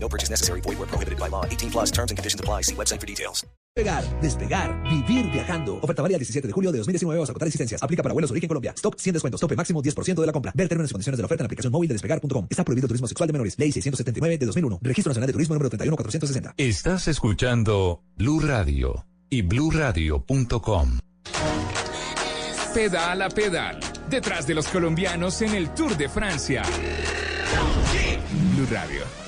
No purchase necessary. Void where prohibited by law. 18 plus terms and conditions apply. See website for details. Despegar, despegar, vivir viajando. Oferta válida el 17 de julio de 2019 hasta agotar existencias. Aplica para vuelos origen Colombia. Stock 100 descuentos. Tope máximo 10% de la compra. Ver términos y condiciones de la oferta en la aplicación móvil de despegar.com. Está prohibido turismo sexual de menores. Ley 679 de 2001. Registro Nacional de Turismo número 31460. Estás escuchando Blue Radio y bluradio.com. Pedal a pedal. Detrás de los colombianos en el Tour de Francia. Blue Radio.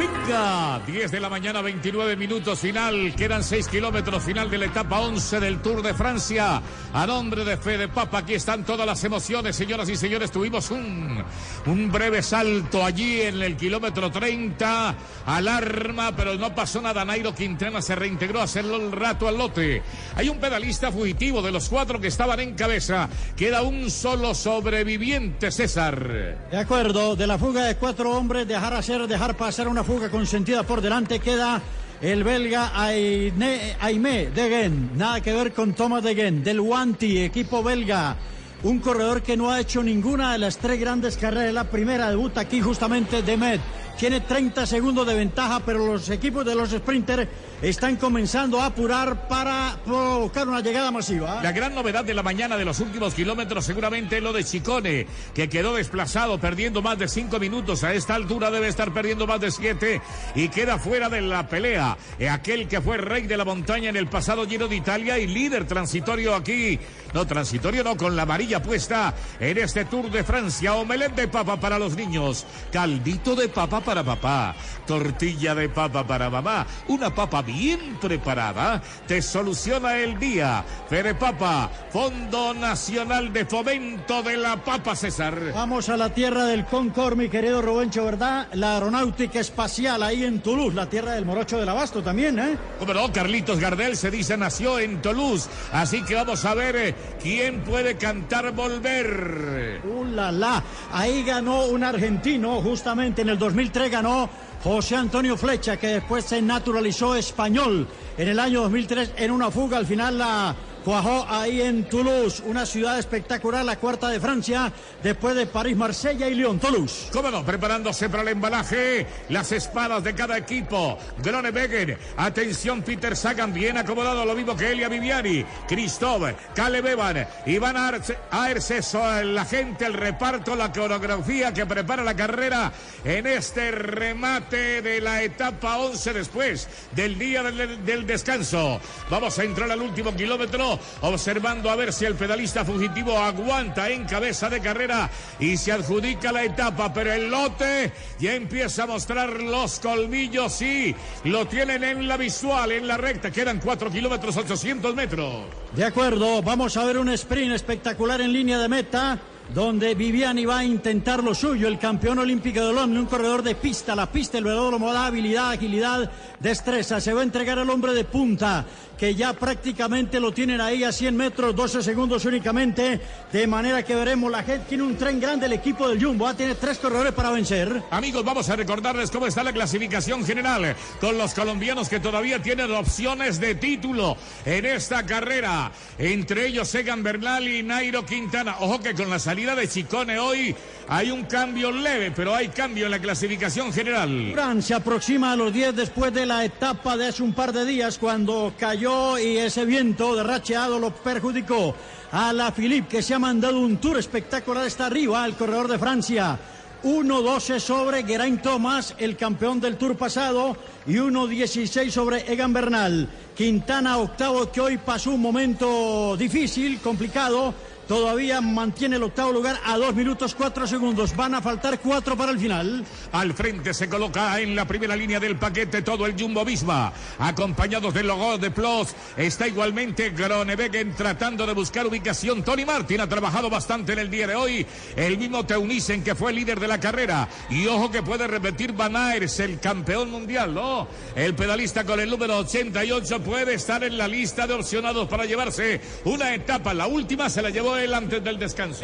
Venga, 10 de la mañana, 29 minutos final. Quedan 6 kilómetros final de la etapa 11 del Tour de Francia. A nombre de Fede Papa, aquí están todas las emociones, señoras y señores. Tuvimos un, un breve salto allí en el kilómetro 30. Alarma, pero no pasó nada. Nairo Quintana se reintegró a hacerlo el rato al lote. Hay un pedalista fugitivo de los cuatro que estaban en cabeza. Queda un solo sobreviviente, César. De acuerdo, de la fuga de cuatro hombres, dejar hacer, dejar pasar una fuga consentida por delante, queda el belga Aine, Aimé Degen, nada que ver con Thomas Degen, del Wanty, equipo belga. Un corredor que no ha hecho ninguna de las tres grandes carreras. La primera debuta aquí justamente Demet. Tiene 30 segundos de ventaja, pero los equipos de los sprinters están comenzando a apurar para provocar una llegada masiva. La gran novedad de la mañana de los últimos kilómetros seguramente lo de Chicone, que quedó desplazado perdiendo más de cinco minutos. A esta altura debe estar perdiendo más de siete y queda fuera de la pelea. Eh, Aquel que fue rey de la montaña en el pasado Giro de Italia y líder transitorio aquí. No, transitorio no, con la amarilla puesta en este Tour de Francia. Omelette de papa para los niños. Caldito de papa para papá. Tortilla de papa para mamá. Una papa bien preparada te soluciona el día. Fede Papa, Fondo Nacional de Fomento de la Papa César. Vamos a la tierra del Concord, mi querido Rubencho, ¿verdad? La aeronáutica espacial ahí en Toulouse, la tierra del morocho del abasto también, ¿eh? Como no, Carlitos Gardel se dice nació en Toulouse. Así que vamos a ver eh, quién puede cantar volver. ¡Uh, la, la! Ahí ganó un argentino, justamente en el 2003 ganó José Antonio Flecha, que después se naturalizó español en el año 2003 en una fuga. Al final la cuajó ahí en Toulouse, una ciudad espectacular, la cuarta de Francia, después de París, Marsella y Lyon, Toulouse. Cómo no, preparándose para el embalaje, las espadas de cada equipo. Groenewegen, atención, Peter Sagan, bien acomodado, lo mismo que Elia Viviani, Christoph, Caleb Evan, Iván Arce, Aerce, la gente, el reparto, la coreografía que prepara la carrera en este remate de la etapa 11 después del día del descanso. Vamos a entrar al último kilómetro observando a ver si el pedalista fugitivo aguanta en cabeza de carrera y se adjudica la etapa, pero el lote ya empieza a mostrar los colmillos y lo tienen en la visual, en la recta, quedan 4 kilómetros 800 metros. De acuerdo, vamos a ver un sprint espectacular en línea de meta. Donde Viviani va a intentar lo suyo, el campeón olímpico de Londres, un corredor de pista, la pista, el velódromo da habilidad, agilidad, destreza, se va a entregar al hombre de punta, que ya prácticamente lo tienen ahí a 100 metros, 12 segundos únicamente, de manera que veremos, la gente tiene un tren grande, el equipo del Jumbo, va a tener tres corredores para vencer. Amigos, vamos a recordarles cómo está la clasificación general con los colombianos que todavía tienen opciones de título en esta carrera. Entre ellos Egan Bernal y Nairo Quintana. Ojo que con la salida de Chicone hoy hay un cambio leve, pero hay cambio en la clasificación general. Fran se aproxima a los 10 después de la etapa de hace un par de días cuando cayó y ese viento derracheado lo perjudicó a la Philippe que se ha mandado un tour espectacular está arriba al corredor de Francia. 1-12 sobre Geraint Thomas, el campeón del Tour pasado, y 1-16 sobre Egan Bernal. Quintana octavo que hoy pasó un momento difícil, complicado, todavía mantiene el octavo lugar a dos minutos cuatro segundos. Van a faltar cuatro para el final. Al frente se coloca en la primera línea del paquete todo el Jumbo Visma, acompañados del logo de Plus. Está igualmente Gronewegen tratando de buscar ubicación. Tony Martin ha trabajado bastante en el día de hoy. El mismo Teunissen que fue líder de la carrera. Y ojo que puede repetir Van Aert, el campeón mundial, ¿no? El pedalista con el número 88 puede estar en la lista de opcionados para llevarse una etapa. La última se la llevó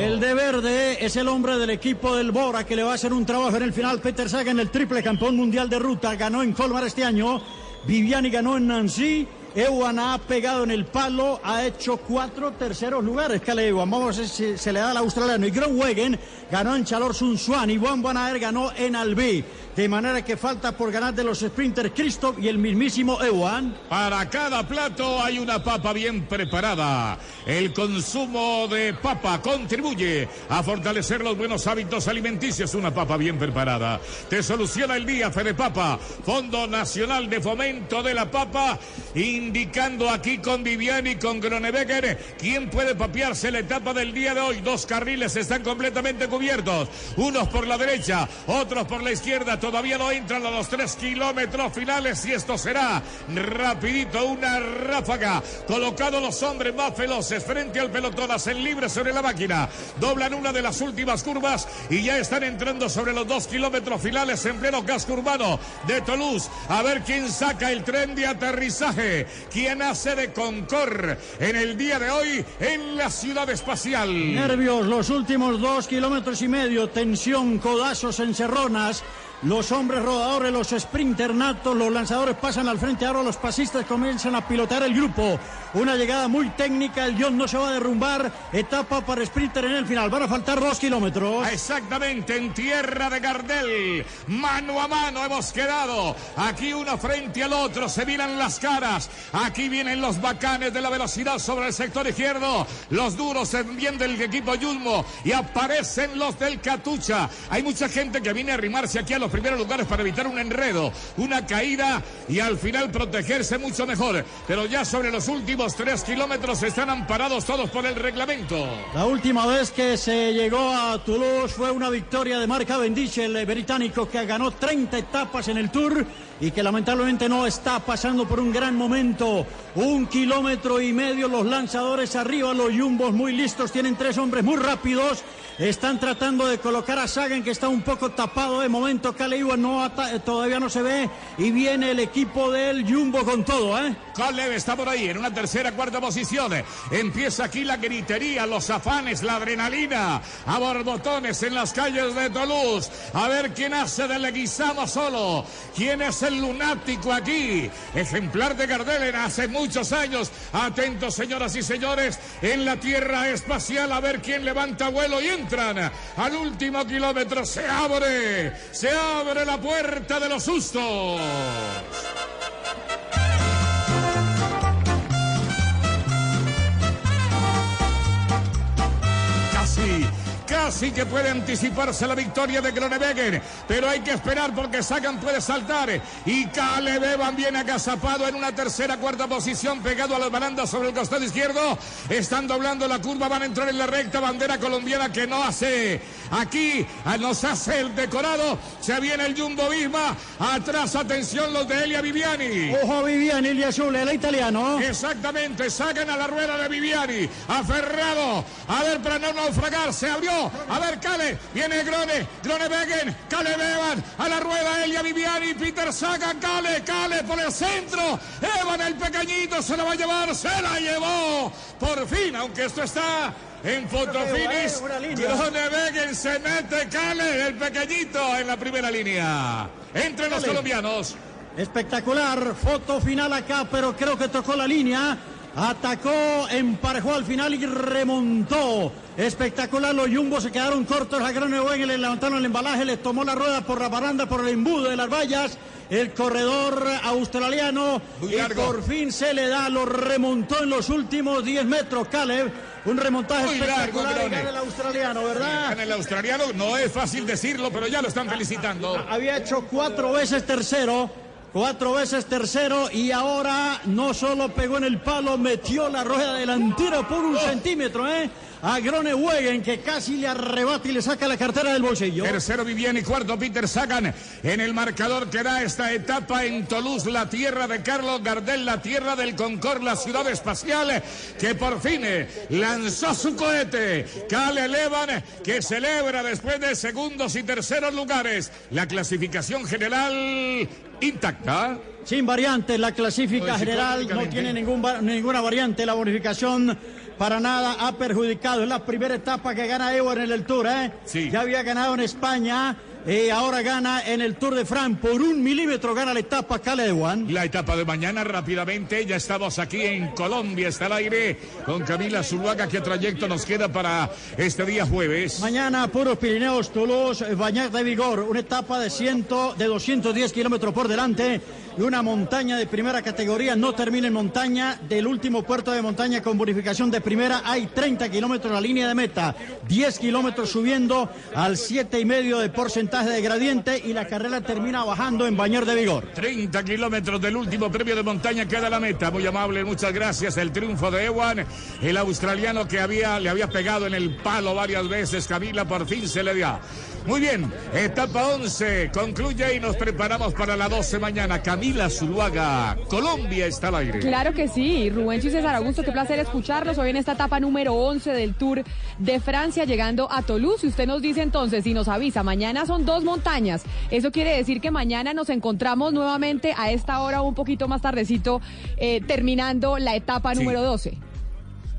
El de verde es el hombre del equipo del Bora que le va a hacer un trabajo en el final. Peter Sagan, el triple campeón mundial de ruta, ganó en Colmar este año. Viviani ganó en Nancy. Ewan ha pegado en el palo, ha hecho cuatro terceros lugares. Cale Ewan, vamos a ver si se le da al australiano. Y Gronwegen ganó en Chalor Sun Swan y Juan Bonaer ganó en Albí. De manera que falta por ganar de los sprinters Christoph y el mismísimo Ewan. Para cada plato hay una papa bien preparada. El consumo de papa contribuye a fortalecer los buenos hábitos alimenticios. Una papa bien preparada. Te soluciona el día, Fede Papa. Fondo Nacional de Fomento de la Papa. Indicando aquí con Viviani y con Gronebecker quién puede papearse la etapa del día de hoy. Dos carriles están completamente cubiertos. Unos por la derecha, otros por la izquierda todavía no entran a los tres kilómetros finales y esto será rapidito, una ráfaga. Colocado los hombres más veloces frente al pelotón, hacen libre sobre la máquina. Doblan una de las últimas curvas y ya están entrando sobre los dos kilómetros finales en pleno casco urbano de Toulouse. A ver quién saca el tren de aterrizaje, quién hace de Concor en el día de hoy en la ciudad espacial. Nervios, los últimos dos kilómetros y medio, tensión, codazos, encerronas. Los hombres rodadores, los sprinter natos, los lanzadores pasan al frente. Ahora los pasistas comienzan a pilotar el grupo. Una llegada muy técnica. El guion no se va a derrumbar. Etapa para sprinter en el final. Van a faltar dos kilómetros. Exactamente, en tierra de Gardel. Mano a mano hemos quedado. Aquí uno frente al otro. Se miran las caras. Aquí vienen los bacanes de la velocidad sobre el sector izquierdo. Los duros bien del equipo Yulmo. Y aparecen los del Catucha. Hay mucha gente que viene a arrimarse aquí a los primeros lugares para evitar un enredo, una caída y al final protegerse mucho mejor. Pero ya sobre los últimos tres kilómetros están amparados todos por el reglamento. La última vez que se llegó a Toulouse fue una victoria de Mark Cavendish, el británico que ganó 30 etapas en el Tour y que lamentablemente no está pasando por un gran momento. Un kilómetro y medio los lanzadores arriba, los yumbos muy listos, tienen tres hombres muy rápidos. Están tratando de colocar a Sagan que está un poco tapado de momento. Caleb no todavía no se ve y viene el equipo del Jumbo con todo, ¿eh? Caleb está por ahí en una tercera, cuarta posición. Empieza aquí la gritería, los afanes, la adrenalina, a borbotones en las calles de Toulouse. A ver quién hace de Leguizamo solo. ¿Quién es el lunático aquí? Ejemplar de Gardel en hace muchos años. Atentos, señoras y señores, en la tierra espacial a ver quién levanta vuelo y entran al último kilómetro. Se abre, se abre la puerta de los sustos. Casi casi que puede anticiparse la victoria de Groenewegen, pero hay que esperar porque Sagan puede saltar. Y Caleb Evan viene agazapado en una tercera, cuarta posición, pegado a las barandas sobre el costado izquierdo, están doblando la curva, van a entrar en la recta, bandera colombiana que no hace. Aquí, nos hace el decorado, se viene el Jumbo Visma, atrás, atención los de Elia Viviani. Ojo Viviani, Elia Schule, el italiano. Exactamente, sacan a la rueda de Viviani, aferrado, a ver para no naufragar, se abrió a ver, Cale. Viene Grone. Grone Begen. Cale Bevan. A la rueda Elia Viviani. Peter Sagan. Cale. Cale por el centro. Evan el pequeñito se la va a llevar. Se la llevó. Por fin, aunque esto está en fotofinis. Grone Begen se mete Cale, el pequeñito, en la primera línea. Entre los colombianos. Espectacular. Foto final acá, pero creo que tocó la línea. Atacó, emparejó al final y remontó. Espectacular, los yumbos se quedaron cortos a Groenewegen, le levantaron el embalaje, le tomó la rueda por la baranda, por el embudo de las vallas. El corredor australiano y por fin se le da, lo remontó en los últimos 10 metros. Caleb, un remontaje Muy espectacular largo, gana el australiano, ¿verdad? En el australiano no es fácil decirlo, pero ya lo están felicitando. Había hecho cuatro veces tercero, cuatro veces tercero y ahora no solo pegó en el palo, metió la rueda delantera por un centímetro, ¿eh? a Gronewegen que casi le arrebata y le saca la cartera del bolsillo. Tercero Viviani, cuarto Peter Sagan en el marcador que da esta etapa en Toulouse, la tierra de Carlos Gardel, la tierra del Concord, la ciudad espacial que por fin lanzó su cohete. Cale Levan que celebra después de segundos y terceros lugares la clasificación general intacta. Sin variantes, la clasifica Pues, general no tiene ningún, ninguna variante. La bonificación para nada ha perjudicado. Es la primera etapa que gana Ewan en el Tour. ¿eh? Sí. Ya había ganado en España y ahora gana en el Tour de France. Por un milímetro gana la etapa Caleb Ewan. La etapa de mañana rápidamente, ya estamos aquí en Colombia, está al aire con Camila Zuluaga. ¿Qué trayecto nos queda para este día jueves? Mañana, puros Pirineos, Toulouse, Bañar de Vigor, una etapa de, ciento, de 210 kilómetros por delante y una montaña de primera categoría. No termina en montaña, del último puerto de montaña con bonificación de primera hay 30 kilómetros la línea de meta, 10 kilómetros subiendo al 7,5 y de porcentaje de gradiente y la carrera termina bajando en Bañar de Vigor. 30 kilómetros del último premio de montaña queda la meta. Muy amable, muchas gracias. El triunfo de Ewan, el australiano que había, le había pegado en el palo varias veces. Camila por fin se le dio. Muy bien, etapa 11 concluye y nos preparamos para la 12 mañana. Camila Zuluaga, Colombia está al aire. Claro que sí, Rubencho y César Augusto, qué placer escucharlos hoy en esta etapa número 11 del Tour de Francia, llegando a Toulouse. Y usted nos dice entonces, y nos avisa, mañana son dos montañas. Eso quiere decir que mañana nos encontramos nuevamente a esta hora un poquito más tardecito, eh, terminando la etapa Sí. número 12.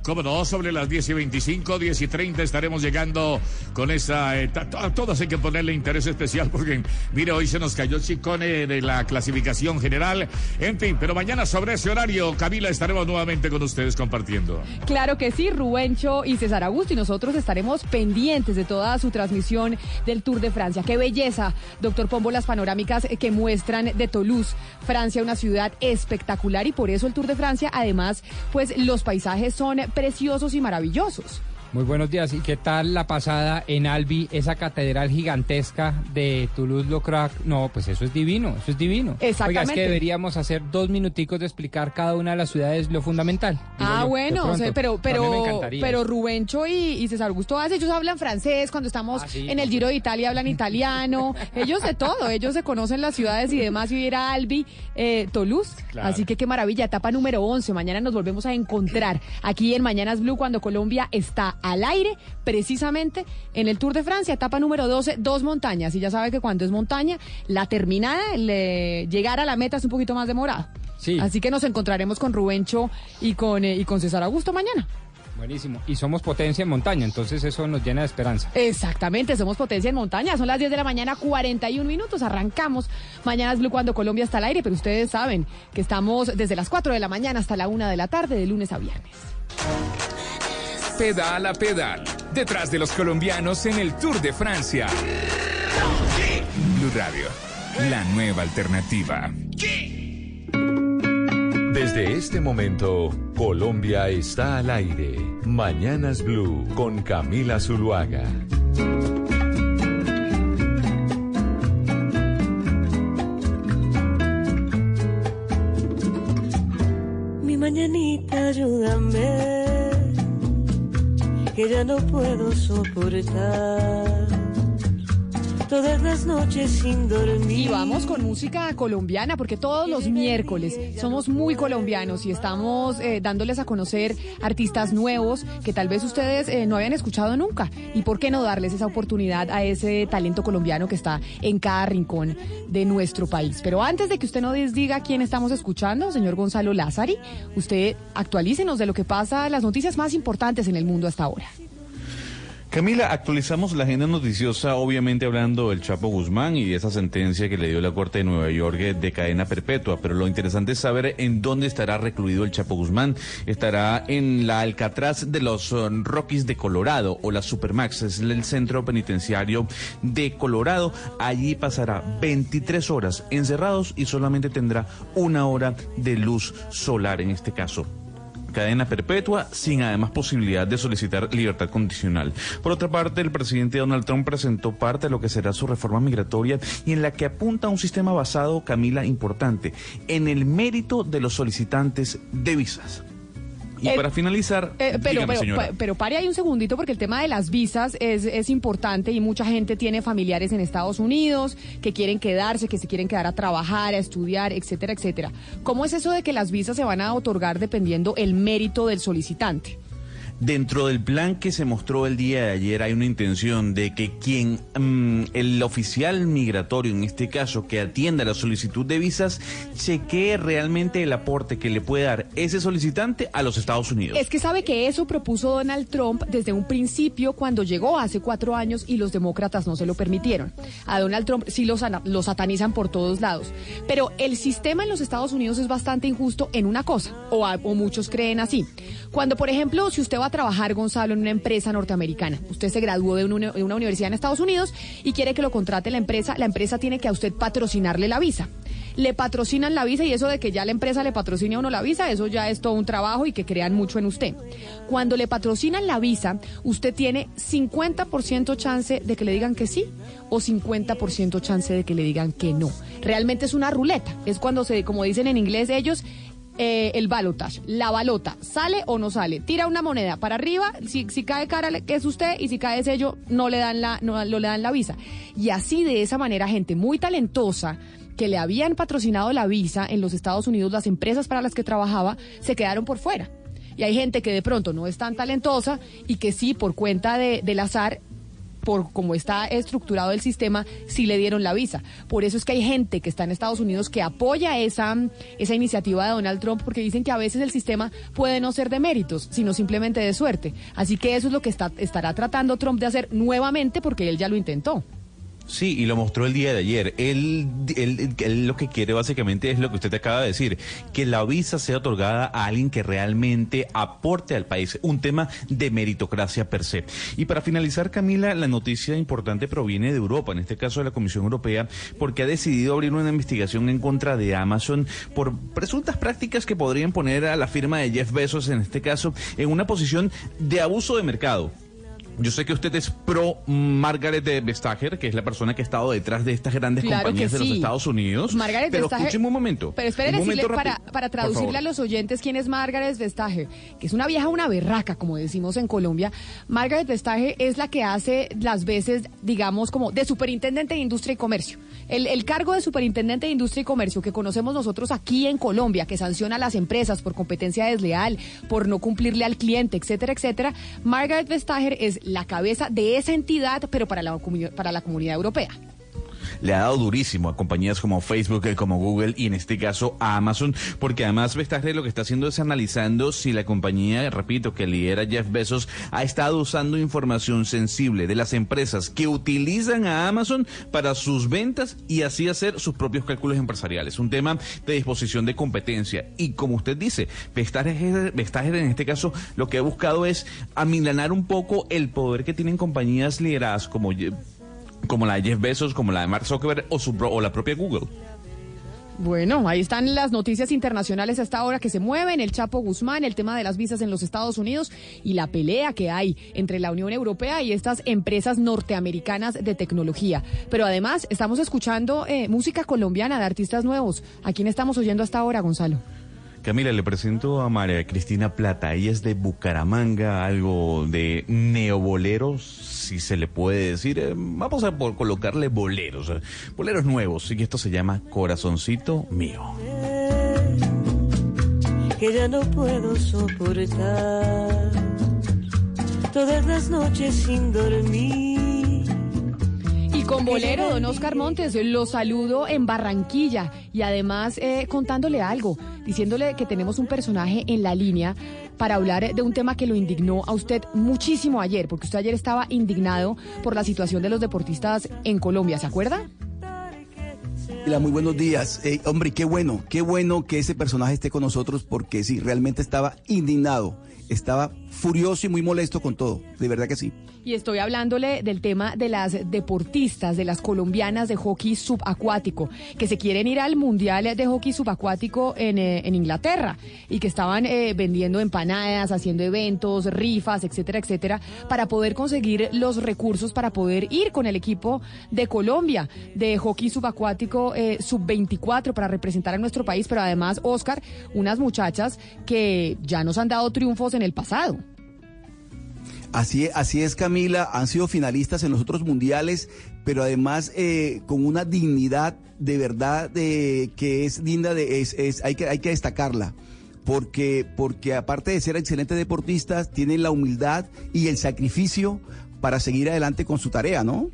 Cómo no, sobre las 10 y 25, 10 y 30 estaremos llegando con esa... a todas hay que ponerle interés especial porque, mire, hoy se nos cayó Chicone de la clasificación general. En fin, pero mañana sobre ese horario, Camila, estaremos nuevamente con ustedes compartiendo. Claro que sí, Rubencho y César Augusto, y nosotros estaremos pendientes de toda su transmisión del Tour de Francia. Qué belleza, doctor Pombo, las panorámicas que muestran de Toulouse, Francia, una ciudad espectacular, y por eso el Tour de Francia, además, pues los paisajes son preciosos y maravillosos. Muy buenos días. ¿Y qué tal la pasada en Albi, esa catedral gigantesca de Toulouse-Lautrec? No, pues eso es divino, eso es divino. Oiga, es Exactamente. que deberíamos hacer dos minuticos de explicar cada una de las ciudades lo fundamental. Ah, yo, bueno, o pronto. sea, pero, pero, pero. Rubencho y, y César Augusto hace, ellos hablan francés, cuando estamos Ah, sí, en el Giro de Italia hablan italiano, ellos de todo, ellos se conocen las ciudades y demás, y ir a Albi, eh, Toulouse, Claro. así que qué maravilla, etapa número 11, mañana nos volvemos a encontrar aquí en Mañanas Blue cuando Colombia está al aire, precisamente en el Tour de Francia, etapa número 12, dos montañas, y ya sabe que cuando es montaña, la terminada, le- llegar a la meta es un poquito más demorado. Sí. Así que nos encontraremos con Rubencho y con, eh, y con César Augusto mañana. Buenísimo. Y somos potencia en montaña, entonces eso nos llena de esperanza. Exactamente, somos potencia en montaña. Son las 10 de la mañana, 41 minutos. Arrancamos. Mañana es Blue cuando Colombia está al aire, pero ustedes saben que estamos desde las 4 de la mañana hasta la 1 de la tarde, de lunes a viernes. Pedal a pedal. Detrás de los colombianos en el Tour de Francia. Blue Radio, la nueva alternativa. Desde este momento, Colombia está al aire. Mañanas Blue con Camila Zuluaga. Mi mañanita, ayúdame, que ya no puedo soportar todas las noches sin dormir. Y vamos con música colombiana, porque todos los miércoles somos muy colombianos y estamos eh, dándoles a conocer artistas nuevos que tal vez ustedes eh, no habían escuchado nunca. ¿Y por qué no darles esa oportunidad a ese talento colombiano que está en cada rincón de nuestro país? Pero antes de que usted nos diga quién estamos escuchando, señor Gonzalo Lázari, usted actualícenos de lo que pasa, las noticias más importantes en el mundo hasta ahora. Camila, actualizamos la agenda noticiosa, obviamente hablando del Chapo Guzmán y esa sentencia que le dio la Corte de Nueva York de cadena perpetua, pero lo interesante es saber en dónde estará recluido el Chapo Guzmán. Estará en la Alcatraz de los eh, Rockies de Colorado o la Supermax, es el centro penitenciario de Colorado. Allí pasará 23 horas encerrados y solamente tendrá una hora de luz solar en este caso cadena perpetua sin además posibilidad de solicitar libertad condicional. Por otra parte, el presidente Donald Trump presentó parte de lo que será su reforma migratoria y en la que apunta a un sistema basado, Camila, importante, en el mérito de los solicitantes de visas. Y Eh, para finalizar, Eh, pero, dígame, pero, pa- pero pare ahí un segundito porque el tema de las visas es, es importante y mucha gente tiene familiares en Estados Unidos que quieren quedarse, que se quieren quedar a trabajar, a estudiar, etcétera, etcétera. ¿Cómo es eso de que las visas se van a otorgar dependiendo el mérito del solicitante? Dentro del plan que se mostró el día de ayer hay una intención de que quien, mm, el oficial migratorio en este caso, que atienda la solicitud de visas, chequee realmente el aporte que le puede dar ese solicitante a los Estados Unidos. Es que sabe que eso propuso Donald Trump desde un principio cuando llegó hace cuatro años y los demócratas no se lo permitieron. A Donald Trump sí lo, satanizan por todos lados. Pero el sistema en los Estados Unidos es bastante injusto en una cosa, o, o muchos creen así. Cuando, por ejemplo, si usted va a trabajar, Gonzalo, en una empresa norteamericana, usted se graduó de una, de una universidad en Estados Unidos y quiere que lo contrate la empresa, la empresa tiene que a usted patrocinarle la visa le patrocinan la visa y eso de que ya la empresa le patrocine a uno la visa, eso ya es todo un trabajo y que crean mucho en usted. Cuando le patrocinan la visa, usted tiene 50% chance de que le digan que sí o 50% chance de que le digan que no. Realmente es una ruleta, es cuando se, como dicen en inglés ellos, eh, el balotage, la balota, sale o no sale, tira una moneda para arriba, si, si cae cara es usted y si cae sello no le dan la, no, no le dan la visa. Y así de esa manera gente muy talentosa que le habían patrocinado la visa en los Estados Unidos, las empresas para las que trabajaba, se quedaron por fuera. Y hay gente que de pronto no es tan talentosa y que sí, por cuenta de- del azar, por cómo está estructurado el sistema, sí le dieron la visa. Por eso es que hay gente que está en Estados Unidos que apoya esa, esa iniciativa de Donald Trump porque dicen que a veces el sistema puede no ser de méritos, sino simplemente de suerte. Así que eso es lo que está, estará tratando Trump de hacer nuevamente porque él ya lo intentó. Sí, y lo mostró el día de ayer. Él, él- él lo que quiere básicamente es lo que usted acaba de decir, que la visa sea otorgada a alguien que realmente aporte al país, un tema de meritocracia per se. Y para finalizar, Camila, la noticia importante proviene de Europa, en este caso de la Comisión Europea, porque ha decidido abrir una investigación en contra de Amazon por presuntas prácticas que podrían poner a la firma de Jeff Bezos, en este caso, en una posición de abuso de mercado. Yo sé que usted es pro Margaret Vestager, que es la persona que ha estado detrás de estas grandes Claro compañías de los. Estados Unidos. Margaret pero Vestager- escúcheme un momento. Pero espere decirle para, para traducirle a los oyentes quién es Margaret Vestager, que es una vieja, una berraca, como decimos en Colombia. Margaret Vestager es la que hace las veces, digamos, como de superintendente de Industria y Comercio. El, el cargo de superintendente de Industria y Comercio que conocemos nosotros aquí en Colombia, que sanciona a las empresas por competencia desleal, por no cumplirle al cliente, etcétera, etcétera. Margaret Vestager es la cabeza de esa entidad, pero para la, para la comunidad europea. Le ha dado durísimo a compañías como Facebook, eh, como Google y en este caso a Amazon, porque además Vestager lo que está haciendo es analizando si la compañía, repito, que lidera Jeff Bezos, ha estado usando información sensible de las empresas que utilizan a Amazon para sus ventas y así hacer sus propios cálculos empresariales. Un tema de disposición de competencia. Y como usted dice, Vestager, Vestager en este caso lo que ha buscado es amilanar un poco el poder que tienen compañías lideradas como como la de Jeff Bezos, como la de Mark Zuckerberg o, su, o la propia Google. Bueno, ahí están las noticias internacionales a esta hora que se mueven, el Chapo Guzmán, el tema de las visas en los Estados Unidos y la pelea que hay entre la Unión Europea y estas empresas norteamericanas de tecnología. Pero además estamos escuchando eh, música colombiana de artistas nuevos. ¿A quién estamos oyendo hasta ahora, Gonzalo? Camila, le presento a María Cristina Plata. Ella es de Bucaramanga, algo de neoboleros, si se le puede decir. Eh, Vamos a colocarle boleros, eh, boleros nuevos. Y esto se llama Corazoncito Mío. que ya no puedo soportar todas las noches sin dormir. Con bolero, don Oscar Montes, lo saludo en Barranquilla y además eh, contándole algo, diciéndole que tenemos un personaje en la línea para hablar de un tema que lo indignó a usted muchísimo ayer, porque usted ayer estaba indignado por la situación de los deportistas en Colombia, ¿se acuerda? Muy buenos días. Eh, hombre, qué bueno, qué bueno que ese personaje esté con nosotros porque sí, realmente estaba indignado, estaba furioso y muy molesto con todo, de verdad que sí. Y estoy hablándole del tema de las deportistas, de las colombianas de hockey subacuático, que se quieren ir al Mundial de Hockey Subacuático en, eh, Inglaterra y que estaban eh, vendiendo empanadas, haciendo eventos, rifas, etcétera, etcétera, para poder conseguir los recursos para poder ir con el equipo de Colombia de hockey subacuático eh, sub-24 para representar a nuestro país, pero además, Oscar, unas muchachas que ya nos han dado triunfos en el pasado. Así, así es, Camila. Han sido finalistas en los otros mundiales, pero además eh, con una dignidad de verdad de, que es linda, de, es, es- hay, que, hay que destacarla. Porque, porque aparte de ser excelentes deportistas, tienen la humildad y el sacrificio para seguir adelante con su tarea, ¿no?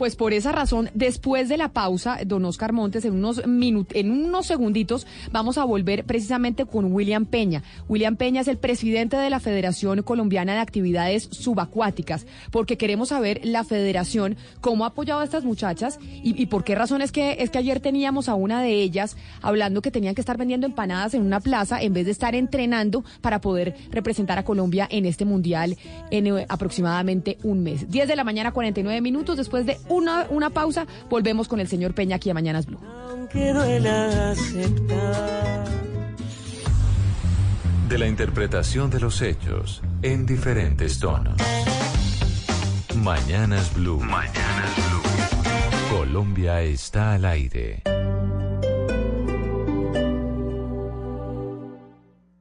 Pues por esa razón, después de la pausa, don Oscar Montes, en unos en unos segunditos, vamos a volver precisamente con William Peña. William Peña es el presidente de la Federación Colombiana de Actividades Subacuáticas, porque queremos saber la federación cómo ha apoyado a estas muchachas y, y por qué razón es que, es que ayer teníamos a una de ellas hablando que tenían que estar vendiendo empanadas en una plaza en vez de estar entrenando para poder representar a Colombia en este mundial en eh, aproximadamente un mes. 10 de la mañana, 49 minutos. Después de una, una pausa, volvemos con el señor Peña aquí a Mañanas Blue. aunque duela aceptar. De la interpretación de los hechos en diferentes tonos. Mañanas Blue. Mañanas Blue. Colombia está al aire.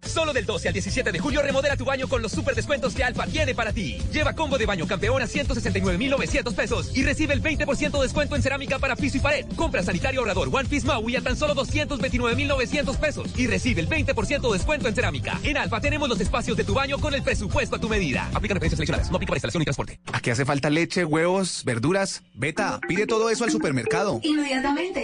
Solo del 12 al 17 de julio remodela tu baño con los super descuentos que Alfa tiene para ti. Lleva combo de baño campeón a 169,900 pesos y recibe el 20% de descuento en cerámica para piso y pared. Compra sanitario ahorrador One Piece Maui a tan solo 229,900 pesos y recibe el 20% de descuento en cerámica. En Alfa tenemos los espacios de tu baño con el presupuesto a tu medida. Aplica referencias seleccionadas. No aplica para instalación ni transporte. Aquí hace falta leche, huevos, verduras. Beta, pide todo eso al supermercado. Inmediatamente.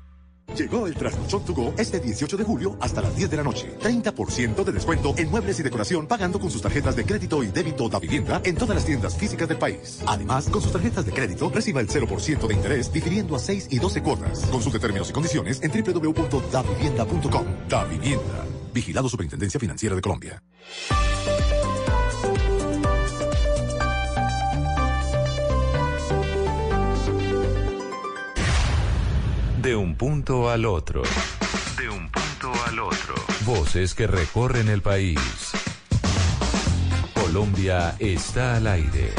Llegó el Trasnochón to Go este 18 de julio hasta las 10 de la noche. 30% de descuento en muebles y decoración pagando con sus tarjetas de crédito y débito da vivienda en todas las tiendas físicas del país. Además, con sus tarjetas de crédito reciba el 0% de interés difiriendo a 6 y 12 cuotas. Consulte términos y condiciones en www.davivienda.com. Da Vivienda. Vigilado Superintendencia Financiera de Colombia. De un punto al otro. De un punto al otro. Voces que recorren el país. Colombia está al aire.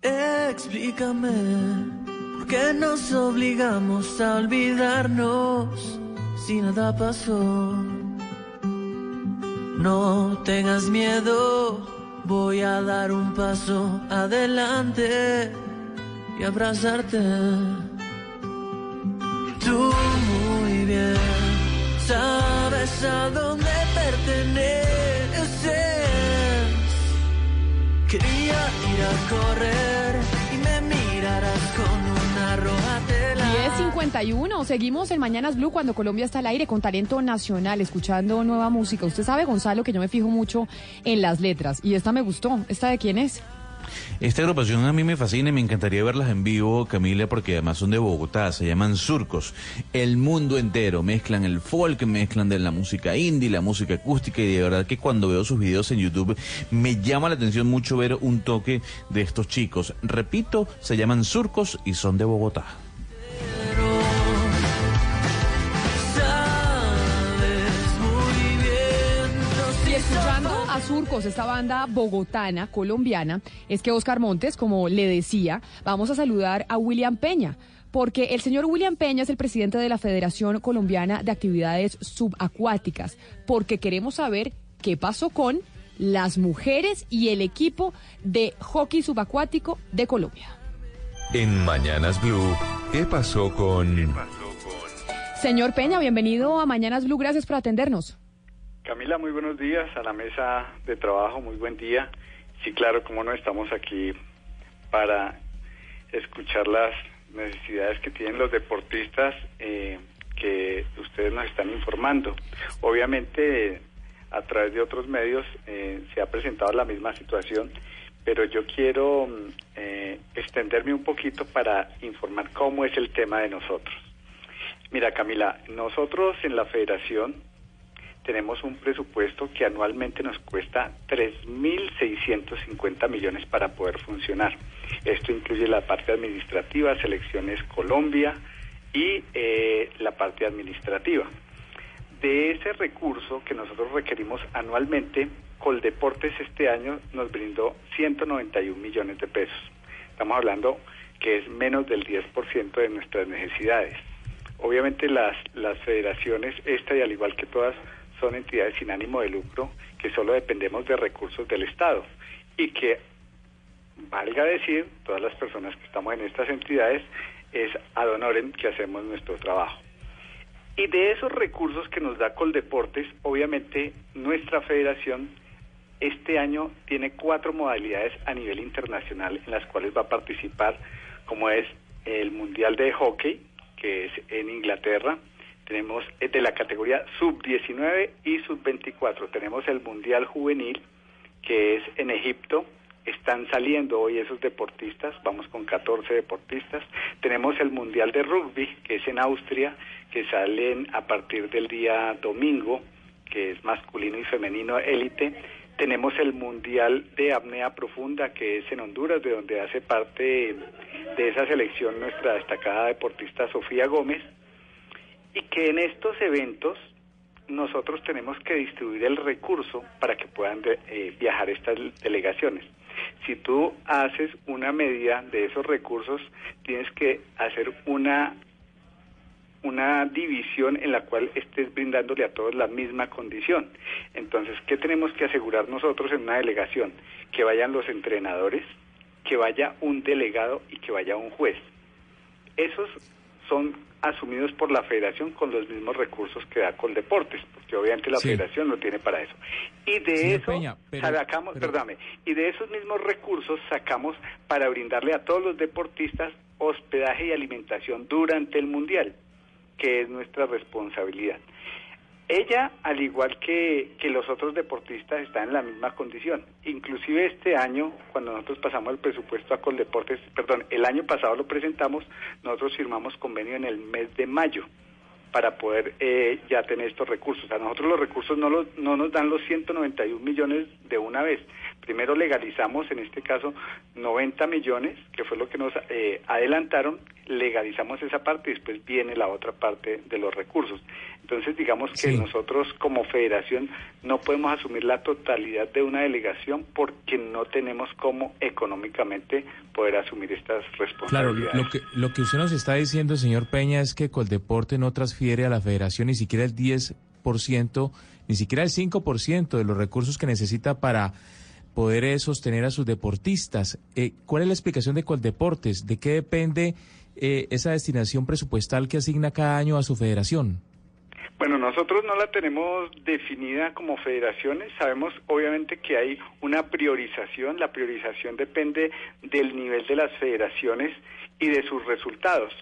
Explícame por qué nos obligamos a olvidarnos si nada pasó. No tengas miedo, voy a dar un paso adelante y abrazarte. Tú muy bien sabes a dónde perteneces. Quería ir a correr y me mirarás con. 10.51, seguimos en Mañanas Blue cuando Colombia está al aire con talento nacional, escuchando nueva música. Usted sabe, Gonzalo, que yo me fijo mucho en las letras y esta me gustó. ¿Esta de quién es? Esta agrupación a mí me fascina y me encantaría verlas en vivo, Camila, porque además son de Bogotá, se llaman Surcos. El mundo entero, mezclan el folk, mezclan de la música indie, la música acústica y de verdad que cuando veo sus videos en YouTube me llama la atención mucho ver un toque de estos chicos. Repito, se llaman Surcos y son de Bogotá. Surcos, esta banda bogotana, colombiana, es que Oscar Montes, como le decía, vamos a saludar a William Peña. Porque el señor William Peña es el presidente de la Federación Colombiana de Actividades Subacuáticas. Porque queremos saber qué pasó con las mujeres y el equipo de hockey subacuático de Colombia. En Mañanas Blue, ¿qué pasó con... Señor Peña, bienvenido a Mañanas Blue. Gracias por atendernos. Camila, muy buenos días a la mesa de trabajo, muy buen día. Sí, claro, como no estamos aquí para escuchar las necesidades que tienen los deportistas eh, que ustedes nos están informando. Obviamente, a través de otros medios eh, se ha presentado la misma situación, pero yo quiero mm, eh, extenderme un poquito para informar cómo es el tema de nosotros. Mira, Camila, nosotros en la federación tenemos un presupuesto que anualmente nos cuesta 3.650 millones para poder funcionar. Esto incluye la parte administrativa, Selecciones Colombia y eh, la parte administrativa. De ese recurso que nosotros requerimos anualmente, Coldeportes este año nos brindó 191 millones de pesos. Estamos hablando que es menos del 10% de nuestras necesidades. Obviamente las, las federaciones, esta y al igual que todas, son entidades sin ánimo de lucro que solo dependemos de recursos del Estado y que, valga decir, todas las personas que estamos en estas entidades, es ad honorem que hacemos nuestro trabajo. Y de esos recursos que nos da Coldeportes, obviamente nuestra federación este año tiene cuatro modalidades a nivel internacional en las cuales va a participar, como es el Mundial de Hockey, que es en Inglaterra, tenemos de la categoría sub-19 y sub-24. Tenemos el Mundial Juvenil, que es en Egipto. Están saliendo hoy esos deportistas, vamos con 14 deportistas. Tenemos el Mundial de Rugby, que es en Austria, que salen a partir del día domingo, que es masculino y femenino élite. Tenemos el Mundial de Apnea Profunda, que es en Honduras, de donde hace parte de esa selección nuestra destacada deportista Sofía Gómez y que en estos eventos nosotros tenemos que distribuir el recurso para que puedan de- eh, viajar estas delegaciones. Si tú haces una medida de esos recursos, tienes que hacer una una división en la cual estés brindándole a todos la misma condición. Entonces, ¿qué tenemos que asegurar nosotros en una delegación? Que vayan los entrenadores, que vaya un delegado y que vaya un juez. Esos son asumidos por la federación con los mismos recursos que da Coldeportes, porque obviamente la Sí. federación no tiene para eso. Y de Señor eso Peña, pero- sacamos, pero- perdóname, y de esos mismos recursos sacamos para brindarle a todos los deportistas hospedaje y alimentación durante el mundial, que es nuestra responsabilidad. Ella, al igual que, que los otros deportistas, está en la misma condición. Inclusive este año, cuando nosotros pasamos el presupuesto a Coldeportes, perdón, el año pasado lo presentamos, nosotros firmamos convenio en el mes de mayo para poder eh, ya tener estos recursos. A nosotros los recursos no, los, no nos dan los 191 millones de una vez. Primero legalizamos, en este caso, 90 millones, que fue lo que nos eh, adelantaron, legalizamos esa parte y después viene la otra parte de los recursos. Entonces, digamos que Sí. nosotros como federación no podemos asumir la totalidad de una delegación porque no tenemos cómo económicamente poder asumir estas Claro, responsabilidades. lo que, lo que usted nos está diciendo, señor Peña, es que Coldeporte no transfiere a la federación ni siquiera el 10%, ni siquiera el 5% de los recursos que necesita para poder eh, sostener a sus deportistas. Eh, ¿Cuál es la explicación de Coldeportes? ¿De qué depende eh, esa destinación presupuestal que asigna cada año a su federación? Bueno, nosotros no la tenemos definida como federaciones. Sabemos obviamente que hay una priorización. La priorización depende del nivel de las federaciones y de sus resultados.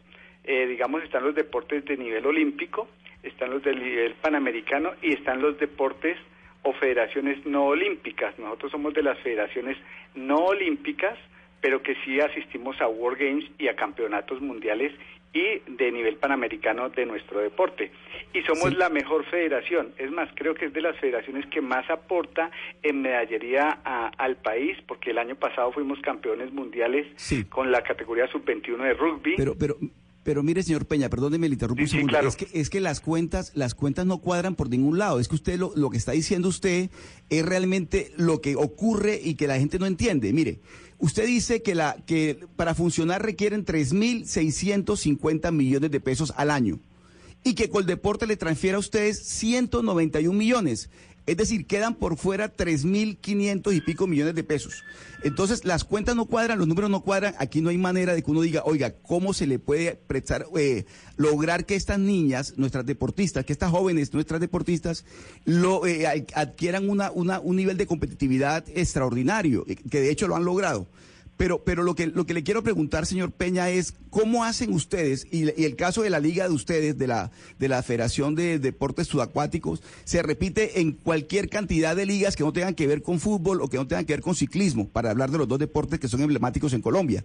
Eh, digamos, están los deportes de nivel olímpico, están los del nivel panamericano y están los deportes o federaciones no olímpicas. Nosotros somos de las federaciones no olímpicas, pero que sí asistimos a World Games y a campeonatos mundiales y de nivel panamericano de nuestro deporte. Y somos la mejor federación. Es más, creo que es de las federaciones que más aporta en medallería a- al país, porque el año pasado fuimos campeones mundiales con la categoría sub-21 de rugby. Pero, pero, pero mire, señor Peña, perdóneme, le interrumpo un sí, segundo. claro. Es que, es que las cuentas, las cuentas no cuadran por ningún lado. Es que usted lo, lo que está diciendo usted es realmente lo que ocurre y que la gente no entiende. Mire, usted dice que la, que para funcionar requieren 3.650 millones de pesos al año y que Coldeporte le transfiere a ustedes 191 millones. Es decir, quedan por fuera 3.500 y pico millones de pesos. Entonces, las cuentas no cuadran, los números no cuadran. Aquí no hay manera de que uno diga, oiga, ¿cómo se le puede prestar, eh, lograr que estas niñas, nuestras deportistas, que estas jóvenes, nuestras deportistas, lo, eh, ad- adquieran una, una, un nivel de competitividad extraordinario, eh, que de hecho lo han logrado? Pero, pero lo que lo que le quiero preguntar, señor Peña, es cómo hacen ustedes y, el caso de la liga de ustedes, de la de la Federación de Deportes Subacuáticos, se repite en cualquier cantidad de ligas que no tengan que ver con fútbol o que no tengan que ver con ciclismo, para hablar de los dos deportes que son emblemáticos en Colombia.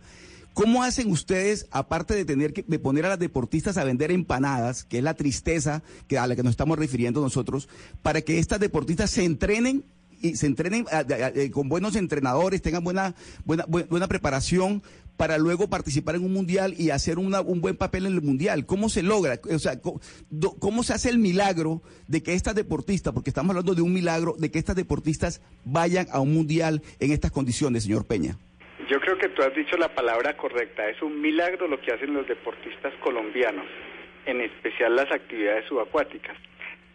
¿Cómo hacen ustedes, aparte de tener que de poner a las deportistas a vender empanadas, que es la tristeza que, a la que nos estamos refiriendo nosotros, para que estas deportistas se entrenen y se entrenen a- a- a- con buenos entrenadores, tengan buena, buena, bu- buena preparación para luego participar en un mundial y hacer una- un buen papel en el mundial? ¿Cómo se logra? O sea, do- ¿cómo se hace el milagro de que estas deportistas, porque estamos hablando de un milagro, de que estas deportistas vayan a un mundial en estas condiciones, señor Peña? Yo creo que tú has dicho la palabra correcta. Es un milagro lo que hacen los deportistas colombianos, en especial las actividades subacuáticas.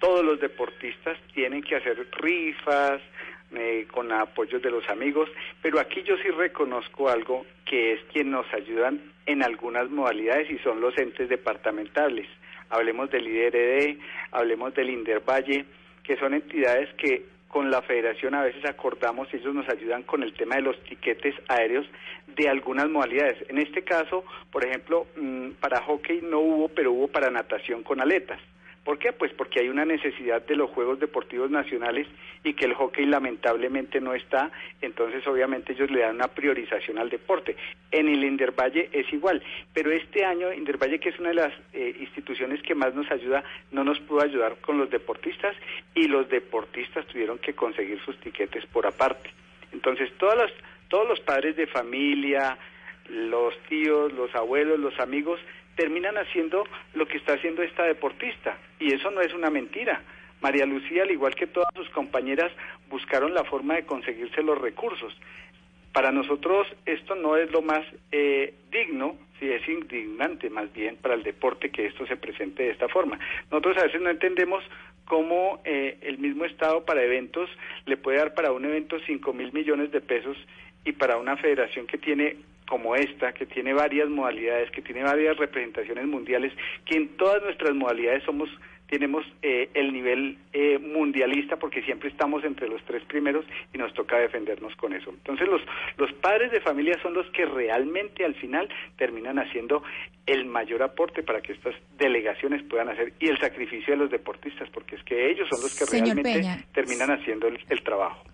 Todos los deportistas tienen que hacer rifas eh, con apoyos de los amigos, pero aquí yo sí reconozco algo que es quien nos ayudan en algunas modalidades y son los entes departamentales. Hablemos del IDRD, hablemos del Indervalle, que son entidades que con la federación a veces acordamos y ellos nos ayudan con el tema de los tiquetes aéreos de algunas modalidades. En este caso, por ejemplo, mm, para hockey no hubo, pero hubo para natación con aletas. ¿Por qué? Pues porque hay una necesidad de los Juegos Deportivos Nacionales y que el hockey lamentablemente no está, entonces obviamente ellos le dan una priorización al deporte. En el Indervalle es igual, pero este año Indervalle, que es una de las eh, instituciones que más nos ayuda, no nos pudo ayudar con los deportistas y los deportistas tuvieron que conseguir sus tiquetes por aparte. Entonces, todas las, todos los padres de familia, los tíos, los abuelos, los amigos, terminan haciendo lo que está haciendo esta deportista. Y eso no es una mentira. María Lucía, al igual que todas sus compañeras, buscaron la forma de conseguirse los recursos. Para nosotros esto no es lo más eh, digno, sí es indignante más bien para el deporte que esto se presente de esta forma. Nosotros a veces no entendemos cómo eh, el mismo Estado para eventos le puede dar para un evento 5 mil millones de pesos y para una federación que tiene como esta, que tiene varias modalidades, que tiene varias representaciones mundiales, que en todas nuestras modalidades somos tenemos eh, el nivel eh, mundialista porque siempre estamos entre los tres primeros y nos toca defendernos con eso. Entonces los, los padres de familia son los que realmente al final terminan haciendo el mayor aporte para que estas delegaciones puedan hacer y el sacrificio de los deportistas porque es que ellos son los que Señor realmente Peña. terminan haciendo el, el trabajo.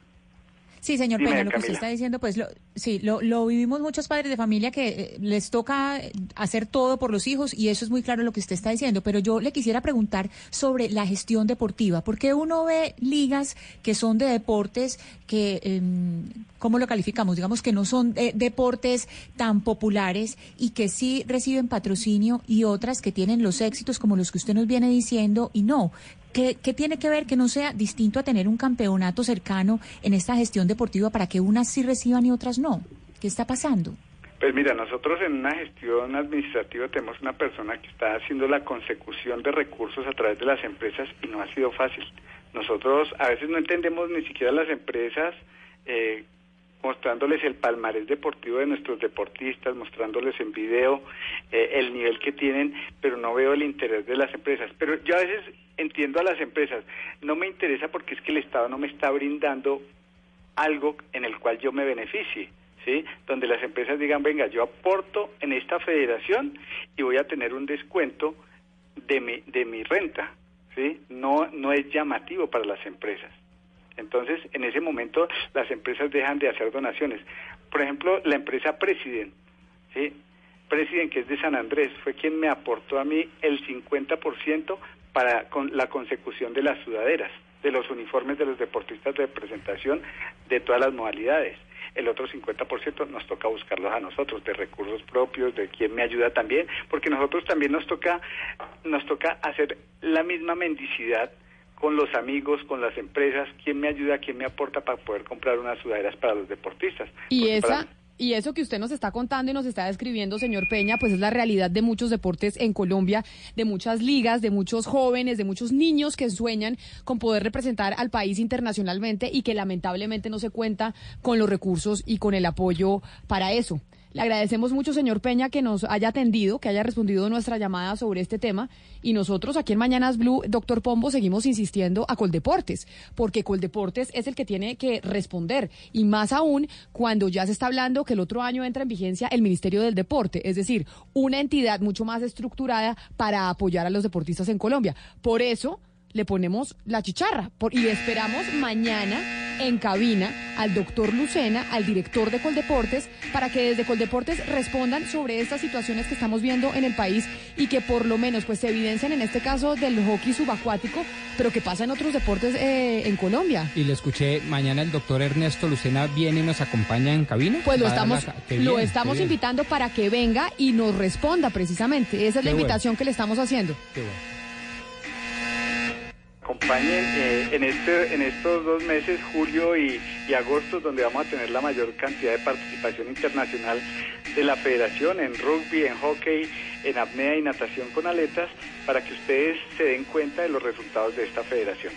Sí, señor Dime, Peña, lo que usted está diciendo, pues lo, sí, lo, lo vivimos muchos padres de familia que eh, les toca eh, hacer todo por los hijos y eso es muy claro lo que usted está diciendo, pero yo le quisiera preguntar sobre la gestión deportiva, porque uno ve ligas que son de deportes que, em, ¿cómo lo calificamos? Digamos que no son eh, deportes tan populares y que sí reciben patrocinio y otras que tienen los éxitos como los que usted nos viene diciendo y no. ¿Qué, tiene que ver que no sea distinto a tener un campeonato cercano en esta gestión deportiva para que unas sí reciban y otras no? ¿Qué está pasando? Pues mira, nosotros en una gestión administrativa tenemos una persona que está haciendo la consecución de recursos a través de las empresas y no ha sido fácil. Nosotros a veces no entendemos ni siquiera las empresas eh, mostrándoles el palmarés deportivo de nuestros deportistas, mostrándoles en video eh, el nivel que tienen, pero no veo el interés de las empresas. Pero yo a veces entiendo a las empresas, no me interesa porque es que el Estado no me está brindando algo en el cual yo me beneficie. ¿Sí? Donde las empresas digan, venga, yo aporto en esta federación y voy a tener un descuento de mi, de mi renta, ¿sí? No, no es llamativo para las empresas. Entonces, en ese momento, las empresas dejan de hacer donaciones. Por ejemplo, la empresa President, ¿sí? President, que es de San Andrés, fue quien me aportó a mí el 50% para con la consecución de las sudaderas, de los uniformes de los deportistas de representación de todas las modalidades. El otro 50% nos toca buscarlos a nosotros, de recursos propios, de quien me ayuda también, porque nosotros también nos toca, nos toca hacer la misma mendicidad con los amigos, con las empresas, quién me ayuda, quién me aporta para poder comprar unas sudaderas para los deportistas. Y Porque esa para- y eso que usted nos está contando y nos está describiendo, señor Peña, pues es la realidad de muchos deportes en Colombia, de muchas ligas, de muchos jóvenes, de muchos niños que sueñan con poder representar al país internacionalmente y que lamentablemente no se cuenta con los recursos y con el apoyo para eso. Le agradecemos mucho, señor Peña, que nos haya atendido, que haya respondido nuestra llamada sobre este tema. Y nosotros aquí en Mañanas Blue, doctor Pombo, seguimos insistiendo a Coldeportes, porque Coldeportes es el que tiene que responder. Y más aún cuando ya se está hablando que el otro año entra en vigencia el Ministerio del Deporte, es decir, una entidad mucho más estructurada para apoyar a los deportistas en Colombia. Por eso le ponemos la chicharra por- y esperamos mañana en cabina al doctor Lucena, al director de Coldeportes, para que desde Coldeportes respondan sobre estas situaciones que estamos viendo en el país y que por lo menos pues se evidencian en este caso del hockey subacuático, pero que pasa en otros deportes eh, en Colombia. Y le escuché, mañana el doctor Ernesto Lucena viene y nos acompaña en cabina. Pues lo estamos, la qué lo estamos qué invitando para que venga y nos responda precisamente. Esa es la Qué bueno. invitación que le estamos haciendo. Acompañen eh, en, este, en estos dos meses, julio y, y agosto, donde vamos a tener la mayor cantidad de participación internacional de la federación en rugby, en hockey, en apnea y natación con aletas, para que ustedes se den cuenta de los resultados de esta federación.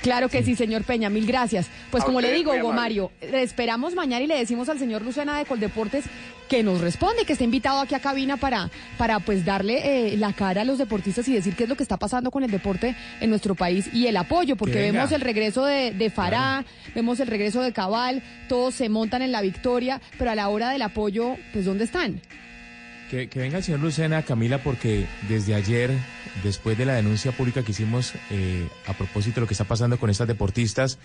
Claro que sí, señor Peña, mil gracias. Pues A como le digo, Hugo. Mario, le esperamos mañana y le decimos al señor Lucena de Coldeportes que nos responde, que está invitado aquí a cabina para, para pues darle eh, la cara a los deportistas y decir qué es lo que está pasando con el deporte en nuestro país y el apoyo, porque vemos el regreso de, de Fará, vemos el regreso de Cabal, todos se montan en la victoria, pero a la hora del apoyo, pues ¿dónde están? Que, que venga el señor Lucena, Camila, porque desde ayer, después de la denuncia pública que hicimos eh, a propósito de lo que está pasando con estas deportistas,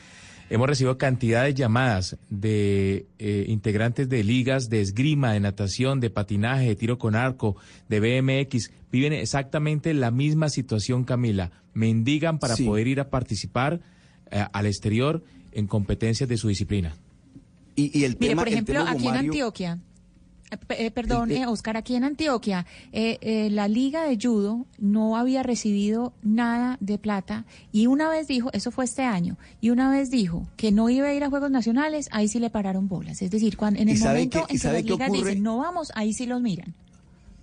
hemos recibido cantidad de llamadas de eh, integrantes de ligas de esgrima, de natación, de patinaje, de tiro con arco, de BMX. Viven exactamente la misma situación, Camila. Mendigan para Sí. poder ir a participar eh, al exterior en competencias de su disciplina. Y, y el Mire, tema, por el ejemplo, tema, aquí en Antioquia, eh, pe- perdón, eh, Oscar, aquí en Antioquia, eh, eh, la Liga de Judo no había recibido nada de plata y una vez dijo, eso fue este año, y una vez dijo que no iba a ir a Juegos Nacionales, ahí sí le pararon bolas. Es decir, cuando, en ¿Y el momento y en que las ligas ocurre? dicen no vamos, ahí sí los miran.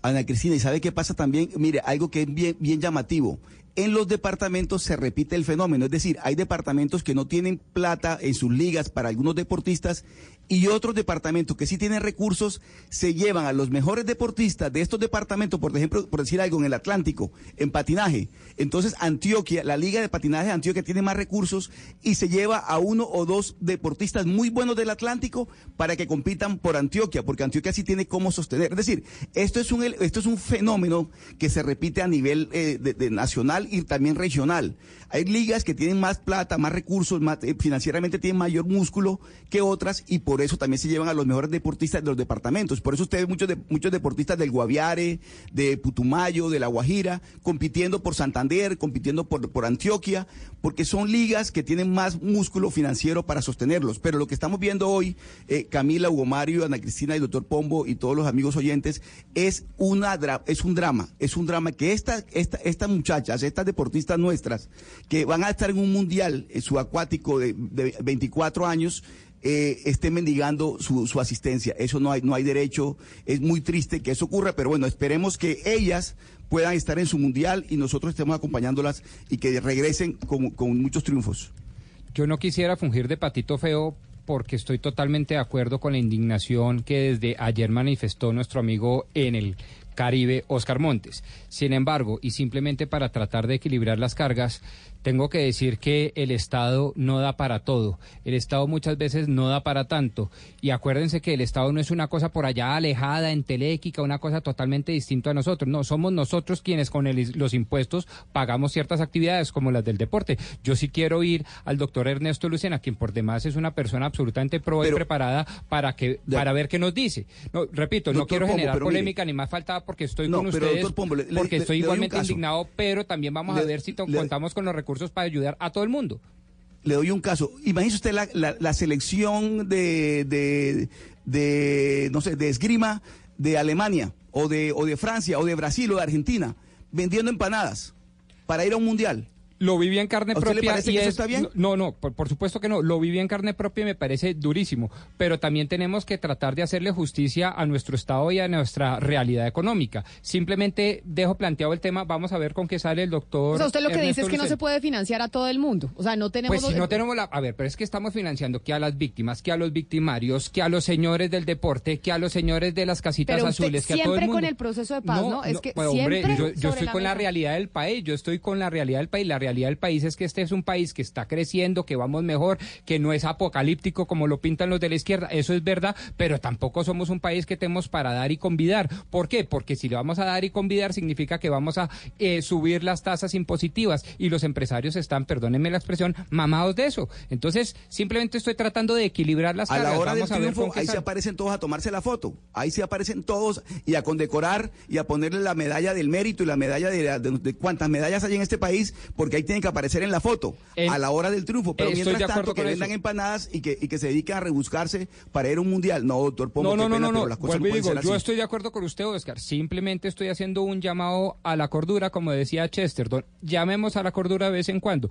Ana Cristina, ¿y sabe qué pasa también? Mire, algo que es bien, bien llamativo. En los departamentos se repite el fenómeno, es decir, hay departamentos que no tienen plata en sus ligas para algunos deportistas y otros departamentos que sí tienen recursos se llevan a los mejores deportistas de estos departamentos, por ejemplo, por decir algo, en el Atlántico, en patinaje. Entonces, Antioquia, la Liga de Patinaje de Antioquia tiene más recursos y se lleva a uno o dos deportistas muy buenos del Atlántico para que compitan por Antioquia, porque Antioquia sí tiene cómo sostener. Es decir, esto es un, esto es un fenómeno que se repite a nivel eh, de, nacional y también regional. Hay ligas que tienen más plata, más recursos, más, eh, financieramente tienen mayor músculo que otras y por eso también se llevan a los mejores deportistas de los departamentos. Por eso usted ve muchos, de- muchos deportistas del Guaviare, de Putumayo, de La Guajira, compitiendo por Santander, compitiendo por, por Antioquia, porque son ligas que tienen más músculo financiero para sostenerlos. Pero lo que estamos viendo hoy, eh, Camila, Hugo Mario, Ana Cristina y doctor Pombo y todos los amigos oyentes, es, una, es un drama, es un drama que esta, esta, estas muchachas, estas deportistas nuestras, que van a estar en un mundial eh, subacuático de, de 24 años, eh, estén mendigando su, su asistencia. Eso no hay, no hay derecho. Es muy triste que eso ocurra, pero bueno, esperemos que ellas puedan estar en su mundial y nosotros estemos acompañándolas y que regresen con, con muchos triunfos. Yo no quisiera fungir de patito feo porque estoy totalmente de acuerdo con la indignación que desde ayer manifestó nuestro amigo en el Caribe, Oscar Montes. Sin embargo, y simplemente para tratar de equilibrar las cargas, tengo que decir que el Estado no da para todo. El Estado muchas veces no da para tanto. Y acuérdense que el Estado no es una cosa por allá alejada, entelequica, una cosa totalmente distinta a nosotros. No, somos nosotros quienes con el- los impuestos pagamos ciertas actividades como las del deporte. Yo sí quiero ir al doctor Ernesto Lucena, quien por demás es una persona absolutamente pro y preparada para que para ver qué nos dice. No, repito, no quiero Pombo, generar pero mire. polémica ni más faltaba porque estoy No, con ustedes, Pombo, le- porque le- estoy le igualmente indignado, pero también vamos a ver si contamos con los recursos para ayudar a todo el mundo. Le doy un caso. Imagínese usted la, la- la selección de, de, de, no sé, de esgrima de Alemania, o de, o de Francia, o de Brasil, o de Argentina, vendiendo empanadas para ir a un mundial. Lo viví en carne ¿A usted le propia. parece y que eso es- está bien? No, no, por, por supuesto que no. Lo viví en carne propia y me parece durísimo. Pero también tenemos que tratar de hacerle justicia a nuestro Estado y a nuestra realidad económica. Simplemente dejo planteado el tema. Vamos a ver con qué sale el doctor. O sea, usted lo que dice es que no se puede financiar a todo el mundo. O sea, no tenemos... Pues si no tenemos la... A ver, pero es que estamos financiando que a las víctimas, que a los victimarios, que a los señores del deporte, que a los señores de las casitas Pero usted azules, que a todo el siempre mundo. con el proceso de paz, ¿no? Es que pues, hombre, siempre yo, estoy la con la realidad del país, yo estoy con la realidad del país. La realidad del país es que este es un país que está creciendo, que vamos mejor, que no es apocalíptico como lo pintan los de la izquierda. Eso es verdad, pero tampoco somos un país que tenemos para dar y convidar. ¿Por qué? Porque si le vamos a dar y convidar significa que vamos a eh, subir las tasas impositivas y los empresarios están, perdónenme la expresión, mamados de eso. Entonces, simplemente estoy tratando de equilibrar las A la cargas. hora del Vamos ver triunfo, ahí se aparecen todos a tomarse la foto. Ahí se aparecen todos y a condecorar y a ponerle la medalla del mérito y la medalla de, la- de- de cuántas medallas hay en este país, porque ahí tienen que aparecer en la foto a la hora del triunfo. Pero Eh, estoy de mientras acuerdo tanto, que vendan eso. empanadas y que, y que se dediquen a rebuscarse para ir a un mundial. No, doctor Pombo, No, no, no, no, no. las cosas digo, yo así. estoy de acuerdo con usted, Oscar. Simplemente estoy haciendo un llamado a la cordura, como decía Chesterton. Llamemos a la cordura de vez en cuando.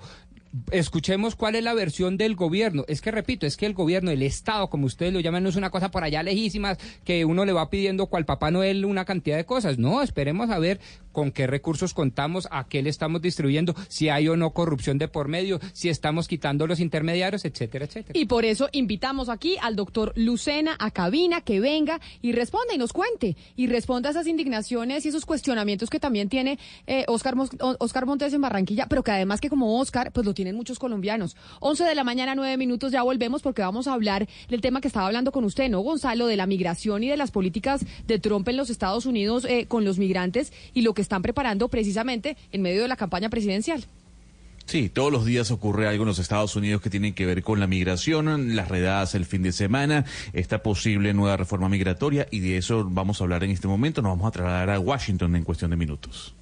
Escuchemos cuál es la versión del gobierno. Es que repito, es que el gobierno, el Estado, como ustedes lo llaman, no es una cosa por allá lejísimas que uno le va pidiendo cual Papá Noel una cantidad de cosas. No, esperemos a ver con qué recursos contamos, a qué le estamos distribuyendo, si hay o no corrupción de por medio, si estamos quitando los intermediarios, etcétera, etcétera. Y por eso invitamos aquí al doctor Lucena a cabina, que venga y responda y nos cuente. Y responda a esas indignaciones y esos cuestionamientos que también tiene eh, Oscar, Oscar Montes en Barranquilla, pero que además que como Oscar, pues lo tienen muchos colombianos. 11 de la mañana, 9 minutos, ya volvemos porque vamos a hablar del tema que estaba hablando con usted, ¿no, Gonzalo? De la migración y de las políticas de Trump en los Estados Unidos eh, con los migrantes y lo que están preparando precisamente en medio de la campaña presidencial. Sí, todos los días ocurre algo en los Estados Unidos que tiene que ver con la migración, las redadas el fin de semana, esta posible nueva reforma migratoria y de eso vamos a hablar en este momento. Nos vamos a trasladar a Washington en cuestión de minutos.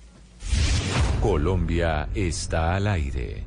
Colombia está al aire.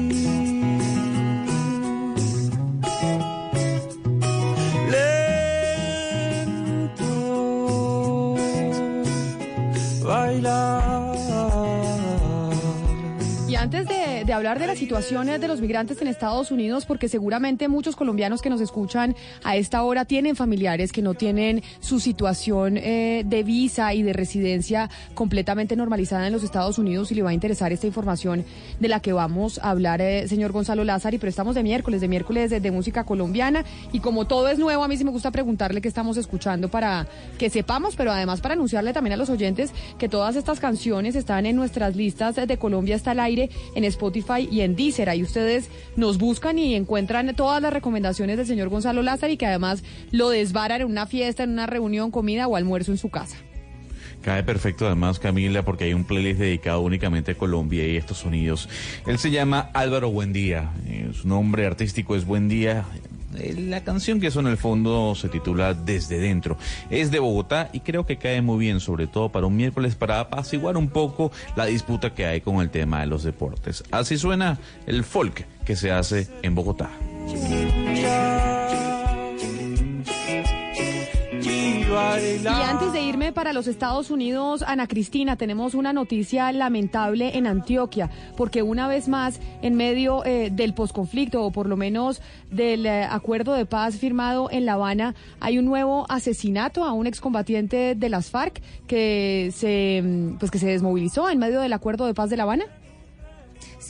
de, hablar de las situaciones de los migrantes en Estados Unidos, porque seguramente muchos colombianos que nos escuchan a esta hora tienen familiares que no tienen su situación eh, de visa y de residencia completamente normalizada en los Estados Unidos y le va a interesar esta información de la que vamos a hablar, eh, señor Gonzalo Lázaro, pero estamos de miércoles, de miércoles de, música colombiana. Y como todo es nuevo, a mí sí me gusta preguntarle qué estamos escuchando para que sepamos, pero además para anunciarle también a los oyentes que todas estas canciones están en nuestras listas de Colombia está al aire en Spotify y en Deezer. Ahí ustedes nos buscan y encuentran todas las recomendaciones del señor Gonzalo Lázaro y que además lo desbaran en una fiesta, en una reunión, comida o almuerzo en su casa. Cae perfecto además, Camila, porque hay un playlist dedicado únicamente a Colombia y estos sonidos. Él se llama Álvaro Buendía. eh, Su nombre artístico es Buendía. Eh, La canción que suena en el fondo se titula Desde Dentro. Es de Bogotá y creo que cae muy bien, sobre todo para un miércoles, para apaciguar un poco la disputa que hay con el tema de los deportes. Así suena el folk que se hace en Bogotá. Y antes de irme para los Estados Unidos, Ana Cristina, tenemos una noticia lamentable en Antioquia, porque una vez más, en medio eh, del posconflicto, o por lo menos del eh, acuerdo de paz firmado en La Habana, hay un nuevo asesinato a un excombatiente de las FARC que se, mm, pues que se desmovilizó en medio del acuerdo de paz de La Habana.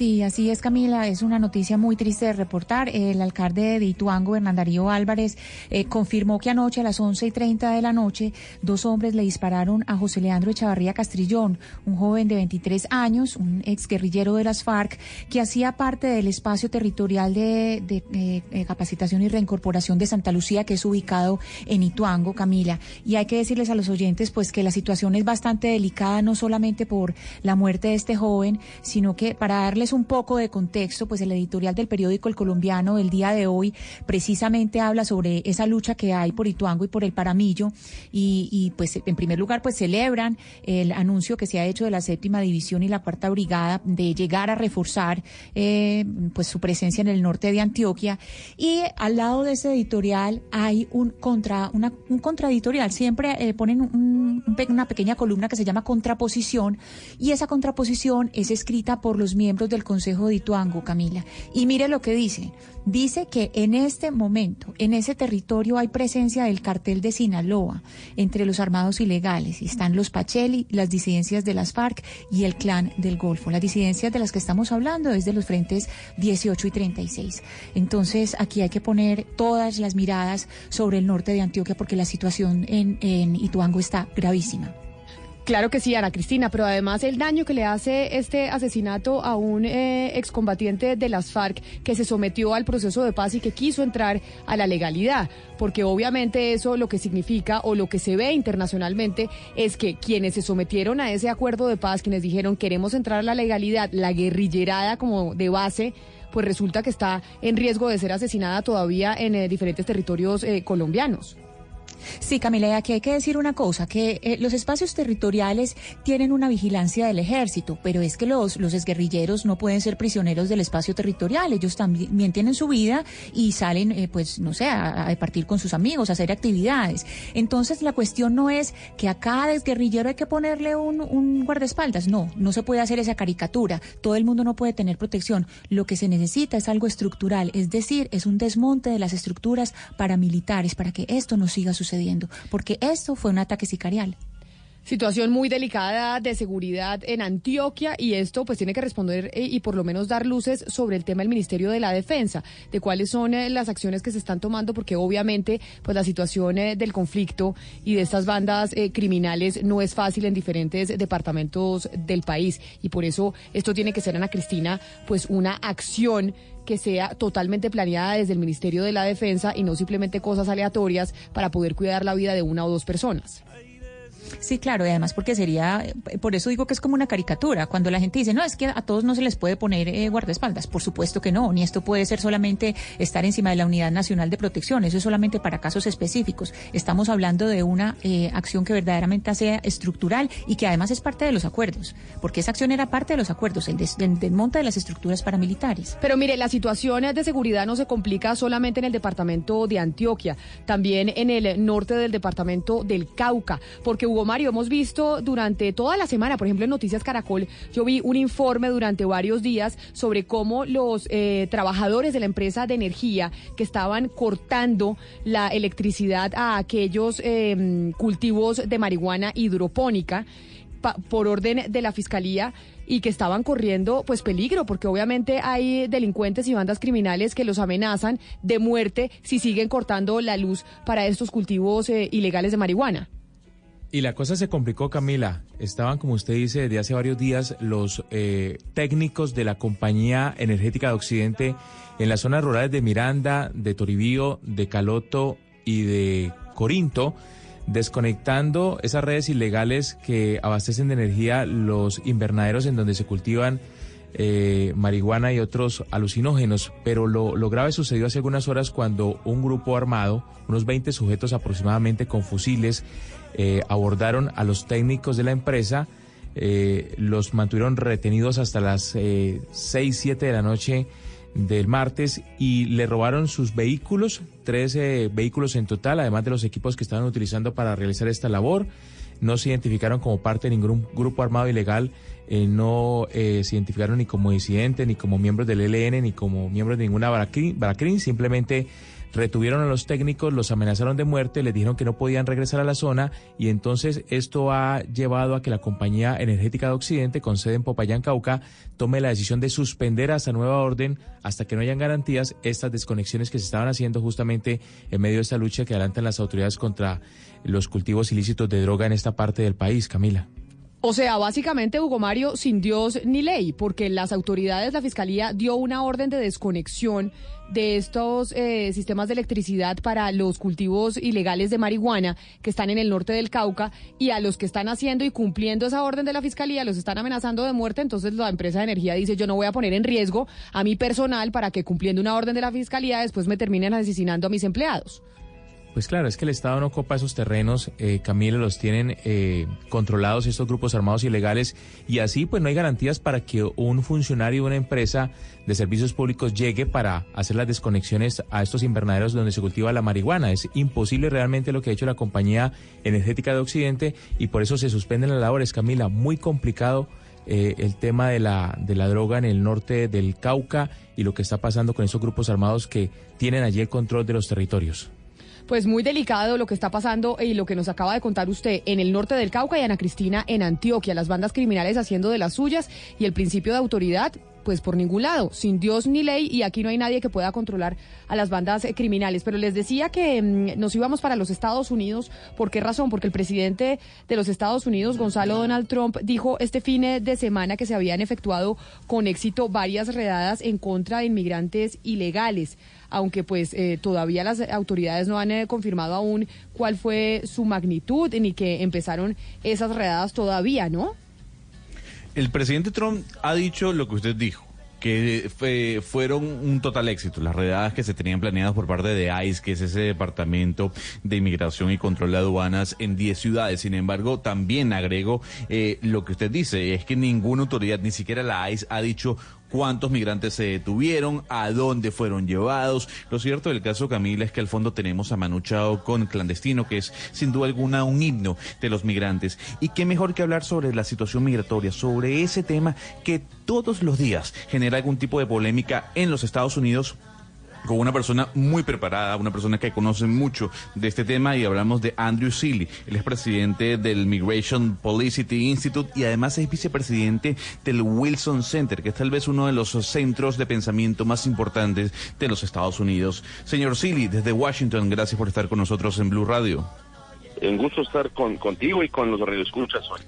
Sí, así es, Camila. Es una noticia muy triste de reportar. El alcalde de Ituango, Hernán Darío Álvarez, eh, confirmó que anoche a las 11 y 30 de la noche, dos hombres le dispararon a José Leandro Echavarría Castrillón, un joven de 23 años, un ex guerrillero de las FARC, que hacía parte del espacio territorial de, de, eh, eh, capacitación y reincorporación de Santa Lucía, que es ubicado en Ituango, Camila. Y hay que decirles a los oyentes, pues, que la situación es bastante delicada, no solamente por la muerte de este joven, sino que para darles un poco de contexto, pues el editorial del periódico El Colombiano el día de hoy precisamente habla sobre esa lucha que hay por Ituango y por el Paramillo y, pues en primer lugar pues celebran el anuncio que se ha hecho de la séptima división y la cuarta brigada de llegar a reforzar eh, pues su presencia en el norte de Antioquia. Y al lado de ese editorial hay un contra una, un contradictorial siempre eh, ponen un, un, una pequeña columna que se llama contraposición y esa contraposición es escrita por los miembros del Consejo de Ituango, Camila. Y mire lo que dice. Dice que en este momento, en ese territorio hay presencia del cartel de Sinaloa entre los armados ilegales. Están los Pacheli, las disidencias de las FARC y el clan del Golfo. Las disidencias de las que estamos hablando es de los frentes 18 y 36. Entonces, aquí hay que poner todas las miradas sobre el norte de Antioquia porque la situación en, en Ituango está gravísima. Claro que sí, Ana Cristina, pero además el daño que le hace este asesinato a un eh, excombatiente de las FARC que se sometió al proceso de paz y que quiso entrar a la legalidad, porque obviamente eso lo que significa o lo que se ve internacionalmente es que quienes se sometieron a ese acuerdo de paz, quienes dijeron queremos entrar a la legalidad, la guerrillerada como de base, pues resulta que está en riesgo de ser asesinada todavía en eh, diferentes territorios eh, colombianos. Sí, Camila, aquí hay que decir una cosa, que eh, los espacios territoriales tienen una vigilancia del ejército, pero es que los, los exguerrilleros no pueden ser prisioneros del espacio territorial, ellos también tienen su vida y salen, eh, pues, no sé, a, partir con sus amigos, a hacer actividades. Entonces, la cuestión no es que a cada exguerrillero hay que ponerle un guardaespaldas, no, no se puede hacer esa caricatura, todo el mundo no puede tener protección, lo que se necesita es algo estructural, es decir, es un desmonte de las estructuras paramilitares para que esto no siga sucediendo, porque esto fue un ataque sicarial. Situación muy delicada de seguridad en Antioquia y esto pues tiene que responder eh, y por lo menos dar luces sobre el tema del Ministerio de la Defensa, de cuáles son eh, las acciones que se están tomando porque obviamente pues la situación eh, del conflicto y de estas bandas criminales no es fácil en diferentes departamentos del país y por eso esto tiene que ser Ana Cristina pues una acción que sea totalmente planeada desde el Ministerio de la Defensa y no simplemente cosas aleatorias para poder cuidar la vida de una o dos personas. Sí, claro, y además porque sería, por eso digo que es como una caricatura, cuando la gente dice, no, es que a todos no se les puede poner eh, guardaespaldas, por supuesto que no, ni esto puede ser solamente estar encima de la Unidad Nacional de Protección, eso es solamente para casos específicos. Estamos hablando de una eh, acción que verdaderamente sea estructural y que además es parte de los acuerdos, porque esa acción era parte de los acuerdos, el, des, desmonte de las estructuras paramilitares. Pero mire, la situación de seguridad no se complica solamente en el departamento de Antioquia, también en el norte del departamento del Cauca, porque hubo Mario, hemos visto durante toda la semana, por ejemplo en Noticias Caracol, yo vi un informe durante varios días sobre cómo los eh, trabajadores de la empresa de energía que estaban cortando la electricidad a aquellos eh, cultivos de marihuana hidropónica, por orden de la fiscalía y que estaban corriendo pues peligro porque obviamente hay delincuentes y bandas criminales que los amenazan de muerte si siguen cortando la luz para estos cultivos eh, ilegales de marihuana. Y la cosa se complicó, Camila. Estaban, como usted dice, desde hace varios días los eh, técnicos de la Compañía Energética de Occidente en las zonas rurales de Miranda, de Toribío, de Caloto y de Corinto, desconectando esas redes ilegales que abastecen de energía los invernaderos en donde se cultivan eh, marihuana y otros alucinógenos. Pero lo, grave sucedió hace algunas horas cuando un grupo armado, unos 20 sujetos aproximadamente con fusiles, eh, abordaron a los técnicos de la empresa, eh, los mantuvieron retenidos hasta las eh, 6, 7 de la noche del martes y le robaron sus vehículos, 13 vehículos en total, además de los equipos que estaban utilizando para realizar esta labor. No se identificaron como parte de ningún grupo armado ilegal, eh, no eh, se identificaron ni como disidentes, ni como miembros del ELN, ni como miembros de ninguna Baracrín, simplemente retuvieron a los técnicos, los amenazaron de muerte, les dijeron que no podían regresar a la zona y entonces esto ha llevado a que la compañía energética de Occidente, con sede en Popayán, Cauca, tome la decisión de suspender hasta nueva orden, hasta que no hayan garantías, estas desconexiones que se estaban haciendo justamente en medio de esta lucha que adelantan las autoridades contra los cultivos ilícitos de droga en esta parte del país, Camila. O sea, básicamente, Hugo Mario, sin Dios ni ley, porque las autoridades, la Fiscalía dio una orden de desconexión de estos eh, sistemas de electricidad para los cultivos ilegales de marihuana que están en el norte del Cauca y a los que están haciendo y cumpliendo esa orden de la Fiscalía los están amenazando de muerte, entonces la empresa de energía dice yo no voy a poner en riesgo a mi personal para que cumpliendo una orden de la Fiscalía después me terminen asesinando a mis empleados. Pues claro, es que el Estado no copa esos terrenos, eh, Camilo, los tienen eh, controlados estos grupos armados ilegales y así pues no hay garantías para que un funcionario de una empresa de servicios públicos llegue para hacer las desconexiones a estos invernaderos donde se cultiva la marihuana. Es imposible realmente lo que ha hecho la compañía energética de Occidente y por eso se suspenden las labores, Camila, muy complicado. eh, el tema de la, de la droga en el norte del Cauca y lo que está pasando con esos grupos armados que tienen allí el control de los territorios. Pues muy delicado lo que está pasando y lo que nos acaba de contar usted en el norte del Cauca y Ana Cristina en Antioquia, las bandas criminales haciendo de las suyas y el principio de autoridad pues por ningún lado, sin Dios ni ley y aquí no hay nadie que pueda controlar a las bandas eh, criminales. Pero les decía que mm, nos íbamos para los Estados Unidos. ¿Por qué razón? Porque el presidente de los Estados Unidos, Gonzalo Donald Trump, dijo este fin de semana que se habían efectuado con éxito varias redadas en contra de inmigrantes ilegales aunque pues eh, todavía las autoridades no han eh, confirmado aún cuál fue su magnitud ni que empezaron esas redadas todavía, ¿no? El presidente Trump ha dicho lo que usted dijo que fue- fueron un total éxito las redadas que se tenían planeadas por parte de ICE, que es ese departamento de inmigración y control de aduanas en 10 ciudades. Sin embargo, también agrego eh, lo que usted dice, es que ninguna autoridad, ni siquiera la ICE, ha dicho cuántos migrantes se detuvieron, a dónde fueron llevados. Lo cierto del caso, Camila, es que al fondo tenemos a Manu Chao con Clandestino, que es sin duda alguna un himno de los migrantes. Y qué mejor que hablar sobre la situación migratoria, sobre ese tema que todos los días genera algún tipo de polémica en los Estados Unidos con una persona muy preparada, una persona que conoce mucho de este tema y hablamos de Andrew Seeley. Él es presidente del Migration Policity Institute y además es vicepresidente del Wilson Center, que es tal vez uno de los centros de pensamiento más importantes de los Estados Unidos. Señor Seeley, desde Washington, gracias por estar con nosotros en Blue Radio. Un gusto estar con, contigo y con los radioescuchas hoy.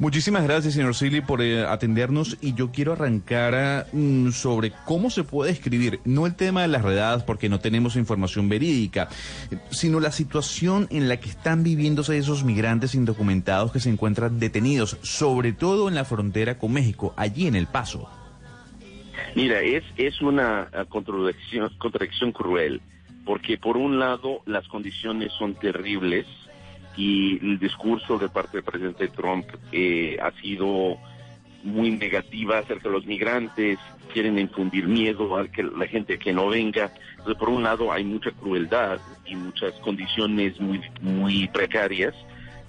Muchísimas gracias, señor Silly, por eh, atendernos y yo quiero arrancar ah, mm, sobre cómo se puede escribir, no el tema de las redadas porque no tenemos información verídica, sino la situación en la que están viviéndose esos migrantes indocumentados que se encuentran detenidos, sobre todo en la frontera con México, allí en El Paso. Mira, es, es una ah, contradicción, contradicción cruel, porque por un lado las condiciones son terribles y el discurso de parte del presidente Trump eh, ha sido muy negativa acerca de los migrantes, quieren infundir miedo a que la gente que no venga. Entonces, por un lado hay mucha crueldad y muchas condiciones muy, muy precarias,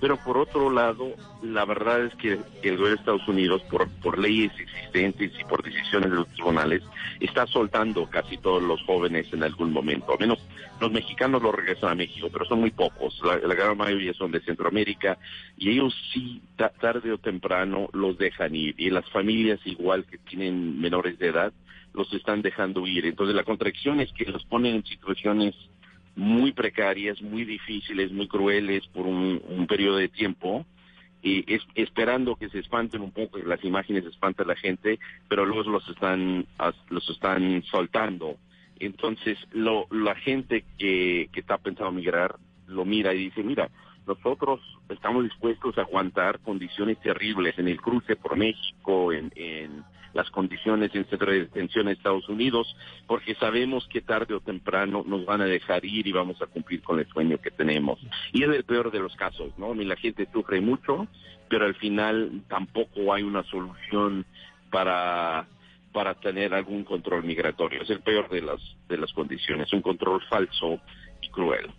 pero por otro lado, la verdad es que el gobierno de Estados Unidos, por, por leyes existentes y por decisiones de los tribunales, está soltando casi todos los jóvenes en algún momento. Al menos los mexicanos lo regresan a México, pero son muy pocos. La, la gran mayoría son de Centroamérica y ellos sí, ta- tarde o temprano, los dejan ir. Y las familias, igual que tienen menores de edad, los están dejando ir. Entonces la contradicción es que los ponen en situaciones muy precarias, muy difíciles, muy crueles por un, un periodo de tiempo, y es- esperando que se espanten un poco, las imágenes espantan a la gente, pero luego los están, los están soltando. Entonces, lo, la gente que, que está pensando migrar lo mira y dice, mira, nosotros estamos dispuestos a aguantar condiciones terribles en el cruce por México, en, en las condiciones en centro de detención en Estados Unidos, porque sabemos que tarde o temprano nos van a dejar ir y vamos a cumplir con el sueño que tenemos. Y es el peor de los casos, ¿no? La gente sufre mucho, pero al final tampoco hay una solución para para tener algún control migratorio. Es el peor de las de las condiciones, un control falso y cruel.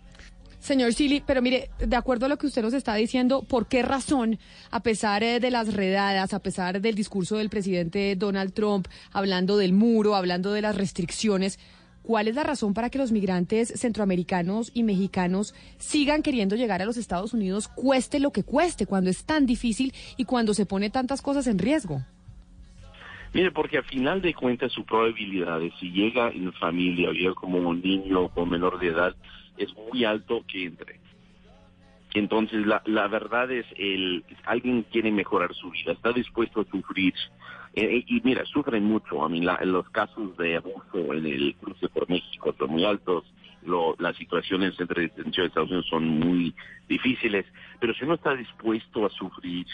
Señor Sili, pero mire, de acuerdo a lo que usted nos está diciendo, ¿por qué razón, a pesar eh, de las redadas, a pesar del discurso del presidente Donald Trump, hablando del muro, hablando de las restricciones, ¿Cuál es la razón para que los migrantes centroamericanos y mexicanos sigan queriendo llegar a los Estados Unidos, cueste lo que cueste, cuando es tan difícil y cuando se pone tantas cosas en riesgo? Mire, porque al final de cuentas su probabilidad de si llega en familia o llega como un niño o menor de edad es muy alto que entre. Entonces, la, la verdad es, el alguien quiere mejorar su vida, está dispuesto a sufrir. Eh, y mira, sufren mucho. A mí, la- los casos de abuso en el cruce por México son muy altos. Lo, las situaciones en el centro de detención de Estados Unidos son muy difíciles. Pero si uno está dispuesto a sufrir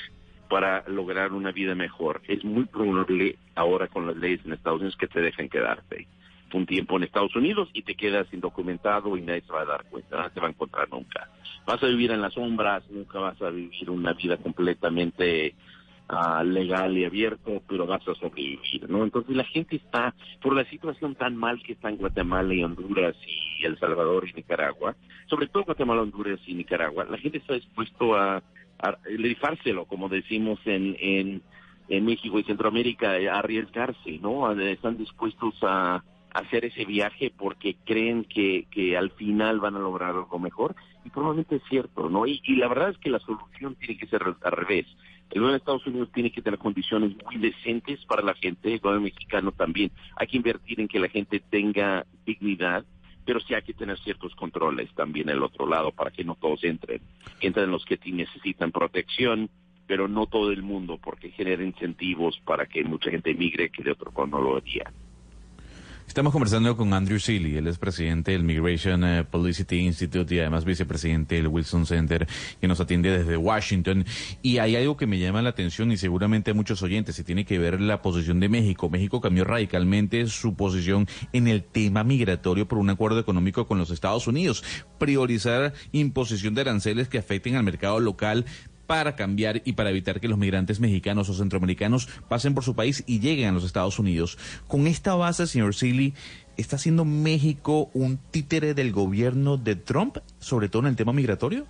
para lograr una vida mejor, es muy probable ahora con las leyes en Estados Unidos que te dejen quedarte un tiempo en Estados Unidos y te quedas indocumentado y nadie se va a dar cuenta, no te va a encontrar nunca. Vas a vivir en las sombras, nunca vas a vivir una vida completamente ah, legal y abierto, pero vas a sobrevivir, ¿no? Entonces la gente está, por la situación tan mal que está en Guatemala y Honduras y El Salvador y Nicaragua, sobre todo Guatemala, Honduras y Nicaragua, la gente está dispuesto a, a rifárselo, como decimos en, en, México y Centroamérica, a arriesgarse, ¿no? Están dispuestos a hacer ese viaje porque creen que, que al final van a lograr algo mejor y probablemente es cierto, ¿no? Y, la verdad es que la solución tiene que ser al revés. El gobierno de Estados Unidos tiene que tener condiciones muy decentes para la gente, el gobierno mexicano también. Hay que invertir en que la gente tenga dignidad, pero sí hay que tener ciertos controles también el otro lado para que no todos entren. Entran los que necesitan protección, pero no todo el mundo, porque genera incentivos para que mucha gente emigre que de otro modo no lo haría. Estamos conversando con Andrew Seeley, él es presidente del Migration eh, Publicity Institute y además vicepresidente del Wilson Center, que nos atiende desde Washington. Y hay algo que me llama la atención y seguramente a muchos oyentes, y tiene que ver la posición de México. México cambió radicalmente su posición en el tema migratorio por un acuerdo económico con los Estados Unidos. Priorizar imposición de aranceles que afecten al mercado local para cambiar y para evitar que los migrantes mexicanos o centroamericanos pasen por su país y lleguen a los Estados Unidos. Con esta base, señor Seeley, ¿está siendo México un títere del gobierno de Trump, sobre todo en el tema migratorio?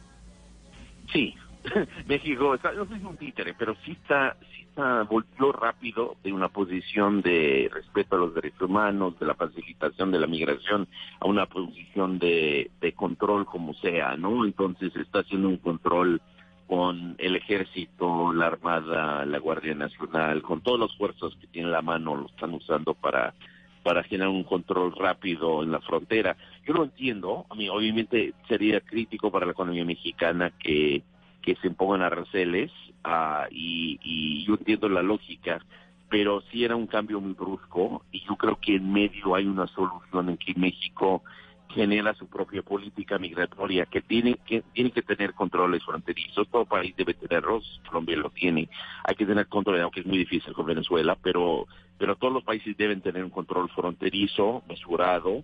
Sí, México, no es un títere, pero sí está, sí está, volvió rápido de una posición de respeto a los derechos humanos, de la facilitación de la migración, a una posición de control como sea, ¿no? Entonces está haciendo un control con el ejército, la armada, la Guardia Nacional, con todas las fuerzas que tiene la mano, lo están usando para para generar un control rápido en la frontera. Yo lo entiendo, a mí obviamente sería crítico para la economía mexicana que, que se impongan aranceles ah, y, y yo entiendo la lógica, pero sí era un cambio muy brusco y yo creo que en medio hay una solución en que México genera su propia política migratoria que tiene que tiene que tener controles fronterizos todo país debe tenerlos Colombia lo tiene. Hay que tener control aunque es muy difícil con Venezuela pero pero todos los países deben tener un control fronterizo mesurado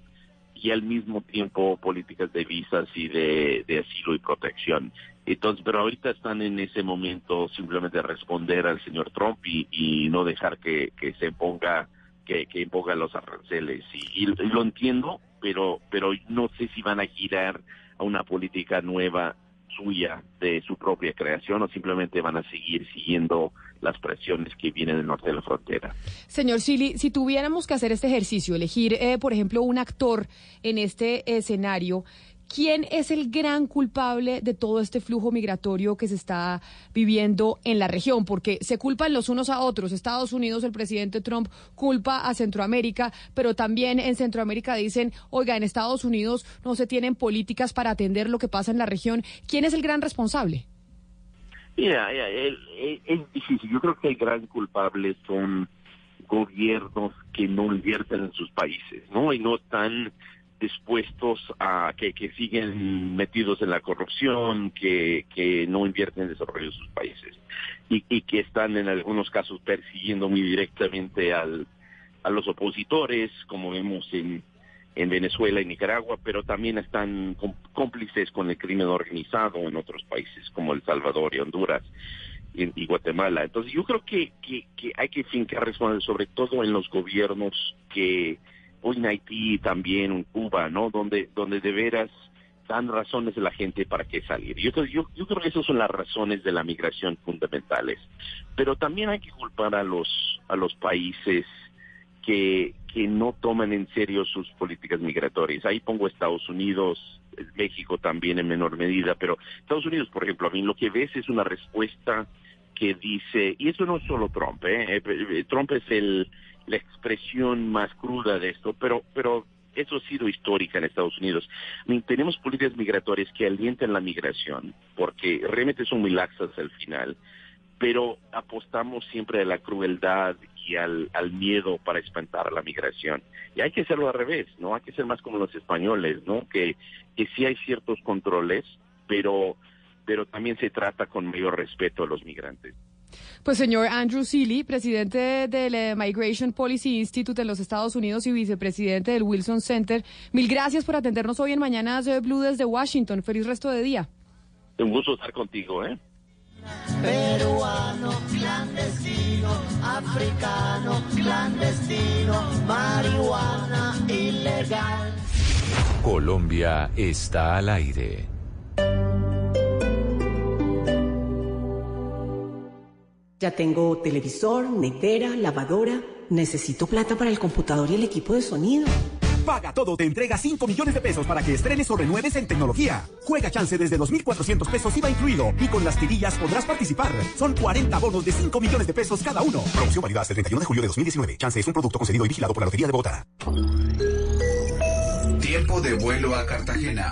y al mismo tiempo políticas de visas y de, asilo y protección. Entonces pero ahorita están en ese momento simplemente responder al señor Trump y, y no dejar que, que se imponga que, que imponga los aranceles. Y, y lo entiendo pero pero no sé si van a girar a una política nueva suya de su propia creación o simplemente van a seguir siguiendo las presiones que vienen del norte de la frontera. Señor Sili, si tuviéramos que hacer este ejercicio, elegir, eh, por ejemplo, un actor en este escenario, ¿quién es el gran culpable de todo este flujo migratorio que se está viviendo en la región? Porque se culpan los unos a otros. Estados Unidos, el presidente Trump culpa a Centroamérica, pero también en Centroamérica dicen, oiga, en Estados Unidos no se tienen políticas para atender lo que pasa en la región. ¿Quién es el gran responsable? Mira, es difícil. Yo creo que el gran culpable son gobiernos que no invierten en sus países, ¿no? Y no están dispuestos a que, que siguen metidos en la corrupción, que, que no invierten en desarrollo de sus países y, y que están en algunos casos persiguiendo muy directamente al, a los opositores, como vemos en, en Venezuela y Nicaragua, pero también están cómplices con el crimen organizado en otros países como El Salvador y Honduras y, Guatemala. Entonces yo creo que, que, que hay que fincar sobre todo en los gobiernos que hoy en Haití también en Cuba, ¿no? Donde, donde de veras dan razones a la gente para que salir. Yo, yo, yo creo que esas son las razones de la migración fundamentales. Pero también hay que culpar a los, a los países que, que no toman en serio sus políticas migratorias. Ahí pongo Estados Unidos, México también en menor medida, pero Estados Unidos, por ejemplo, a mí lo que ves es una respuesta que dice, y eso no es solo Trump, ¿eh? Eh, Trump es el, la expresión más cruda de esto, pero, pero eso ha sido histórica en Estados Unidos. Tenemos políticas migratorias que alientan la migración, porque realmente son muy laxas al final, pero apostamos siempre a la crueldad y al, al miedo para espantar a la migración. Y hay que hacerlo al revés, ¿no? Hay que ser más como los españoles, ¿no? Que, que sí hay ciertos controles, pero, pero también se trata con mayor respeto a los migrantes. Pues señor Andrew Seeley, presidente del eh, Migration Policy Institute en los Estados Unidos y vicepresidente del Wilson Center, mil gracias por atendernos hoy en Mañanas de Blue desde Washington. Feliz resto de día. Un gusto estar contigo, ¿eh? Peruano, clandestino, africano, clandestino, marihuana ilegal. Colombia está al aire. Ya tengo televisor, netera, lavadora. Necesito plata para el computador y el equipo de sonido. Paga Todo te entrega 5 millones de pesos para que estrenes o renueves en tecnología. Juega chance desde 2.400 pesos IVA incluido y con las tirillas podrás participar. Son 40 bonos de 5 millones de pesos cada uno. Promoción válida hasta el 31 de julio de 2019. Chance es un producto concedido y vigilado por la Lotería de Bogotá. Tiempo de vuelo a Cartagena.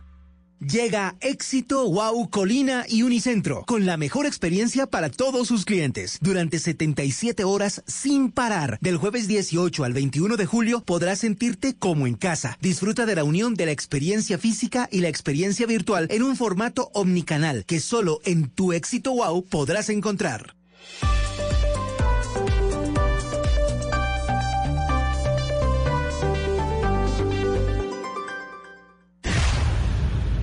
Llega Éxito Wow Colina y Unicentro con la mejor experiencia para todos sus clientes. Durante 77 horas sin parar. Del jueves 18 al 21 de julio podrás sentirte como en casa. Disfruta de la unión de la experiencia física y la experiencia virtual en un formato omnicanal que solo en tu Éxito Wow podrás encontrar.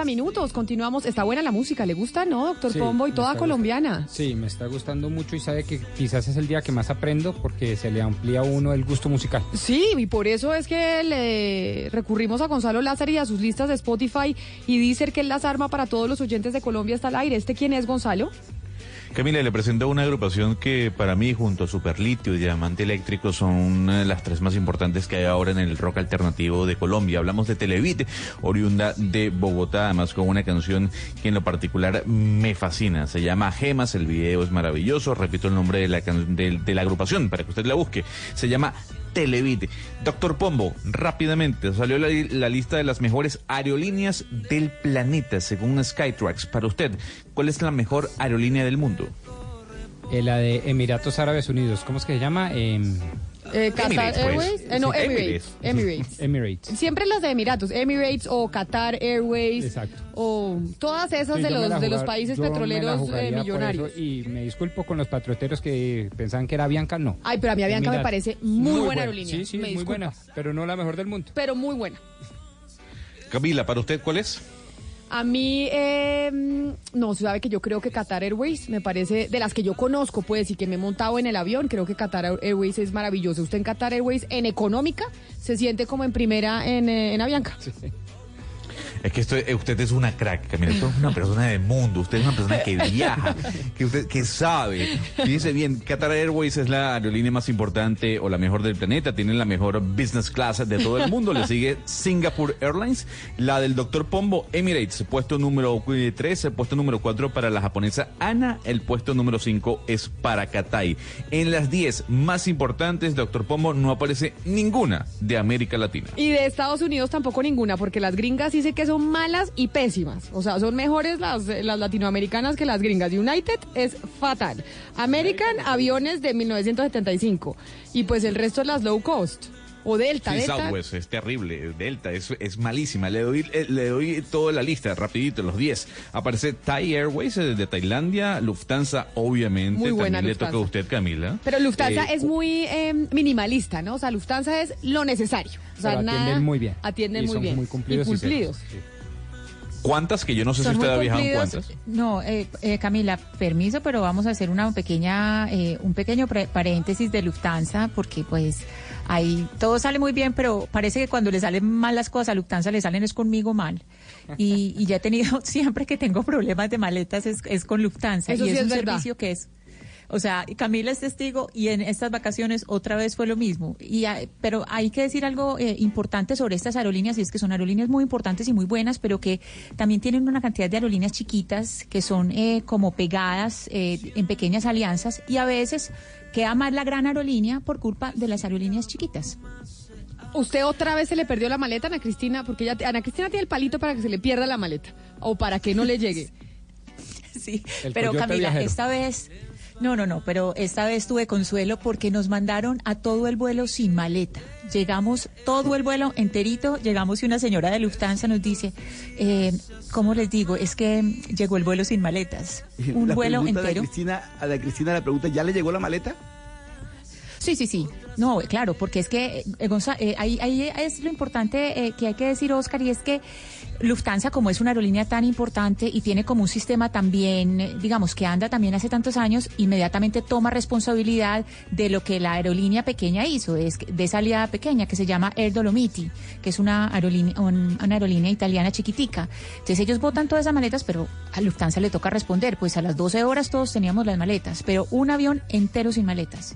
40 minutos. Continuamos. Está buena la música, ¿le gusta? ¿No, doctor sí, Pombo? Y toda colombiana. Gustando. Sí, me está gustando mucho y sabe que quizás es el día que más aprendo porque se le amplía a uno el gusto musical. Sí, y por eso es que le recurrimos a Gonzalo Lázaro y a sus listas de Spotify y Deezer que él las arma para todos los oyentes de Colombia hasta el aire. ¿Este quién es, Gonzalo? Camila, le presento una agrupación que para mí, junto a Superlitio y Diamante Eléctrico, son eh, las tres más importantes que hay ahora en el rock alternativo de Colombia. Hablamos de Televit, oriunda de Bogotá, además con una canción que en lo particular me fascina. Se llama Gemas, el video es maravilloso. Repito el nombre de la, de, de la agrupación para que usted la busque. Se llama Televit. Doctor Pombo, rápidamente, salió la, la lista de las mejores aerolíneas del planeta, según Skytrax. Para usted, ¿cuál es la mejor aerolínea del mundo? Eh, la de Emiratos Árabes Unidos, ¿cómo es que se llama? Em, Eh, Qatar Emirates, pues. Airways. Eh, no, Sí, Emirates. Emirates. Emirates. Siempre las de Emiratos, Emirates o Qatar Airways Exacto. o todas esas Sí, de los de los países yo me la petroleros eh, millonarios. eso, y me disculpo con los patrioteros que pensaban que era Bianca, no. Ay, pero a mí Avianca me Emirates. parece muy, buena aerolínea. Sí, sí, me es muy buena, pero no la mejor del mundo. Pero muy buena. Camila, ¿para usted cuál es? A mí, eh, no, sabe que yo creo que Qatar Airways me parece, de las que yo conozco, pues, y que me he montado en el avión, creo que Qatar Airways es maravilloso. Usted en Qatar Airways, en económica, se siente como en primera en, eh, en Avianca. Es que esto- eh, usted es una crack, Camila. Usted es una persona de mundo. Usted es una persona que viaja, que usted que sabe. Fíjese bien, Qatar Airways es la aerolínea más importante o la mejor del planeta. Tiene la mejor business class de todo el mundo. Le sigue Singapore Airlines, la del Dr. Pombo Emirates, puesto número 3, el puesto número 4 para la japonesa Ana, el puesto número 5 es para Cathay. En las 10 más importantes, Dr. Pombo no aparece ninguna de América Latina. Y de Estados Unidos tampoco ninguna, porque las gringas dice que son malas y pésimas. O sea, son mejores las, las latinoamericanas que las gringas. United es fatal. American, aviones de 1975. Y pues el resto las low cost. O Delta, Sí, Delta. Southwest es terrible, Delta es, es malísima. Le doy, eh, le doy toda la lista, rapidito, los 10. Aparece Thai Airways eh, de Tailandia, Lufthansa, obviamente. Muy buena También le toca a usted, Camila. Pero Lufthansa Eh, es muy eh, minimalista, ¿no? O sea, Lufthansa es lo necesario. O sea, atienden nada- muy bien. Atienden Y muy son bien. muy cumplidos Y y cumplidos. ¿Cuántas? Que yo no sé Son si usted ha viajado en cuántas. No, eh, eh, Camila, permiso, pero vamos a hacer una pequeña, eh, un pequeño pre- paréntesis de Lufthansa, porque pues ahí todo sale muy bien, pero parece que cuando le salen mal las cosas a Lufthansa le salen es conmigo mal. Y, y ya he tenido, siempre que tengo problemas de maletas es, es con Lufthansa. Eso y sí es, es un verdad. servicio que es o sea, Camila es testigo y en estas vacaciones otra vez fue lo mismo. Y, pero hay que decir algo eh, importante sobre estas aerolíneas y es que son aerolíneas muy importantes y muy buenas, pero que también tienen una cantidad de aerolíneas chiquitas que son eh, como pegadas eh, en pequeñas alianzas y a veces queda mal la gran aerolínea por culpa de las aerolíneas chiquitas. ¿Usted otra vez se le perdió la maleta, Ana Cristina? Porque ella, Ana Cristina tiene el palito para que se le pierda la maleta o para que no le llegue. Sí, El pero Camila, viajero. esta vez, no, no, no, pero esta vez tuve consuelo porque nos mandaron a todo el vuelo sin maleta. Llegamos todo el vuelo enterito, llegamos y una señora de Lufthansa nos dice, eh, ¿cómo les digo? Es que llegó el vuelo sin maletas. Un La vuelo de entero. Cristina, a la Cristina la pregunta, ¿ya le llegó la maleta? Sí, sí, sí. No, eh, claro, porque es que eh, eh, ahí, ahí es lo importante eh, que hay que decir, Oscar, y es que Lufthansa, como es una aerolínea tan importante y tiene como un sistema también, eh, digamos, que anda también hace tantos años, inmediatamente toma responsabilidad de lo que la aerolínea pequeña hizo, que- de esa aliada pequeña que se llama Air Dolomiti, que es una aerolínea, un- una aerolínea italiana chiquitica. Entonces ellos botan todas esas maletas, pero a Lufthansa le toca responder, pues a las 12 horas todos teníamos las maletas, pero un avión entero sin maletas.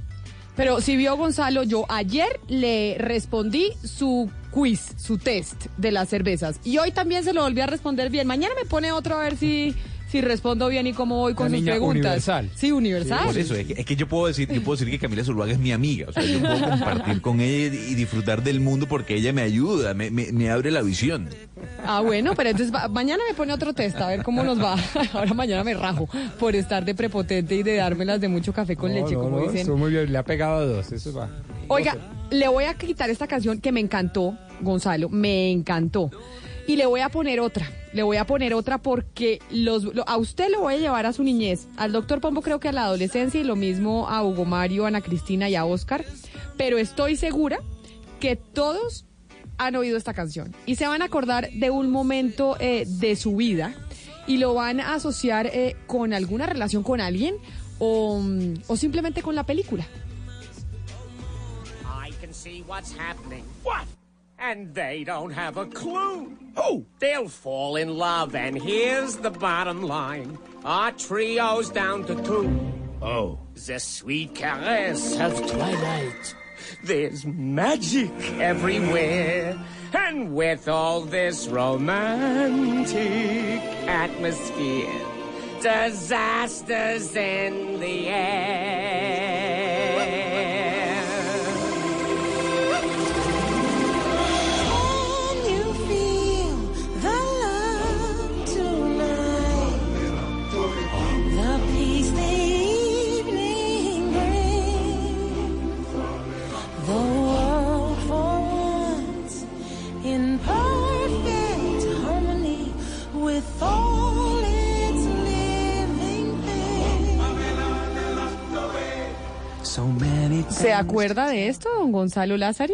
Pero si vio Gonzalo, yo ayer le respondí su quiz, su test de las cervezas. Y hoy también se lo volví a responder bien. Mañana me pone otro a ver si, si respondo bien y cómo voy con La sus niña preguntas. universal. Sí, universal. Por eso, es que, es que yo puedo decir, yo puedo decir que Camila Zuluaga es mi amiga. O sea, yo puedo compartir con ella y disfrutar del mundo porque ella me ayuda, me, me, me abre la visión. Ah, bueno, pero entonces va- mañana me pone otro test, a ver cómo nos va. Ahora mañana me rajo por estar de prepotente y de dármelas de mucho café con No, leche, no, como no, dicen. muy bien, le ha pegado a dos, eso va. Oiga, le voy a quitar esta canción que me encantó, Gonzalo, me encantó. Y le voy a poner otra, le voy a poner otra porque los, lo- a usted lo voy a llevar a su niñez, al doctor Pombo creo que a la adolescencia y lo mismo a Hugo Mario, a Ana Cristina y a Oscar, pero estoy segura que todos han oído esta canción y se van a acordar de un momento eh, de su vida y lo van a asociar eh, con alguna relación con alguien o, mm, o simplemente con la película. I can see what's happening. What? And they don't have a clue. Oh! They'll fall in love, and here's the bottom line. Our trio's down to two. Oh. The sweet caress of twilight. There's magic everywhere. And with all this romantic atmosphere, disasters in the air. ¿Se acuerda de esto, don Gonzalo Lázari?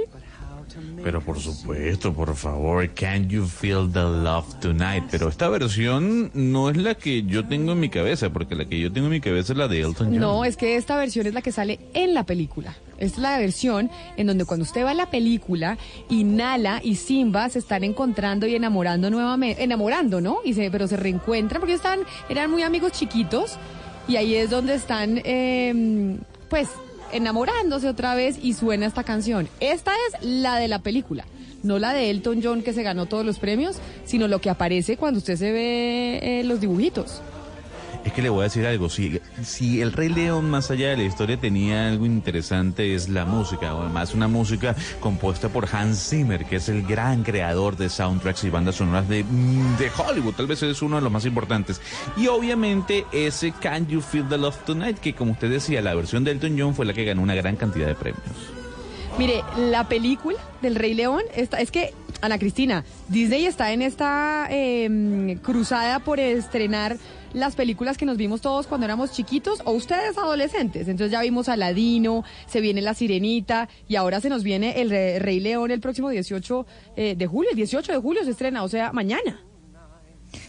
Pero por supuesto, por favor, Can You Feel the Love Tonight? Pero esta versión no es la que yo tengo en mi cabeza, porque la que yo tengo en mi cabeza es la de Elton John. No, es que esta versión es la que sale en la película. Esta es la versión en donde cuando usted va a la película y Nala y Simba se están encontrando y enamorando nuevamente, enamorando, ¿no? Y se, pero se reencuentran porque están, eran muy amigos chiquitos y ahí es donde están, eh, pues, enamorándose otra vez y suena esta canción. Esta es la de la película. No la de Elton John que se ganó todos los premios, sino lo que aparece cuando usted se ve eh, los dibujitos. Es que le voy a decir algo, si, si el Rey León más allá de la historia tenía algo interesante es la música, o además una música compuesta por Hans Zimmer, que es el gran creador de soundtracks y bandas sonoras de, mm, de Hollywood, tal vez es uno de los más importantes. Y obviamente ese Can You Feel the Love Tonight, que como usted decía, la versión de Elton John fue la que ganó una gran cantidad de premios. Mire, la película del Rey León, esta, es que, Ana Cristina, Disney está en esta eh, cruzada por estrenar las películas que nos vimos todos cuando éramos chiquitos o ustedes adolescentes. Entonces ya vimos Aladino, se viene La Sirenita y ahora se nos viene el Re- Rey León el próximo 18 eh, de julio. El 18 de julio se estrena, o sea, mañana.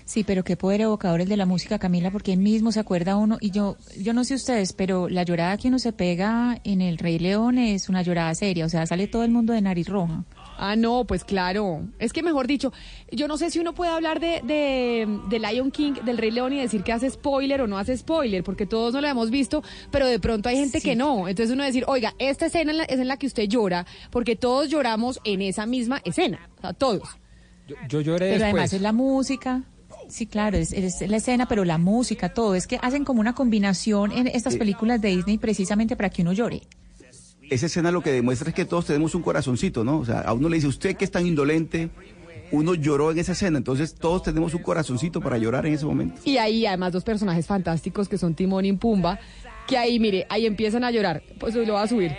Sí, pero qué poder evocador el de la música, Camila, porque él mismo se acuerda uno, y yo, yo no sé ustedes, pero la llorada que uno se pega en el Rey León es una llorada seria, o sea, sale todo el mundo de nariz roja. Ah, no, pues claro. Es que mejor dicho, yo no sé si uno puede hablar de, de, de Lion King, del Rey León y decir que hace spoiler o no hace spoiler, porque todos no lo hemos visto, pero de pronto hay gente que no. Entonces uno decir, oiga, esta escena en la- es en la que usted llora, porque todos lloramos en esa misma escena. O sea, todos. Yo, yo lloré Pero después. además es la música. Sí, claro, es, es la escena, pero la música, todo. Es que hacen como una combinación en estas Eh. películas de Disney precisamente para que uno llore. Esa escena lo que demuestra es que todos tenemos un corazoncito, ¿no? O sea, a uno le dice, usted que es tan indolente, uno lloró en esa escena, entonces todos tenemos un corazoncito para llorar en ese momento. Y ahí además dos personajes fantásticos que son Timón y Pumba, que ahí, mire, ahí empiezan a llorar. Pues lo va a subir.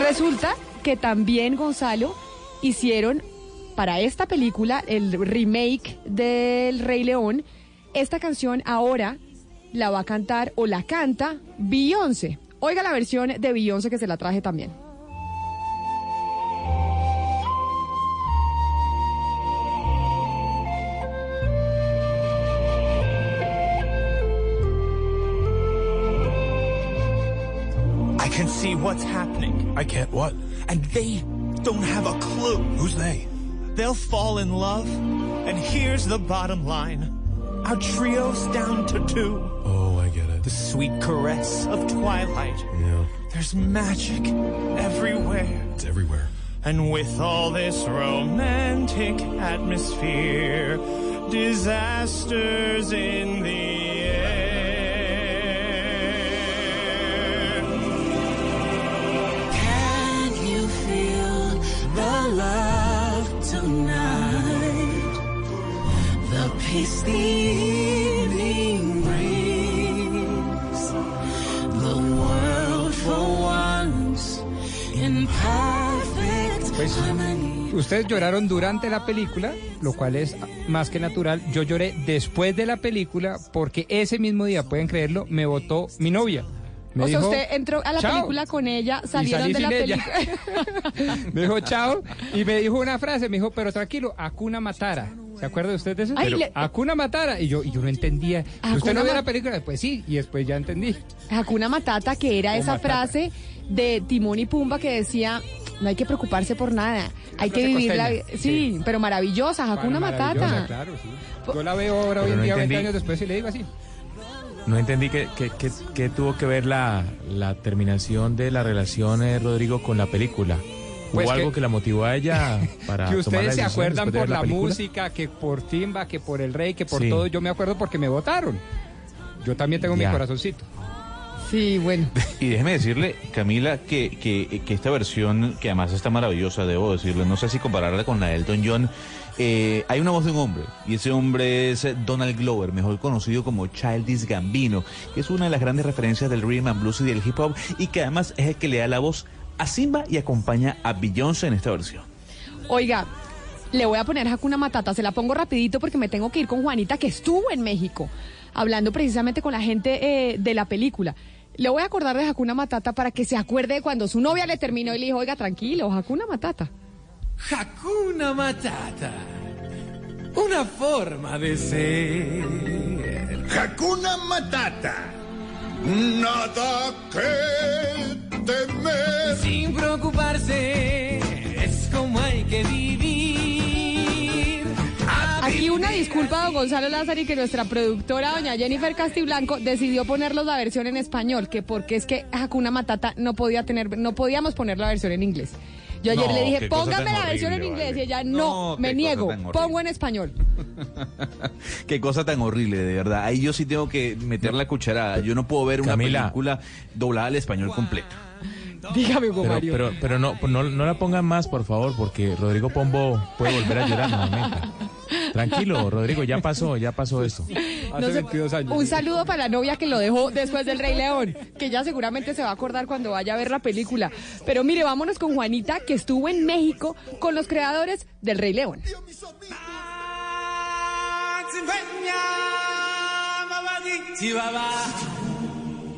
Resulta que también, Gonzalo, hicieron para esta película, el remake del Rey León, esta canción ahora la va a cantar o la canta Beyoncé. Oiga la versión de Beyoncé que se la traje también. I can see what's happening. I can't what? And they don't have a clue. Who's they? They'll fall in love. And here's the bottom line. Our trio's down to two. Oh, I get it. The sweet caress of twilight. Yeah. There's magic everywhere. It's everywhere. And with all this romantic atmosphere, disasters in the air. Peace the evening brings. The world for once in perfect Pues, ustedes lloraron durante la película, lo cual es más que natural. Yo lloré después de la película porque ese mismo día, pueden creerlo, me votó mi novia. Me o sea, usted entró a la "Chao". película con ella, salieron de la película. Me dijo chao y me dijo una frase, me dijo, pero tranquilo, Akuna Matara. ¿Se acuerda usted de eso? Ay, Pero, le- Akuna Matara. Y yo, y yo no entendía. Hakuna ¿Usted no vio la película? Pues sí, y después ya entendí. Hakuna Matata, que era O esa Matata. frase de Timón y Pumba que decía, no hay que preocuparse por nada, hay que vivir la vida. Sí, pero maravillosa, Hakuna Matata. Claro, sí. Yo la veo ahora hoy en no día, 20 entendí. años después, y le digo así. No entendí qué qué- qué- qué tuvo que ver la, la terminación de la relación de Rodrigo con la película. ¿Hubo Pues que- algo que la motivó a ella para que tomar ustedes se acuerdan por la, música, que por Timba, que por el rey, que por Sí. todo. Yo me acuerdo porque me votaron. Yo también tengo Ya. mi corazoncito. Sí, bueno. Y déjeme decirle, Camila, que, que, que esta versión, que además está maravillosa, debo decirle, no sé si compararla con la de Elton John, eh, hay una voz de un hombre, y ese hombre es Donald Glover, mejor conocido como Childish Gambino, que es una de las grandes referencias del rhythm and blues y del hip hop, y que además es el que le da la voz a Simba y acompaña a Beyoncé en esta versión. Oiga, le voy a poner Hakuna Matata, se la pongo rapidito porque me tengo que ir con Juanita, que estuvo en México, hablando precisamente con la gente eh, de la película. Le voy a acordar de Hakuna Matata para que se acuerde de cuando su novia le terminó y le dijo, oiga, tranquilo, Hakuna Matata. Hakuna Matata. Una forma de ser. Hakuna Matata. Nada que temer. Sin preocuparse, es como hay que vivir. Aquí una disculpa a don Gonzalo Lázaro y que nuestra productora, doña Jennifer Castiblanco, decidió ponerlos la versión en español, que porque es que Hakuna Matata no podía tener, no podíamos poner la versión en inglés. Yo ayer No, le dije, póngame la versión en inglés vale. y ella, No, me niego, pongo en español. Qué cosa tan horrible, de verdad. Ahí yo sí tengo que meter la cucharada. Yo no puedo ver una película doblada al español completo. Dígame, Hugo Pero, Mario. pero, pero no, no, no la pongan más, por favor, porque Rodrigo Pombo puede volver a llorar nuevamente. Tranquilo, Rodrigo, ya pasó, ya pasó esto. No sé, Un saludo para la novia que lo dejó después del Rey León, que ella seguramente se va a acordar cuando vaya a ver la película. Pero mire, vámonos con Juanita, que estuvo en México con los creadores del Rey León.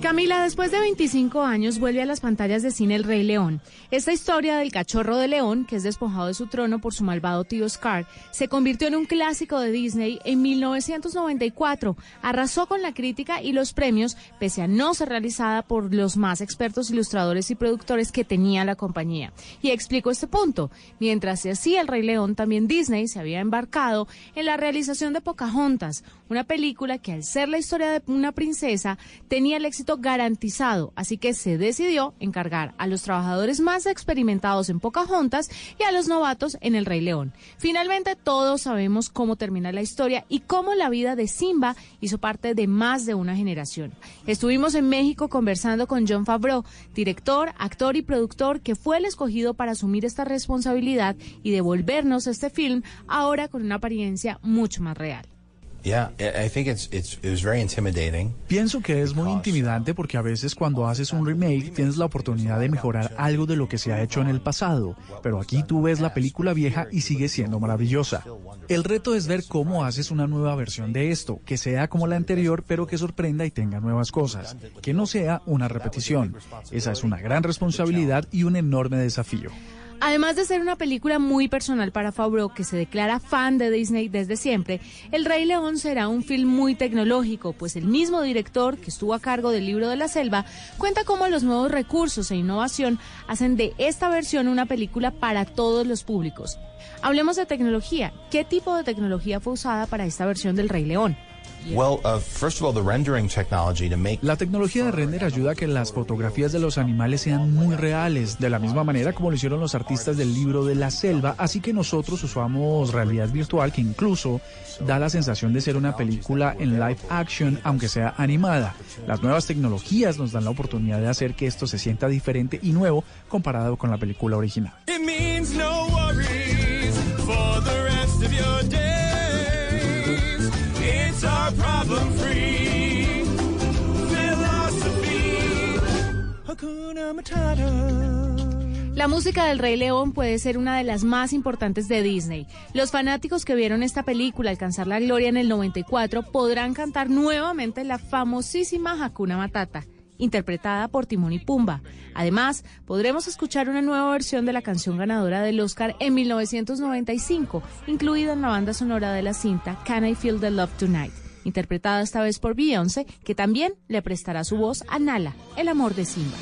Camila, después de 25 años, vuelve a las pantallas de cine El Rey León. Esta historia del cachorro de león, que es despojado de su trono por su malvado tío Scar, se convirtió en un clásico de Disney en 1994. Arrasó con la crítica y los premios, pese a no ser realizada por los más expertos ilustradores y productores que tenía la compañía. Y explico este punto. Mientras se hacía El Rey León, también Disney se había embarcado en la realización de Pocahontas, una película que al ser la historia de una princesa tenía el éxito garantizado, así que se decidió encargar a los trabajadores más experimentados en Pocahontas y a los novatos en El Rey León. Finalmente todos sabemos cómo termina la historia y cómo la vida de Simba hizo parte de más de una generación. Estuvimos en México conversando con John Favreau, director, actor y productor que fue el escogido para asumir esta responsabilidad y devolvernos este film ahora con una apariencia mucho más real. Pienso que es muy intimidante porque a veces cuando haces un remake tienes la oportunidad de mejorar algo de lo que se ha hecho en el pasado, pero aquí tú ves la película vieja y sigue siendo maravillosa. El reto es ver cómo haces una nueva versión de esto, que sea como la anterior pero que sorprenda y tenga nuevas cosas, que no sea una repetición. Esa es una gran responsabilidad y un enorme desafío. Además de ser una película muy personal para Favreau, que se declara fan de Disney desde siempre, El Rey León será un film muy tecnológico, pues el mismo director que estuvo a cargo del libro de la selva cuenta cómo los nuevos recursos e innovación hacen de esta versión una película para todos los públicos. Hablemos de tecnología. ¿Qué tipo de tecnología fue usada para esta versión del Rey León? Well, uh, first of all, the rendering technology to make La tecnología de render ayuda a que las fotografías de los animales sean muy reales, de la misma manera como lo hicieron los artistas del libro de la selva, así que nosotros usamos realidad virtual que incluso da la sensación de ser una película en live action, aunque sea animada. Las nuevas tecnologías nos dan la oportunidad de hacer que esto se sienta diferente y nuevo comparado con la película original. It means no worries for the rest of your. La música del Rey León puede ser una de las más importantes de Disney. Los fanáticos que vieron esta película alcanzar la gloria en el 94 podrán cantar nuevamente la famosísima Hakuna Matata, interpretada por Timón y Pumba. Además, podremos escuchar una nueva versión de la canción ganadora del Oscar en 1995, incluida en la banda sonora de la cinta Can I Feel the Love Tonight, interpretada esta vez por Beyoncé, que también le prestará su voz a Nala, el amor de Simba.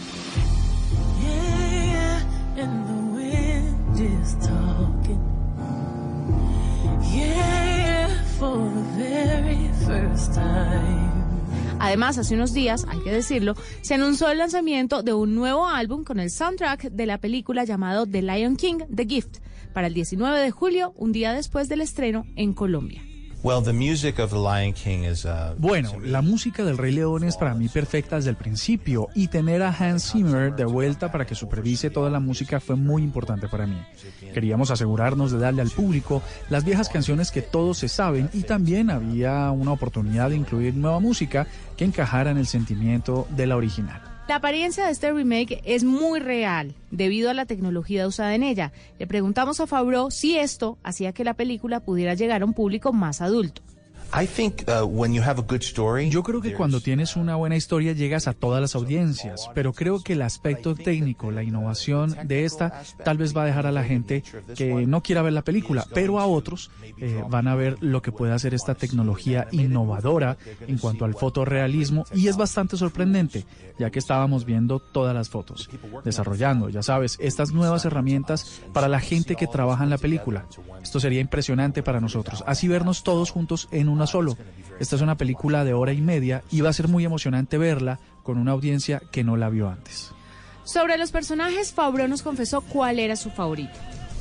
Además, hace unos días, hay que decirlo, se anunció el lanzamiento de un nuevo álbum con el soundtrack de la película llamado The Lion King, The Gift, para el 19 de julio, un día después del estreno en Colombia. Well, the music of the Lion King is uh, Bueno, la música del Rey León es para mí perfecta desde el principio y tener a Hans Zimmer de vuelta para que supervise toda la música fue muy importante para mí. Queríamos asegurarnos de darle al público las viejas canciones que todos se saben y también había una oportunidad de incluir nueva música que encajara en el sentimiento de la original. La apariencia de este remake es muy real debido a la tecnología usada en ella. Le preguntamos a Favreau si esto hacía que la película pudiera llegar a un público más adulto. I think uh, when you have a good story, Yo creo que cuando tienes una buena historia llegas a todas las audiencias, pero creo que el aspecto técnico, la innovación de esta, tal vez va a dejar a la gente que no quiera ver la película, pero a otros eh, van a ver lo que puede hacer esta tecnología innovadora en cuanto al fotorrealismo y es bastante sorprendente, ya que estábamos viendo todas las fotos, desarrollando, ya sabes, estas nuevas herramientas para la gente que trabaja en la película. Esto sería impresionante para nosotros, así vernos todos juntos en una solo. Esta es una película de hora y media y va a ser muy emocionante verla con una audiencia que no la vio antes. Sobre los personajes, Favreau nos confesó cuál era su favorito.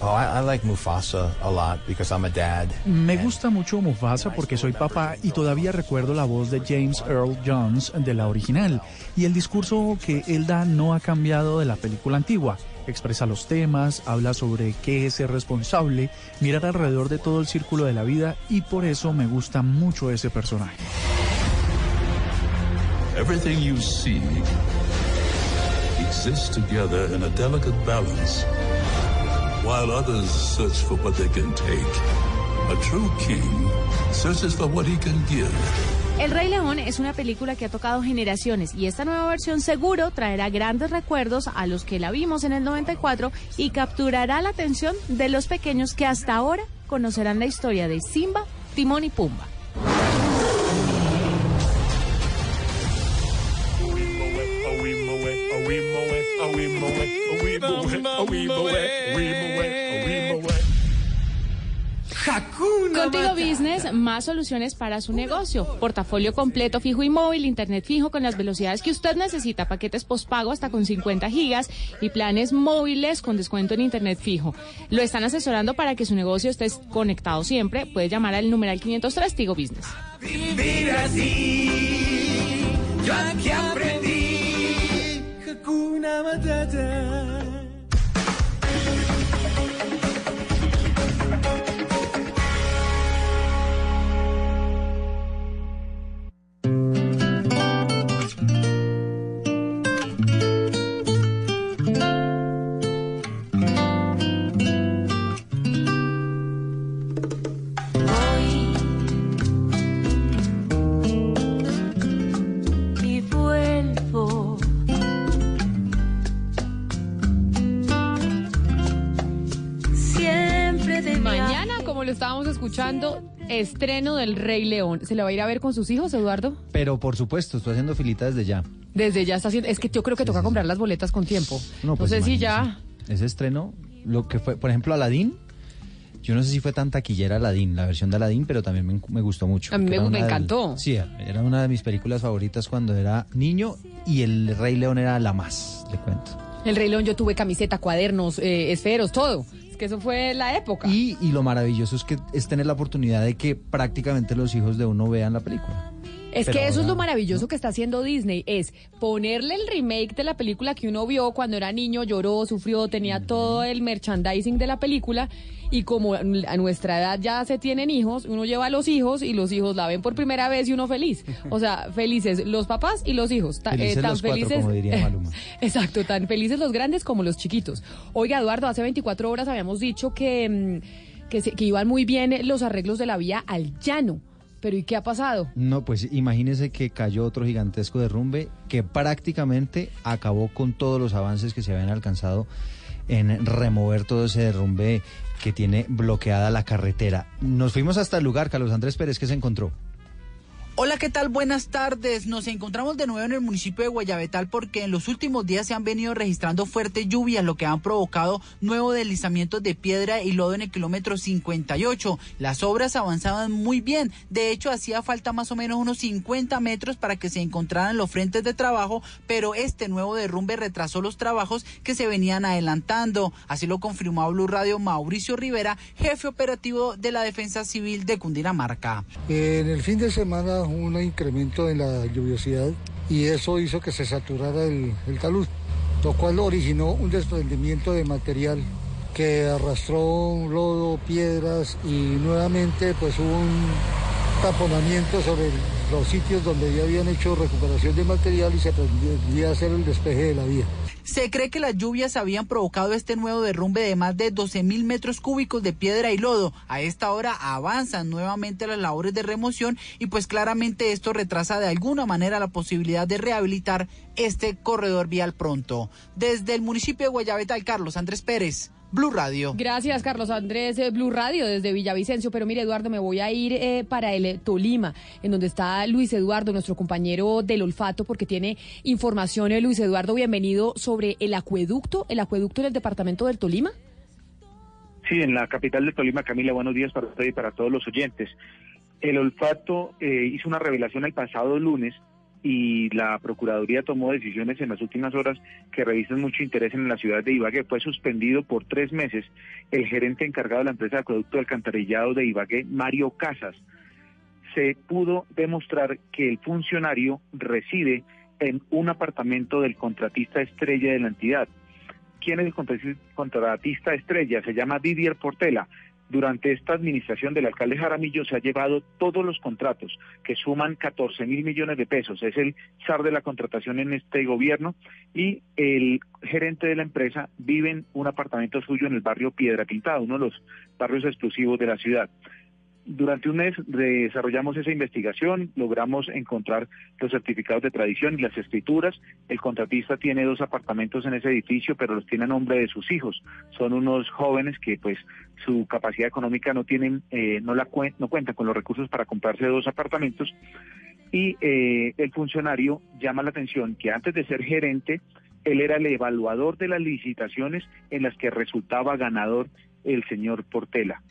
oh, I, I like Mufasa a lot because I'm a dad. Me gusta mucho Mufasa porque soy papá y todavía recuerdo la voz de James Earl Jones de la original. Y el discurso que él da no ha cambiado de la película antigua. Expresa los temas, habla sobre qué es ser responsable, mirar alrededor de todo el círculo de la vida y por eso me gusta mucho ese personaje. Everything you see exists together in a delicate balance, while others search for what they can take. A true king searches for what he can give. El Rey León es una película que ha tocado generaciones y esta nueva versión seguro traerá grandes recuerdos a los que la vimos en el 94 y capturará la atención de los pequeños que hasta ahora conocerán la historia de Simba, Timón y Pumba. Contigo Business, más soluciones para su negocio. Portafolio completo fijo y móvil, internet fijo con las velocidades que usted necesita, paquetes postpago hasta con 50 gigas y planes móviles con descuento en internet fijo. Lo están asesorando para que su negocio esté conectado siempre. Puede llamar al numeral 503 Tigo Business. Vivir así, yo aquí aprendí Hakuna Matata. Estábamos escuchando, estreno del Rey León. ¿Se la va a ir a ver con sus hijos, Eduardo? Pero por supuesto, estoy haciendo filita desde ya. Desde ya está haciendo. Es que yo creo que toca comprar las boletas con tiempo. No, pues sé si ya. Ese estreno, lo que fue, por ejemplo, Aladdin. Yo no sé si fue tan taquillera Aladdin, la versión de Aladdin, pero también me, me gustó mucho. A mí me- me del- encantó. sí, era una de mis películas favoritas cuando era niño y el Rey León era la más, le cuento. El Rey León, yo tuve camiseta, cuadernos, eh, esferos, todo. Que eso fue la época. Y, y lo maravilloso es que es tener la oportunidad de que prácticamente los hijos de uno vean la película. Es Pero que eso es lo maravilloso que está haciendo Disney, es ponerle el remake de la película que uno vio cuando era niño, lloró, sufrió, tenía todo el merchandising de la película y como a nuestra edad ya se tienen hijos, uno lleva a los hijos y los hijos la ven por primera vez y uno feliz. O sea, felices los papás y los hijos. Ta- Felices los cuatro, como diría Maluma. Exacto, tan felices los grandes como los chiquitos. Oiga, Eduardo, hace 24 horas habíamos dicho que, mm, que, se- que iban muy bien los arreglos de la vía al llano. Pero ¿y qué ha pasado? No, pues imagínese que cayó otro gigantesco derrumbe que prácticamente acabó con todos los avances que se habían alcanzado en remover todo ese derrumbe que tiene bloqueada la carretera. Nos fuimos hasta el lugar, Carlos Andrés Pérez, que se encontró. Hola, ¿qué tal? Buenas tardes. Nos encontramos de nuevo en el municipio de Guayabetal porque en los últimos días se han venido registrando fuertes lluvias, lo que han provocado nuevos deslizamientos de piedra y lodo en el kilómetro 58. Las obras avanzaban muy bien. De hecho, hacía falta más o menos unos 50 metros para que se encontraran los frentes de trabajo, pero este nuevo derrumbe retrasó los trabajos que se venían adelantando. Así lo confirmó Blue Radio Mauricio Rivera, jefe operativo de la Defensa Civil de Cundinamarca. En el fin de semana un incremento en la lluviosidad y eso hizo que se saturara el, el talud, lo cual originó un desprendimiento de material que arrastró lodo, piedras y nuevamente pues hubo un taponamiento sobre los sitios donde ya habían hecho recuperación de material y se pretendía hacer el despeje de la vía. Se cree que las lluvias habían provocado este nuevo derrumbe de más de 12 mil metros cúbicos de piedra y lodo. A esta hora avanzan nuevamente las labores de remoción y pues claramente esto retrasa de alguna manera la posibilidad de rehabilitar este corredor vial pronto. Desde el municipio de Guayabetal, Carlos Andrés Pérez. Blue Radio. Gracias, Carlos Andrés, eh, Blue Radio desde Villavicencio. Pero mire, Eduardo, me voy a ir eh, para el eh, Tolima, en donde está Luis Eduardo, nuestro compañero del olfato, porque tiene información. Eh, Luis Eduardo, bienvenido sobre el acueducto, el acueducto en el departamento del Tolima. Sí, en la capital de Tolima, Camila, buenos días para usted y para todos los oyentes. El olfato eh, hizo una revelación el pasado lunes y la Procuraduría tomó decisiones en las últimas horas que revisan mucho interés en la ciudad de Ibagué. Fue suspendido por tres meses el gerente encargado de la empresa de acueducto alcantarillado de Ibagué, Mario Casas. Se pudo demostrar que el funcionario reside en un apartamento del contratista estrella de la entidad. ¿Quién es el contrati- contratista estrella? Se llama Didier Portela. Durante esta administración del alcalde Jaramillo se ha llevado todos los contratos que suman 14 mil millones de pesos. Es el zar de la contratación en este gobierno y el gerente de la empresa vive en un apartamento suyo en el barrio Piedra Pintada, uno de los barrios exclusivos de la ciudad. Durante un mes desarrollamos esa investigación, logramos encontrar los certificados de tradición y las escrituras. El contratista tiene dos apartamentos en ese edificio, pero los tiene a nombre de sus hijos. Son unos jóvenes que, pues, su capacidad económica no tienen, eh, no la cuen- no cuentan con los recursos para comprarse dos apartamentos. Y eh, el funcionario llama la atención que antes de ser gerente, él era el evaluador de las licitaciones en las que resultaba ganador el señor Portela.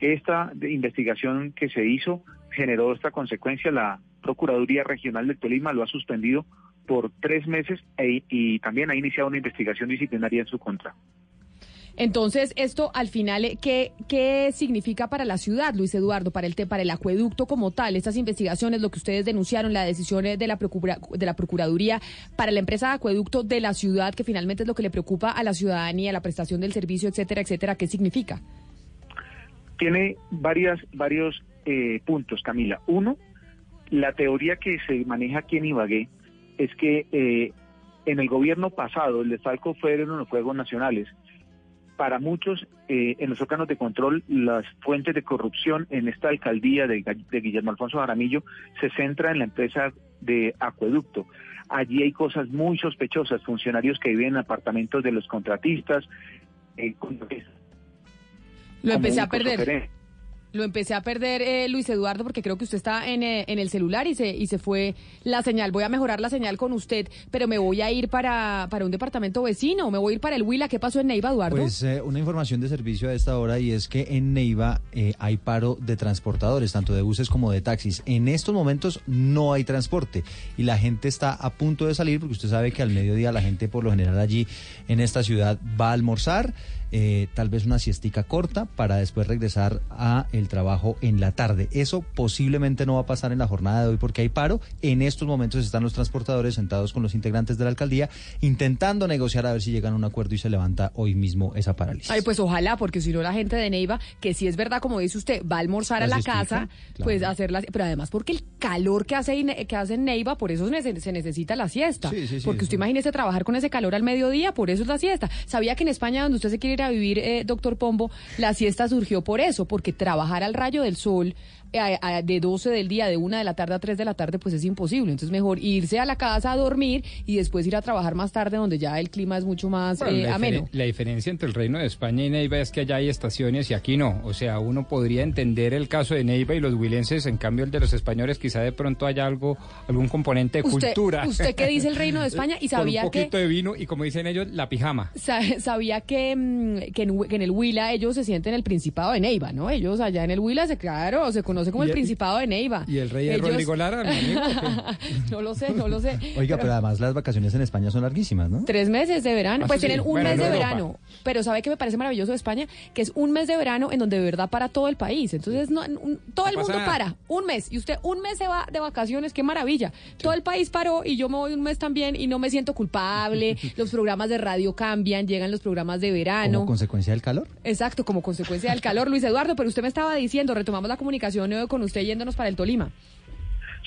Esta investigación que se hizo generó esta consecuencia. La Procuraduría Regional de Tolima lo ha suspendido por tres meses e- y también ha iniciado una investigación disciplinaria en su contra. Entonces, esto al final, eh, ¿qué, qué significa para la ciudad, Luis Eduardo, para el, para el acueducto como tal? Estas investigaciones, lo que ustedes denunciaron, la decisión eh, de la, procura- de la Procuraduría para la empresa de acueducto de la ciudad, que finalmente es lo que le preocupa a la ciudadanía, la prestación del servicio, etcétera, etcétera, ¿qué significa? Tiene varias, varios eh, puntos, Camila. Uno, la teoría que se maneja aquí en Ibagué es que eh, en el gobierno pasado el desfalco fueron los Juegos Nacionales. Para muchos, eh, en los órganos de control, las fuentes de corrupción en esta alcaldía de, Guillermo Alfonso Jaramillo se centra en la empresa de acueducto. Allí hay cosas muy sospechosas, funcionarios que viven en apartamentos de los contratistas, eh, Lo empecé a perder. Lo empecé a perder, eh, Luis Eduardo, porque creo que usted está en, eh, en el celular y se, y se fue la señal. Voy a mejorar la señal con usted, pero me voy a ir para, para un departamento vecino, me voy a ir para el Huila. ¿Qué pasó en Neiva, Eduardo? Pues eh, una información de servicio a esta hora y es que en Neiva eh, hay paro de transportadores, tanto de buses como de taxis. En estos momentos no hay transporte y la gente está a punto de salir porque usted sabe que al mediodía la gente por lo general allí en esta ciudad va a almorzar. Eh, tal vez una siestica corta para después regresar a el trabajo en la tarde. Eso posiblemente no va a pasar en la jornada de hoy porque hay paro. En estos momentos están los transportadores sentados con los integrantes de la alcaldía intentando negociar a ver si llegan a un acuerdo y se levanta hoy mismo esa parálisis. Ay, pues ojalá, porque si no la gente de Neiva, que si es verdad, como dice usted, va a almorzar a La casa, claro. pues hacerla, pero además porque el calor que hace, que hace en Neiva, por eso se, necesita la siesta. Sí, sí, sí, porque usted imagínese trabajar con ese calor al mediodía, por eso es la siesta. ¿Sabía que en España, donde usted se quiere ir a vivir, eh, doctor Pombo, la siesta surgió por eso, porque trabajar al rayo del sol a- a- de 12 del día, de 1 de la tarde a 3 de la tarde, pues es imposible. Entonces mejor irse a la casa a dormir y después ir a trabajar más tarde, donde ya el clima es mucho más Bueno, eh, la, ameno. la diferencia entre el Reino de España y Neiva es que allá hay estaciones y aquí no. O sea, uno podría entender el caso de Neiva y los huilenses, en cambio el de los españoles quizá de pronto haya algo, algún componente de Usted- cultura. usted qué dice el Reino de España y sabía Con un que- poquito de vino y como dicen ellos, la pijama. Sa- Sabía que, mm, que, en, que en el Huila ellos se sienten el Principado de Neiva, ¿no? Ellos allá en el Huila, se, claro, se conoce como el el- Principado de Neiva. ¿Y el rey es Ellos- Rodrigo Lara, mi amigo? no lo sé, no lo sé. Oiga, pero además las vacaciones en España son larguísimas, ¿no? Tres meses de verano, Ah, pues sí, tienen un bueno, mes de Europa. verano, pero ¿sabe qué me parece maravilloso de España? Que es un mes de verano en donde de verdad para todo el país, entonces no, un- todo el No mundo nada. para, un mes, y usted un mes se va de vacaciones, qué maravilla, todo el país paró y yo me voy un mes también y no me siento culpable, los programas de radio cambian, llegan los programas de verano. Como consecuencia del calor. Exacto, como consecuencia del calor, Luis Eduardo, pero usted me estaba diciendo, retomamos la comunicación con usted yéndonos para el Tolima.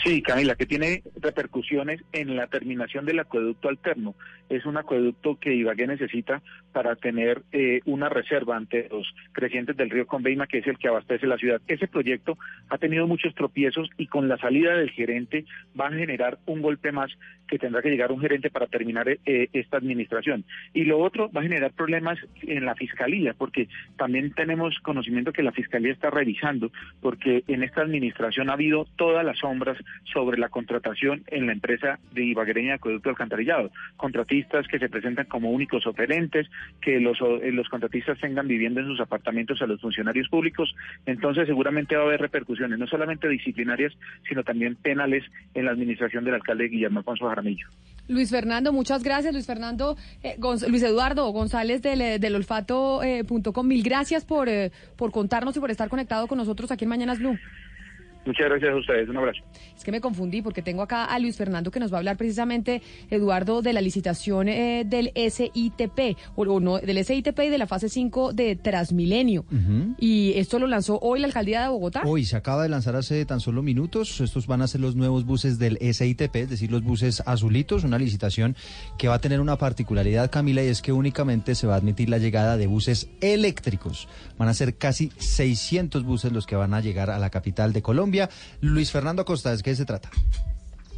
Sí, Camila, que tiene repercusiones en la terminación del acueducto alterno. Es un acueducto que Ibagué necesita para tener eh, una reserva ante los crecientes del río Conveima, que es el que abastece la ciudad. Ese proyecto ha tenido muchos tropiezos y con la salida del gerente va a generar un golpe más que tendrá que llegar un gerente para terminar eh, esta administración. Y lo otro va a generar problemas en la fiscalía, porque también tenemos conocimiento que la fiscalía está revisando, porque en esta administración ha habido todas las sombras sobre la contratación en la empresa de Ibaguereña de Acueducto Alcantarillado. Contratistas que se presentan como únicos oferentes, que los, eh, los contratistas tengan viviendo en sus apartamentos a los funcionarios públicos. Entonces seguramente va a haber repercusiones, no solamente disciplinarias, sino también penales en la administración del alcalde Guillermo Alfonso Luis Fernando, muchas gracias. Luis Fernando, eh, Luis Eduardo González del, eh, del olfato.com. Mil gracias por, eh, por contarnos y por estar conectado con nosotros aquí en Mañanas Blue. Muchas gracias a ustedes, un abrazo. Es que me confundí porque tengo acá a Luis Fernando que nos va a hablar precisamente, Eduardo, de la licitación eh, del SITP, o, o no, del SITP y de la fase 5 de Transmilenio. Y esto lo lanzó hoy la alcaldía de Bogotá. Hoy se acaba de lanzar hace tan solo minutos. Estos van a ser los nuevos buses del SITP, es decir, los buses azulitos, una licitación que va a tener una particularidad, Camila, y es que únicamente se va a admitir la llegada de buses eléctricos. Van a ser casi 600 buses los que van a llegar a la capital de Colombia. Luis Fernando Acosta, ¿de qué se trata?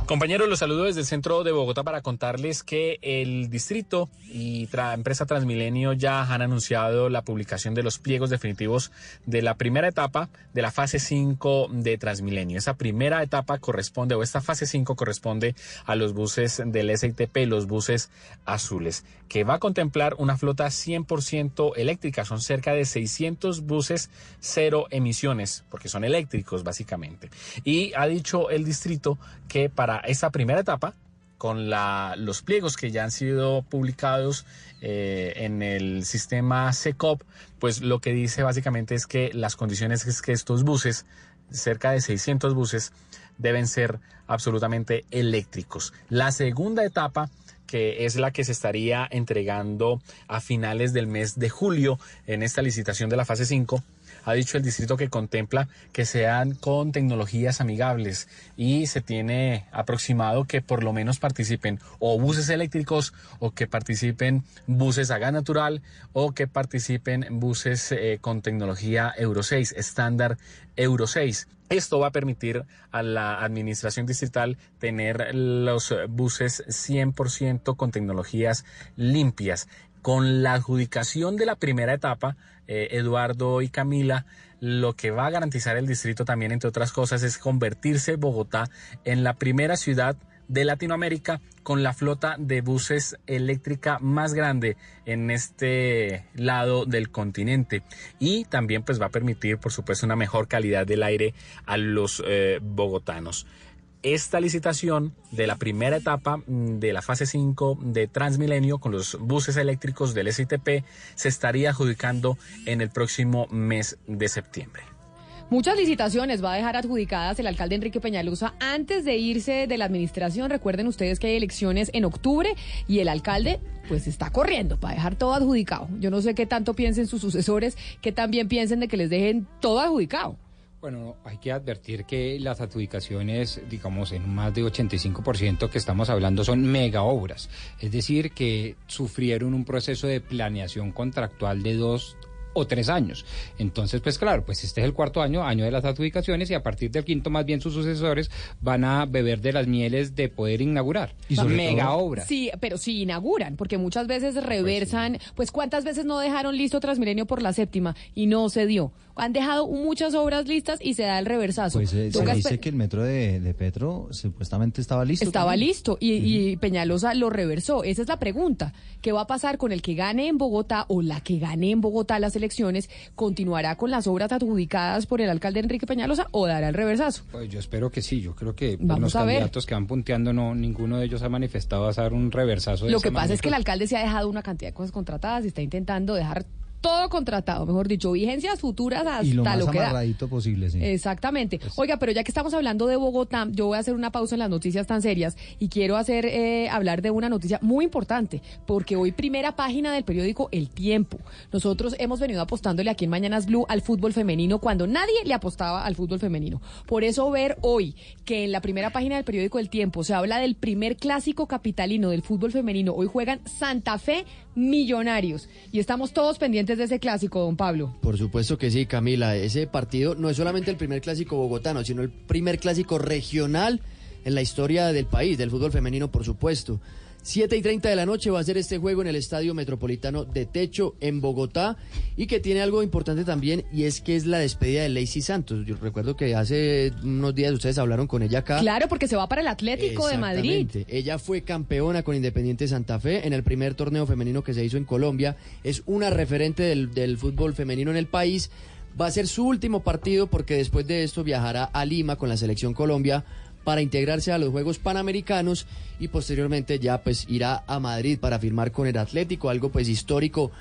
Compañeros, los saludo desde el centro de Bogotá para contarles que el distrito y tra- empresa Transmilenio ya han anunciado la publicación de los pliegos definitivos de la primera etapa de la fase 5 de Transmilenio. Esa primera etapa corresponde, o esta fase 5 corresponde a los buses del SITP, los buses azules, que va a contemplar una flota 100% eléctrica. Son cerca de 600 buses cero emisiones, porque son eléctricos básicamente. Y ha dicho el distrito que para esta primera etapa, con los pliegos que ya han sido publicados eh, en el sistema SECOP, pues lo que dice básicamente es que las condiciones es que estos buses, cerca de 600 buses, deben ser absolutamente eléctricos. La segunda etapa que es la que se estaría entregando a finales del mes de julio en esta licitación de la fase 5, ha dicho el distrito que contempla que sean con tecnologías amigables y se tiene aproximado que por lo menos participen o buses eléctricos o que participen buses a gas natural o que participen buses eh, con tecnología Euro 6, estándar Euro 6. Esto va a permitir a la administración distrital tener los buses 100% con tecnologías limpias. Con la adjudicación de la primera etapa, eh, Eduardo y Camila, lo que va a garantizar el distrito también, entre otras cosas, es convertirse Bogotá en la primera ciudad de Latinoamérica con la flota de buses eléctrica más grande en este lado del continente. Y también pues va a permitir por supuesto una mejor calidad del aire a los eh, bogotanos esta licitación de la primera etapa mm, de la fase 5 de Transmilenio con los buses eléctricos del SITP se estaría adjudicando en el próximo mes de septiembre. Muchas licitaciones va a dejar adjudicadas el alcalde Enrique Peñalosa antes de irse de la administración. Recuerden ustedes que hay elecciones en octubre y el alcalde pues está corriendo para dejar todo adjudicado. Yo no sé qué tanto piensen sus sucesores, que también piensen de que les dejen todo adjudicado. Bueno, hay que advertir que las adjudicaciones, digamos, en más de 85% que estamos hablando son mega obras. Es decir, que sufrieron un proceso de planeación contractual de dos o tres años. Entonces, pues claro, pues este es el cuarto año, año de las adjudicaciones, y a partir del quinto, más bien sus sucesores van a beber de las mieles de poder inaugurar. Y sobre mega todo- obra. Sí, pero sí inauguran, porque muchas veces reversan, pues cuántas veces no dejaron listo Transmilenio por la séptima y no se dio. Han dejado muchas obras listas y se da el reversazo. Pues eh, se dice que el metro de, de Petro supuestamente estaba listo. Estaba también. listo y, y Peñalosa lo reversó. Esa es la pregunta. ¿Qué va a pasar con el que gane en Bogotá o la que gane en Bogotá las elecciones? ¿Continuará con las obras adjudicadas por el alcalde Enrique Peñalosa o dará el reversazo? Pues yo espero que sí, yo creo que pues, Vamos los a ver. candidatos que van punteando, no, ninguno de ellos ha manifestado hacer un reversazo. de Lo que pasa es que el alcalde se ha dejado una cantidad de cosas contratadas y está intentando dejar todo contratado, mejor dicho, vigencias futuras hasta Y lo más que da. amarradito posible, sí. Exactamente. Oiga, pero ya que estamos hablando de Bogotá, yo voy a hacer una pausa en las noticias tan serias y quiero hacer eh, hablar de una noticia muy importante, porque hoy primera página del periódico El Tiempo. Nosotros hemos venido apostándole aquí en Mañanas Blue al fútbol femenino cuando nadie le apostaba al fútbol femenino. Por eso ver hoy que en la primera página del periódico El Tiempo se habla del primer clásico capitalino del fútbol femenino. Hoy juegan Santa Fe Millonarios y estamos todos pendientes de ese clásico, don Pablo. Por supuesto que sí, Camila. Ese partido no es solamente el primer clásico bogotano, sino el primer clásico regional en la historia del país, del fútbol femenino, por supuesto. 7 y 30 de la noche va a ser este juego en el Estadio Metropolitano de Techo en Bogotá y que tiene algo importante también y es que es la despedida de Lacey Santos. Yo recuerdo que hace unos días ustedes hablaron con ella acá. Claro, porque se va para el Atlético de Madrid. Ella fue campeona con Independiente Santa Fe en el primer torneo femenino que se hizo en Colombia. Es una referente del, del fútbol femenino en el país. Va a ser su último partido porque después de esto viajará a Lima con la selección Colombia para integrarse a los Juegos Panamericanos y posteriormente ya pues irá a Madrid para firmar con el Atlético, algo pues histórico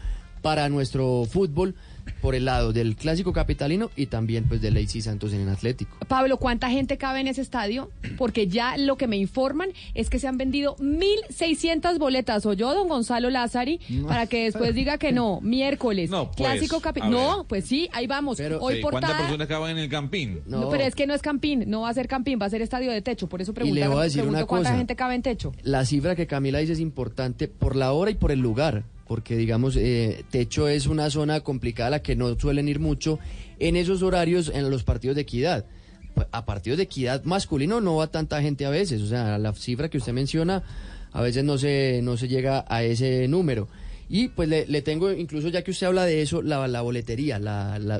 para nuestro fútbol por el lado del clásico capitalino y también pues de Lacey Santos en el Atlético. Pablo, ¿cuánta gente cabe en ese estadio? Porque ya lo que me informan es que se han vendido 1.600 boletas. ¿O yo, don Gonzalo Lázari? Para que después diga que no. Miércoles, No, pues, clásico capital. a ver. No, pues sí, ahí vamos. Hoy Sí, portada. ¿Cuántas personas acaban en el campín? No, pero es que no es campín, no va a ser campín, va a ser estadio de techo. Por eso pregunto, voy a decir una cuánta cosa. gente cabe en techo. La cifra que Camila dice es importante por la hora y por el lugar, porque digamos, eh, Techo es una zona complicada a la que no suelen ir mucho en esos horarios en los partidos de equidad. A partidos de equidad masculino no va tanta gente a veces, o sea, la cifra que usted menciona a veces no se, no se llega a ese número. Y pues le, tengo, incluso ya que usted habla de eso, la, boletería,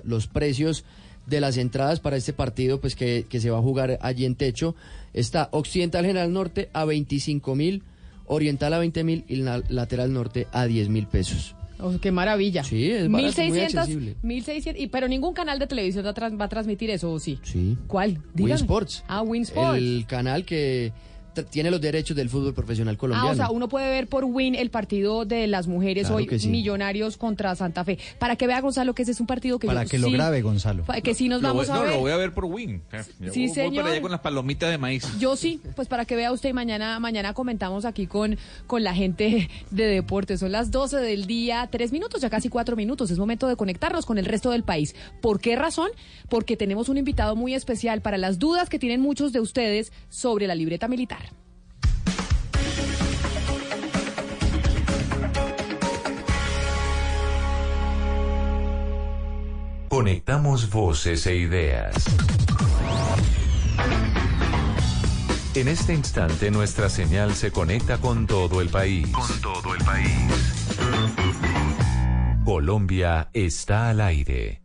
los precios de las entradas para este partido pues que, que se va a jugar allí en techo. Está Occidental General Norte a 25 mil, Oriental a 20 mil y la lateral norte a 10 mil pesos. Oh, qué maravilla. Sí, es barato, muy 1600, accesible. 1600, y, pero ningún canal de televisión va a, trans- va a transmitir eso, ¿o sí? Sí. ¿Cuál? Win Dígame. Sports. Ah, Win Sports. El canal que tiene los derechos del fútbol profesional colombiano. Ah, o sea, uno puede ver por Win el partido de las mujeres Claro hoy, sí. Millonarios contra Santa Fe. Para que vea, Gonzalo, que ese es un partido que Para yo que lo grabe, Gonzalo. Que sí nos Lo vamos voy- a no, ver. lo voy a ver por Win. Eh, yo Sí, voy señor. para allá con las palomitas de maíz. Yo sí, pues para que vea usted y mañana, mañana comentamos aquí con, con la gente de deportes. Son las 12 del día, tres minutos, ya casi cuatro minutos. Es momento de conectarnos con el resto del país. ¿Por qué razón? Porque tenemos un invitado muy especial para las dudas que tienen muchos de ustedes sobre la libreta militar. Conectamos voces e ideas. En este instante nuestra señal se conecta con todo el país. Con todo el país. Colombia está al aire.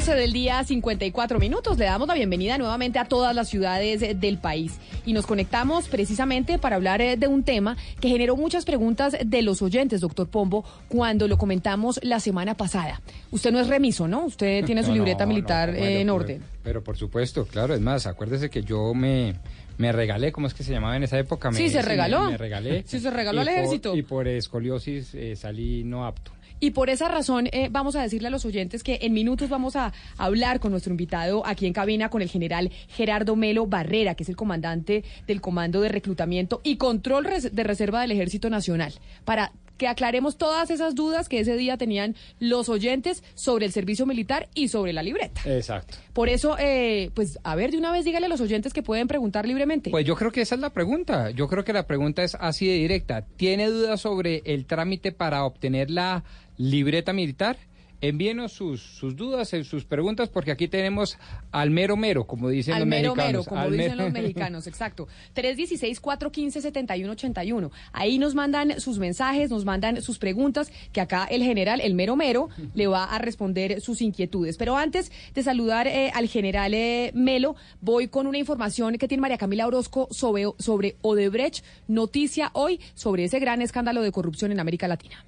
12 del día, 54 minutos. Le damos la bienvenida nuevamente a todas las ciudades eh, del país. Y nos conectamos precisamente para hablar eh, de un tema que generó muchas preguntas de los oyentes, doctor Pombo, cuando lo comentamos la semana pasada. Usted no es remiso, ¿no? Usted tiene su libreta no, militar no, eh, bueno, en orden. Pero por supuesto, claro, es más, acuérdese que yo me, me regalé, ¿cómo es que se llamaba en esa época? Me- Sí, se regaló. Me, me regalé. Sí, se regaló al ejército. y por escoliosis eh, salí no apto. Y por esa razón eh, vamos a decirle a los oyentes que en minutos vamos a hablar con nuestro invitado aquí en cabina, con el general Gerardo Melo Barrera, que es el comandante del Comando de Reclutamiento y Control de Reserva del Ejército Nacional, para que aclaremos todas esas dudas que ese día tenían los oyentes sobre el servicio militar y sobre la libreta. Exacto. Por eso, eh, pues, a ver, de una vez dígale a los oyentes que pueden preguntar libremente. Pues yo creo que esa es la pregunta. Yo creo que la pregunta es así de directa. ¿Tiene dudas sobre el trámite para obtener la libreta militar? Envíenos sus, sus dudas, sus preguntas, porque aquí tenemos al mero mero, como dicen Al los mero mexicanos. mero, como al dicen mero- los mexicanos, exacto. 316-415-7181. Ahí nos mandan sus mensajes, nos mandan sus preguntas, que acá el general, el mero mero, le va a responder sus inquietudes. Pero antes de saludar eh, al general eh, Melo, voy con una información que tiene María Camila Orozco sobre, sobre Odebrecht, noticia hoy sobre ese gran escándalo de corrupción en América Latina.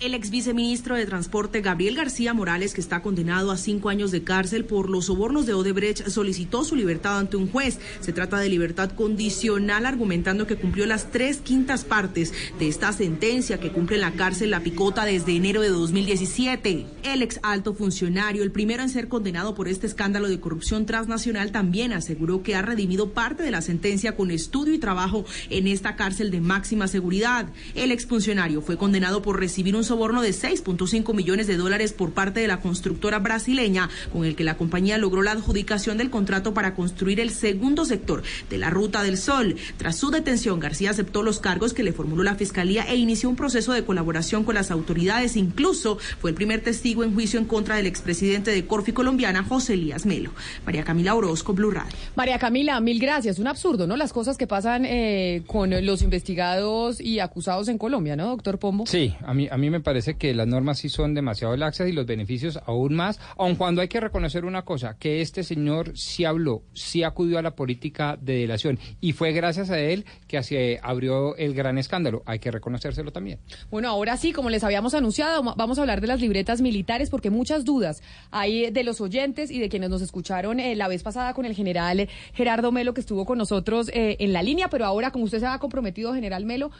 El ex viceministro de Transporte Gabriel García Morales, que está condenado a cinco años de cárcel por los sobornos de Odebrecht, solicitó su libertad ante un juez. Se trata de libertad condicional, argumentando que cumplió las tres quintas partes de esta sentencia que cumple en la cárcel La Picota desde enero de 2017. El ex alto funcionario, el primero en ser condenado por este escándalo de corrupción transnacional, también aseguró que ha redimido parte de la sentencia con estudio y trabajo en esta cárcel de máxima seguridad. El exfuncionario fue condenado por recibir un soborno de 6.5 millones de dólares por parte de la constructora brasileña, con el que la compañía logró la adjudicación del contrato para construir el segundo sector de la Ruta del Sol. Tras su detención, García aceptó los cargos que le formuló la Fiscalía e inició un proceso de colaboración con las autoridades. Incluso fue el primer testigo en juicio en contra del expresidente de Corfi colombiana, José Elías Melo. María Camila Orozco, Blue Radio. María Camila, mil gracias. Un absurdo, ¿no? Las cosas que pasan eh, con los investigados y acusados en Colombia, ¿no, doctor Pombo? Sí, a mí, a mí me parece que las normas sí son demasiado laxas y los beneficios aún más, aun cuando hay que reconocer una cosa, que este señor sí habló, sí acudió a la política de delación y fue gracias a él que se abrió el gran escándalo. Hay que reconocérselo también. Bueno, ahora sí, como les habíamos anunciado, vamos a hablar de las libretas militares porque muchas dudas hay de los oyentes y de quienes nos escucharon eh, la vez pasada con el general Gerardo Melo que estuvo con nosotros eh, en la línea, pero ahora como usted se ha comprometido, general Melo,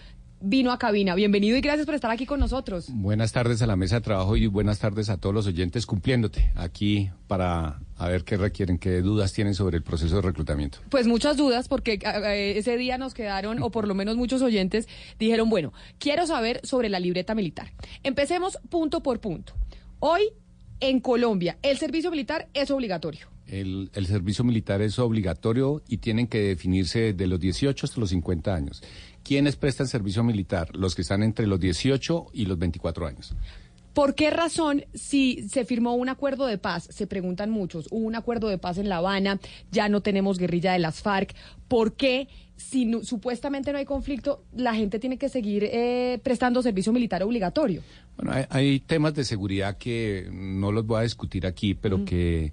vino a cabina. Bienvenido y gracias por estar aquí con nosotros. Buenas tardes a la mesa de trabajo y buenas tardes a todos los oyentes cumpliéndote aquí para a ver qué requieren, qué dudas tienen sobre el proceso de reclutamiento. Pues muchas dudas porque eh, ese día nos quedaron, o por lo menos muchos oyentes dijeron, bueno, quiero saber sobre la libreta militar. Empecemos punto por punto. Hoy, en Colombia, el servicio militar es obligatorio. El, el servicio militar es obligatorio y tienen que definirse de los 18 hasta los 50 años. ¿Quiénes prestan servicio militar? Los que están entre los 18 y los 24 años. ¿Por qué razón, si se firmó un acuerdo de paz, se preguntan muchos, hubo un acuerdo de paz en La Habana, ya no tenemos guerrilla de las FARC, ¿por qué, si no- supuestamente no hay conflicto, la gente tiene que seguir eh, prestando servicio militar obligatorio? Bueno, hay, hay temas de seguridad que no los voy a discutir aquí, pero que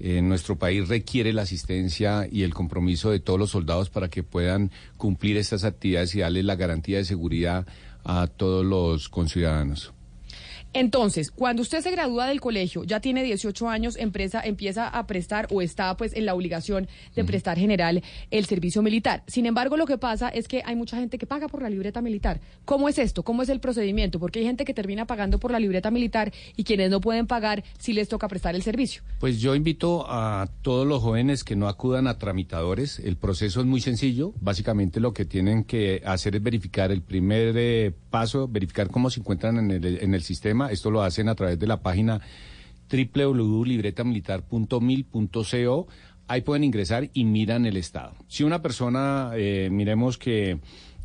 eh, nuestro país requiere la asistencia y el compromiso de todos los soldados para que puedan cumplir estas actividades y darles la garantía de seguridad a todos los conciudadanos. Entonces, cuando usted se gradúa del colegio, ya tiene 18 años, empresa empieza a prestar o está pues en la obligación de prestar general el servicio militar. Sin embargo, lo que pasa es que hay mucha gente que paga por la libreta militar. ¿Cómo es esto? ¿Cómo es el procedimiento? Porque hay gente que termina pagando por la libreta militar y quienes no pueden pagar si les toca prestar el servicio. Pues yo invito a todos los jóvenes que no acudan a tramitadores. El proceso es muy sencillo. Básicamente lo que tienen que hacer es verificar el primer eh, paso, verificar cómo se encuentran en el, en el sistema. Esto lo hacen a través de la página www.libretamilitar.mil.co. Ahí pueden ingresar y miran el estado. Si una persona, eh, miremos que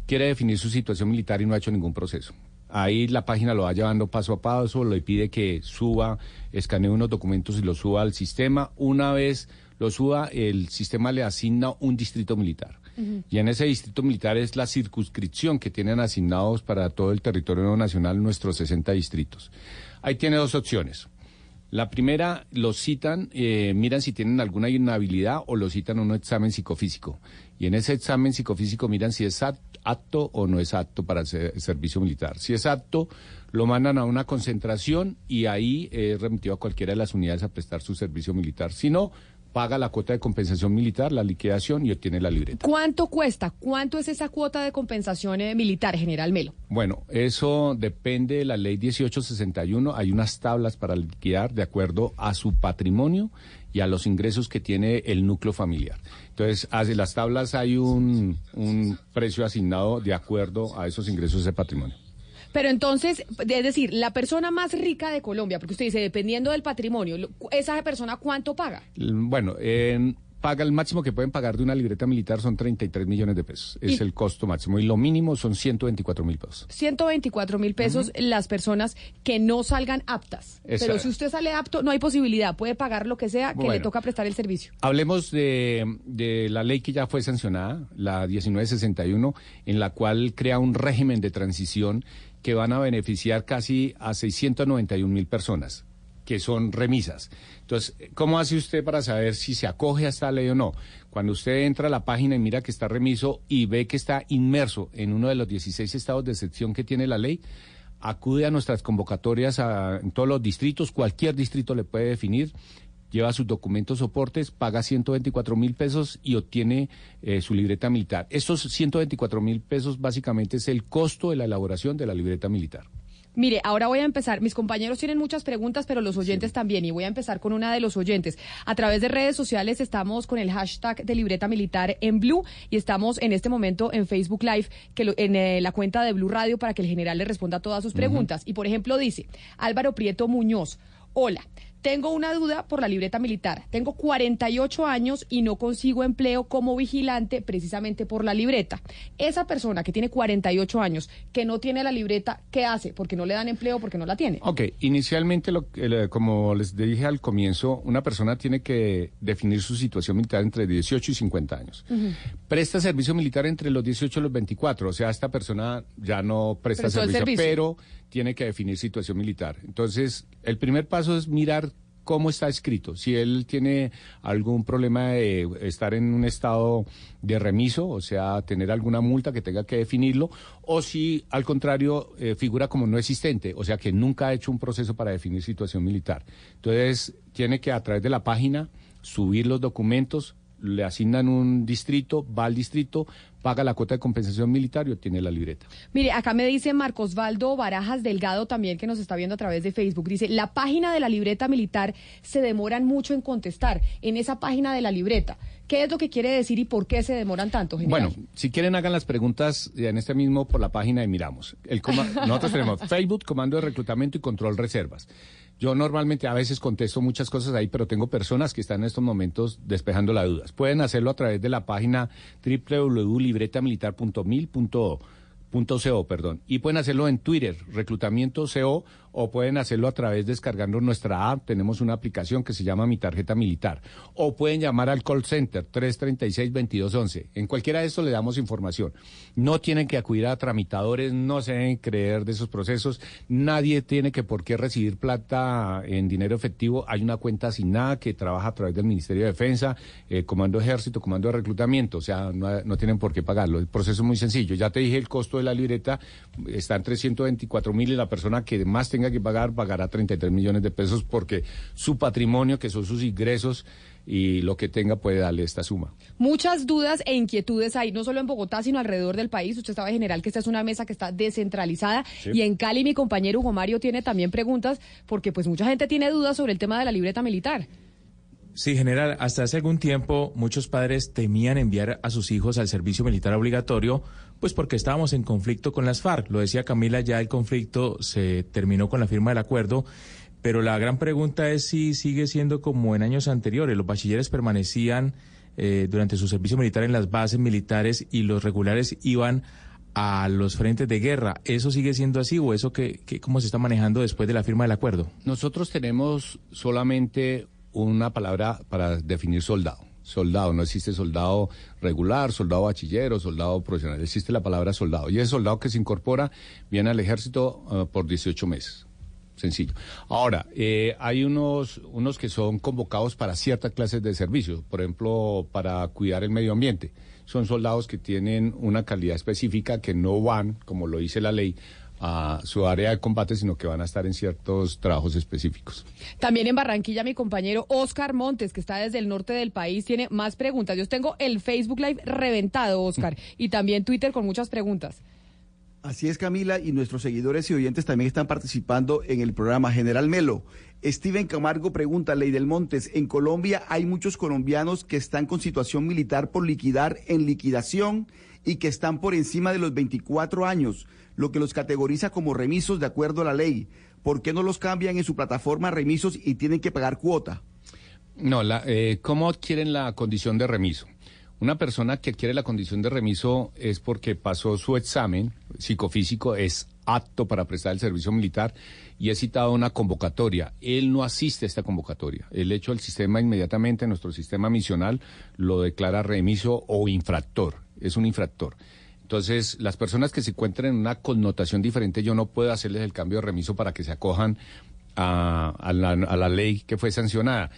quiere definir su situación militar y no ha hecho ningún proceso. Ahí la página lo va llevando paso a paso, le pide que suba, escanee unos documentos y los suba al sistema. Una vez lo suba, el sistema le asigna un distrito militar. Y en ese distrito militar es la circunscripción que tienen asignados para todo el territorio nacional nuestros 60 distritos. Ahí tiene dos opciones. La primera, los citan, eh, miran si tienen alguna inhabilidad o lo citan a un examen psicofísico. Y en ese examen psicofísico miran si es apt- apto o no es apto para el servicio militar. Si es apto, lo mandan a una concentración y ahí es remitido a cualquiera de las unidades a prestar su servicio militar. Si no, paga la cuota de compensación militar, la liquidación y obtiene la libreta. ¿Cuánto cuesta? ¿Cuánto es esa cuota de compensación eh, militar, general Melo? Bueno, eso depende de la ley 1861. Hay unas tablas para liquidar de acuerdo a su patrimonio y a los ingresos que tiene el núcleo familiar. Entonces, hace las tablas hay un, un precio asignado de acuerdo a esos ingresos de patrimonio. Pero entonces, es decir, la persona más rica de Colombia, porque usted dice, dependiendo del patrimonio, ¿esa persona cuánto paga? Bueno, en- paga el máximo que pueden pagar de una libreta militar son 33 millones de pesos. Es Y- el costo máximo. Y lo mínimo son 124 mil pesos. 124 mil pesos las personas que no salgan aptas. Pero si usted sale apto, no hay posibilidad. Puede pagar lo que sea que le toca prestar el servicio. Hablemos de, de la ley que ya fue sancionada, la 1961, en la cual crea un régimen de transición que van a beneficiar casi a 691 mil personas, que son remisas. Entonces, ¿cómo hace usted para saber si se acoge a esta ley o no? Cuando usted entra a la página y mira que está remiso y ve que está inmerso en uno de los 16 estados de excepción que tiene la ley, acude a nuestras convocatorias a- en todos los distritos, cualquier distrito le puede definir, lleva sus documentos soportes, paga 124 mil pesos y obtiene eh, su libreta militar. Estos 124 mil pesos básicamente es el costo de la elaboración de la libreta militar. Mire, ahora voy a empezar. Mis compañeros tienen muchas preguntas, pero los oyentes también. Y voy a empezar con una de los oyentes. A través de redes sociales estamos con el hashtag de libreta militar en Blue y estamos en este momento en Facebook Live, que lo- en eh, la cuenta de Blue Radio para que el general le responda a todas sus preguntas. Y por ejemplo dice Álvaro Prieto Muñoz. Hola, tengo una duda por la libreta militar. Tengo 48 años y no consigo empleo como vigilante precisamente por la libreta. Esa persona que tiene 48 años, que no tiene la libreta, ¿qué hace? Porque no le dan empleo, porque no la tiene. Ok, inicialmente, lo, el- como les dije al comienzo, una persona tiene que definir su situación militar entre 18 y 50 años. Presta servicio militar entre los 18 y los 24, o sea, esta persona ya no presta servicio, servicio. pero tiene que definir situación militar. Entonces, el primer paso es mirar cómo está escrito. Si él tiene algún problema de estar en un estado de remiso, o sea, tener alguna multa que tenga que definirlo, o si al contrario eh, figura como no existente, o sea, que nunca ha hecho un proceso para definir situación militar. Entonces, tiene que a través de la página subir los documentos, le asignan un distrito, va al distrito, paga la cuota de compensación militar y obtiene la libreta. Mire, acá me dice Marcos Valdo Barajas Delgado también que nos está viendo a través de Facebook. Dice, la página de la libreta militar se demoran mucho en contestar. En esa página de la libreta, ¿qué es lo que quiere decir y por qué se demoran tanto, general? Bueno, si quieren hagan las preguntas eh, en este mismo por la página de Miramos. El coma- nosotros tenemos Facebook, Comando de Reclutamiento y Control Reservas. Yo normalmente a veces contesto muchas cosas ahí, pero tengo personas que están en estos momentos despejando las dudas. Pueden hacerlo a través de la página www.libretamilitar.mil.co, perdón. Y pueden hacerlo en Twitter, Reclutamiento CO, o pueden hacerlo a través descargando nuestra app. Tenemos una aplicación que se llama Mi Tarjeta Militar. O pueden llamar al call center 336-2211. En cualquiera de estos le damos información. No tienen que acudir a tramitadores, no se deben creer de esos procesos. Nadie tiene que por qué recibir plata en dinero efectivo. Hay una cuenta asignada que trabaja a través del Ministerio de Defensa, eh, Comando Ejército, Comando de Reclutamiento. O sea, no, no tienen por qué pagarlo. El proceso es muy sencillo. Ya te dije el costo de la libreta está en 324 mil y la persona que más tenga que pagar pagará 33 millones de pesos porque su patrimonio, que son sus ingresos y lo que tenga puede darle esta suma. Muchas dudas e inquietudes hay, no solo en Bogotá, sino alrededor del país. Usted sabe, general, que esta es una mesa que está descentralizada. Sí. Y en Cali, mi compañero Hugo Mario tiene también preguntas, porque pues mucha gente tiene dudas sobre el tema de la libreta militar. Sí, general, hasta hace algún tiempo muchos padres temían enviar a sus hijos al servicio militar obligatorio, pues porque estábamos en conflicto con las FARC. Lo decía Camila, ya el conflicto se terminó con la firma del acuerdo, pero la gran pregunta es si sigue siendo como en años anteriores. Los bachilleres permanecían eh, durante su servicio militar en las bases militares y los regulares iban a los frentes de guerra. ¿Eso sigue siendo así o eso que, que cómo se está manejando después de la firma del acuerdo? Nosotros tenemos solamente una palabra para definir soldado. Soldado, no existe soldado regular, soldado bachillero, soldado profesional, existe la palabra soldado. Y ese soldado que se incorpora viene al ejército eh, por 18 meses. Sencillo. Ahora, eh, hay unos, unos que son convocados para ciertas clases de servicios, por ejemplo, para cuidar el medio ambiente. Son soldados que tienen una calidad específica que no van, como lo dice la ley, a su área de combate, sino que van a estar en ciertos trabajos específicos. También en Barranquilla, mi compañero Oscar Montes, que está desde el norte del país, tiene más preguntas. Yo tengo el Facebook Live reventado, Oscar, y también Twitter con muchas preguntas. Así es, Camila, y nuestros seguidores y oyentes también están participando en el programa General Melo. Steven Camargo pregunta, Ley del Montes, en Colombia hay muchos colombianos que están con situación militar por liquidar en liquidación y que están por encima de los 24 años, lo que los categoriza como remisos de acuerdo a la ley. ¿Por qué no los cambian en su plataforma remisos y tienen que pagar cuota? No, la, eh, ¿cómo adquieren la condición de remiso? Una persona que adquiere la condición de remiso es porque pasó su examen psicofísico, es apto para prestar el servicio militar y es citado a una convocatoria. Él no asiste a esta convocatoria. El hecho del sistema inmediatamente, nuestro sistema misional, lo declara remiso o infractor. Es un infractor. Entonces, las personas que se encuentren en una connotación diferente, yo no puedo hacerles el cambio de remiso para que se acojan a, a la, a la ley que fue sancionada.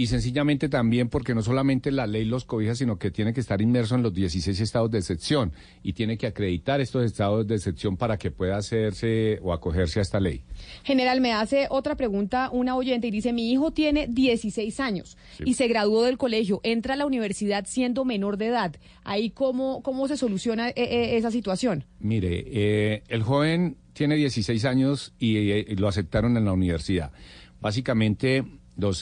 Y sencillamente también porque no solamente la ley los cobija, sino que tiene que estar inmerso en los 16 estados de excepción y tiene que acreditar estos estados de excepción para que pueda hacerse o acogerse a esta ley. General, me hace otra pregunta una oyente y dice, mi hijo tiene 16 años y se graduó del colegio, entra a la universidad siendo menor de edad. Ahí, ¿cómo, cómo se soluciona eh, eh, esa situación? Mire, eh, el joven tiene 16 años y, eh, lo aceptaron en la universidad. Básicamente,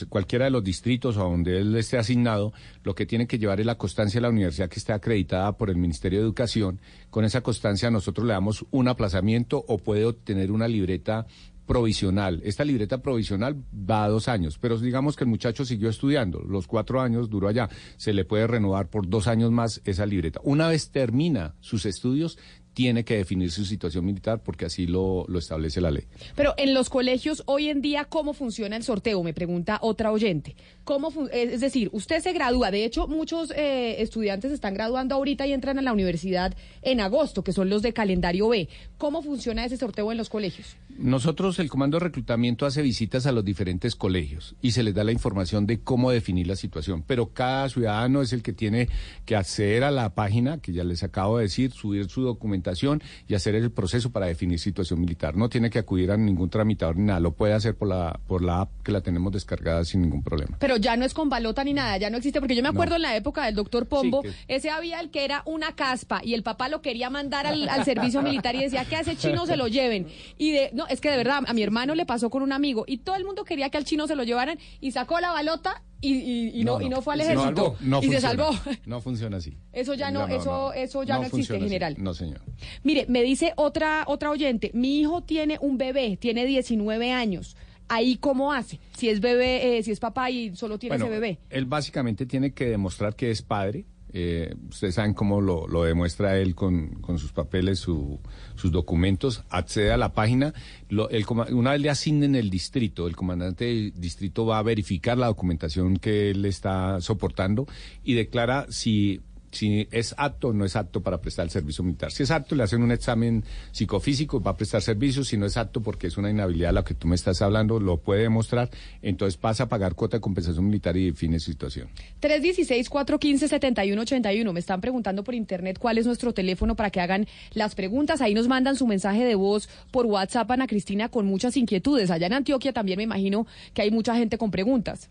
cualquiera de los distritos o donde él esté asignado, lo que tiene que llevar es la constancia de la universidad que esté acreditada por el Ministerio de Educación. Con esa constancia nosotros le damos un aplazamiento o puede obtener una libreta provisional. Esta libreta provisional va a dos años, pero digamos que el muchacho siguió estudiando, los cuatro años duró allá, se le puede renovar por dos años más esa libreta. Una vez termina sus estudios, tiene que definir su situación militar porque así lo, lo establece la ley. Pero en los colegios hoy en día, ¿cómo funciona el sorteo? Me pregunta otra oyente. ¿Cómo fun- es decir, usted se gradúa. De hecho, muchos eh, estudiantes están graduando ahorita y entran a la universidad en agosto, que son los de calendario B. ¿Cómo funciona ese sorteo en los colegios? Nosotros, el Comando de Reclutamiento, hace visitas a los diferentes colegios y se les da la información de cómo definir la situación. Pero cada ciudadano es el que tiene que acceder a la página, que ya les acabo de decir, subir su documentación y hacer el proceso para definir situación militar. No tiene que acudir a ningún tramitador ni nada, lo puede hacer por la, por la app que la tenemos descargada sin ningún problema. Pero ya no es con balota ni nada, ya no existe, porque yo me acuerdo No. en la época del doctor Pombo, Sí, ese había el que era una caspa y el papá lo quería mandar al, al servicio militar y decía que a ese chino se lo lleven. Y de, no, es que de verdad, a mi hermano le pasó con un amigo y todo el mundo quería que al chino se lo llevaran y sacó la balota y, y- y no, y no fue al No, ejército. no y se funciona. salvó. No funciona así. Eso ya no, eso, eso ya no, existe, así. general. No, señor. Mire, me dice otra, otra oyente, mi hijo tiene un bebé, tiene 19 años. Ahí cómo hace, si es bebé, eh, si es papá y solo tiene Bueno, ese bebé. Él básicamente tiene que demostrar que es padre. Eh, ustedes saben cómo lo, lo demuestra él con, con sus papeles, su- sus documentos. Accede a la página. Lo- el una vez le asignen el distrito, el comandante del distrito va a verificar la documentación que él está soportando y declara si si es apto o no es apto para prestar el servicio militar. Si es apto, le hacen un examen psicofísico, va a prestar servicio. Si no es apto porque es una inhabilidad a la que tú me estás hablando, lo puede demostrar. Entonces pasa a pagar cuota de compensación militar y define su situación. 316-415-7181. Me están preguntando por internet cuál es nuestro teléfono para que hagan las preguntas. Ahí nos mandan su mensaje de voz por WhatsApp, Ana Cristina, con muchas inquietudes. Allá en Antioquia también me imagino que hay mucha gente con preguntas.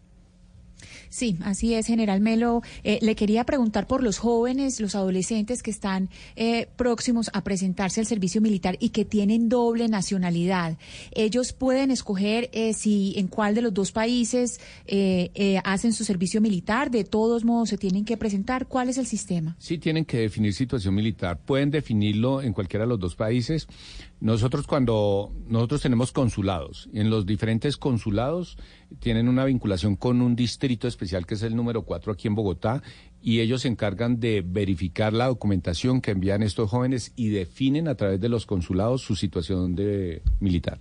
Sí, así es, General Melo. Eh, le quería preguntar por los jóvenes, los adolescentes que están eh, próximos a presentarse al servicio militar y que tienen doble nacionalidad. Ellos pueden escoger eh, si en cuál de los dos países eh, eh, hacen su servicio militar. De todos modos, se tienen que presentar. ¿Cuál es el sistema? Sí tienen que definir situación militar. Pueden definirlo en cualquiera de los dos países. Nosotros cuando nosotros tenemos consulados, en los diferentes consulados tienen una vinculación con un distrito especial que es el número 4 aquí en Bogotá y ellos se encargan de verificar la documentación que envían estos jóvenes y definen a través de los consulados su situación de militar.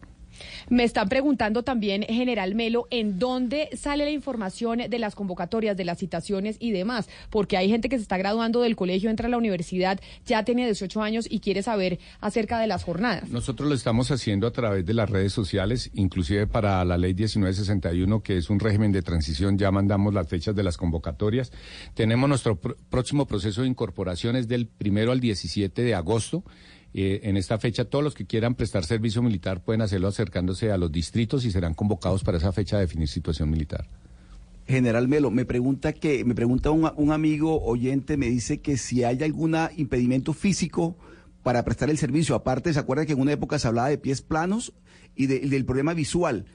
Me están preguntando también, General Melo, en dónde sale la información de las convocatorias, de las citaciones y demás, porque hay gente que se está graduando del colegio, entra a la universidad, ya tiene 18 años y quiere saber acerca de las jornadas. Nosotros lo estamos haciendo a través de las redes sociales, inclusive para la ley 1961, que es un régimen de transición, ya mandamos las fechas de las convocatorias. Tenemos nuestro pr- próximo proceso de incorporaciones del primero al 17 de agosto. Eh, en esta fecha, todos los que quieran prestar servicio militar pueden hacerlo acercándose a los distritos y serán convocados para esa fecha a definir situación militar. General Melo, me pregunta que me pregunta un, amigo oyente, me dice que si hay algún impedimento físico para prestar el servicio. Aparte, ¿se acuerda que en una época se hablaba de pies planos y del problema visual?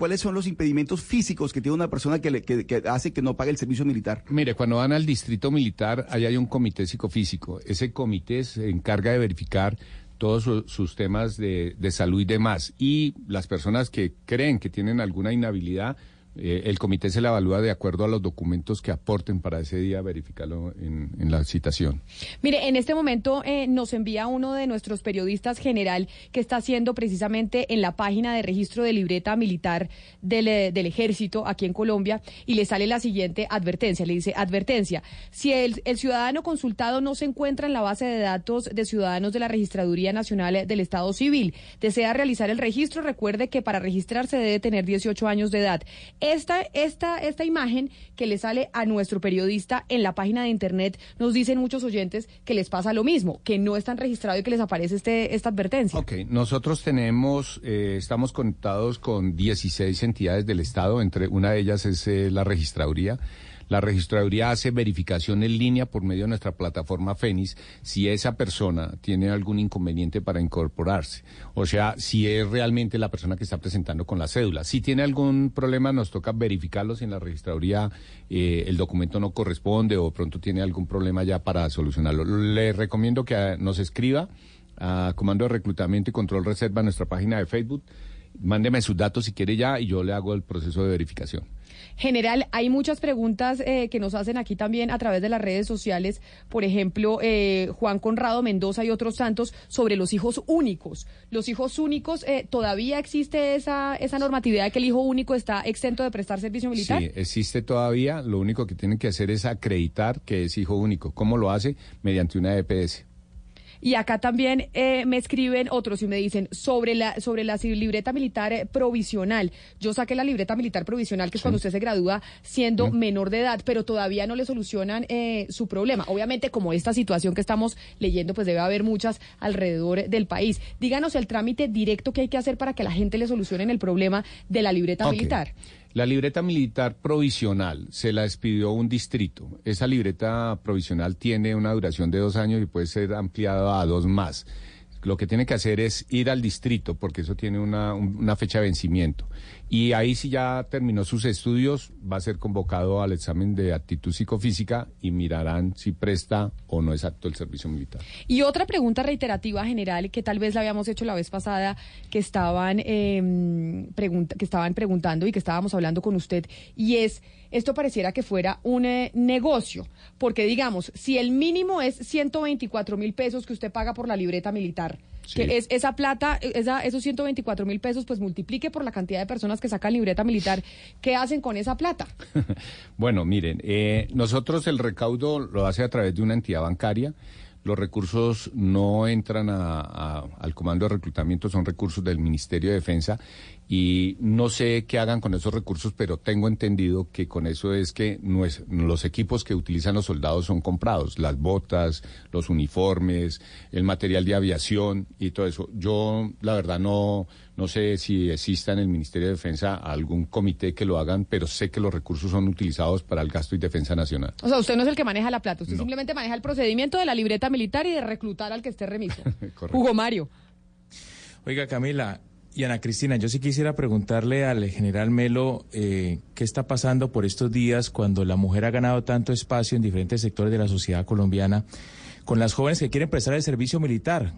¿Cuáles son los impedimentos físicos que tiene una persona que, le- que- que hace que no pague el servicio militar? Mire, cuando van al distrito militar, ahí hay un comité psicofísico. Ese comité se encarga de verificar todos su- sus temas de, de salud y demás. Y las personas que creen que tienen alguna inhabilidad, eh, el comité se la evalúa de acuerdo a los documentos que aporten para ese día verificarlo en, la citación. Mire, en este momento eh, nos envía uno de nuestros periodistas general que está haciendo precisamente en la página de registro de libreta militar del, eh, ejército aquí en Colombia y le sale la siguiente advertencia. Le dice, advertencia, si el ciudadano consultado no se encuentra en la base de datos de ciudadanos de la Registraduría Nacional del Estado Civil, desea realizar el registro, recuerde que para registrarse debe tener 18 años de edad. Esta, esta, esta imagen que le sale a nuestro periodista en la página de internet, nos dicen muchos oyentes que les pasa lo mismo, que no están registrados y que les aparece este, esta advertencia. Ok, nosotros tenemos, eh, estamos conectados con 16 entidades del Estado, entre una de ellas es eh, la registraduría. La registraduría hace verificación en línea por medio de nuestra plataforma FENIS si esa persona tiene algún inconveniente para incorporarse. O sea, si es realmente la persona que está presentando con la cédula. Si tiene algún problema, nos toca verificarlo si en la registraduría eh, el documento no corresponde o pronto tiene algún problema ya para solucionarlo. Le recomiendo que ah, nos escriba a Comando de Reclutamiento y Control Reserva en nuestra página de Facebook. Mándeme sus datos si quiere ya y yo le hago el proceso de verificación. General, hay muchas preguntas eh, que nos hacen aquí también a través de las redes sociales. Por ejemplo, eh, Juan Conrado Mendoza y otros tantos sobre los hijos únicos. Los hijos únicos, eh, ¿todavía existe esa, esa normatividad de que el hijo único está exento de prestar servicio militar? Sí, existe todavía. Lo único que tienen que hacer es acreditar que es hijo único. ¿Cómo lo hace? Mediante una EPS. Y acá también eh, me escriben otros y me dicen sobre la sobre la libreta militar eh, provisional. Yo saqué la libreta militar provisional, que es cuando usted se gradúa siendo menor de edad, pero todavía no le solucionan eh, su problema. Obviamente, como esta situación que estamos leyendo, pues debe haber muchas alrededor del país. Díganos el trámite directo que hay que hacer para que la gente le solucionen el problema de la libreta militar. La libreta militar provisional se la expidió un distrito. Esa libreta provisional tiene una duración de dos años y puede ser ampliada a dos más. Lo que tiene que hacer es ir al distrito, porque eso tiene una, un- una fecha de vencimiento. Y ahí si ya terminó sus estudios, va a ser convocado al examen de actitud psicofísica y mirarán si presta o no es apto el servicio militar. Y otra pregunta reiterativa general que tal vez la habíamos hecho la vez pasada, que estaban, eh, que estaban preguntando y que estábamos hablando con usted, y es, esto pareciera que fuera un eh, negocio, porque digamos, si el mínimo es 124 mil pesos que usted paga por la libreta militar, Sí. que es esa plata, esa, esos 124 mil pesos, pues multiplique por la cantidad de personas que sacan libreta militar, ¿qué hacen con esa plata? Bueno, miren, eh, nosotros el recaudo lo hace a través de una entidad bancaria. Los recursos no entran a- a- al comando de reclutamiento, son recursos del Ministerio de Defensa y no sé qué hagan con esos recursos, pero tengo entendido que con eso es que los equipos que utilizan los soldados son comprados, las botas, los uniformes, el material de aviación y todo eso. Yo, la verdad, no, no sé si exista en el Ministerio de Defensa algún comité que lo hagan, pero sé que los recursos son utilizados para el gasto y defensa nacional. O sea, usted no es el que maneja la plata, usted No. simplemente maneja el procedimiento de la libreta militar y de reclutar al que esté remiso. Hugo Mario. Oiga, Camila y Ana Cristina, yo sí quisiera preguntarle al general Melo eh, qué está pasando por estos días cuando la mujer ha ganado tanto espacio en diferentes sectores de la sociedad colombiana con las jóvenes que quieren prestar el servicio militar.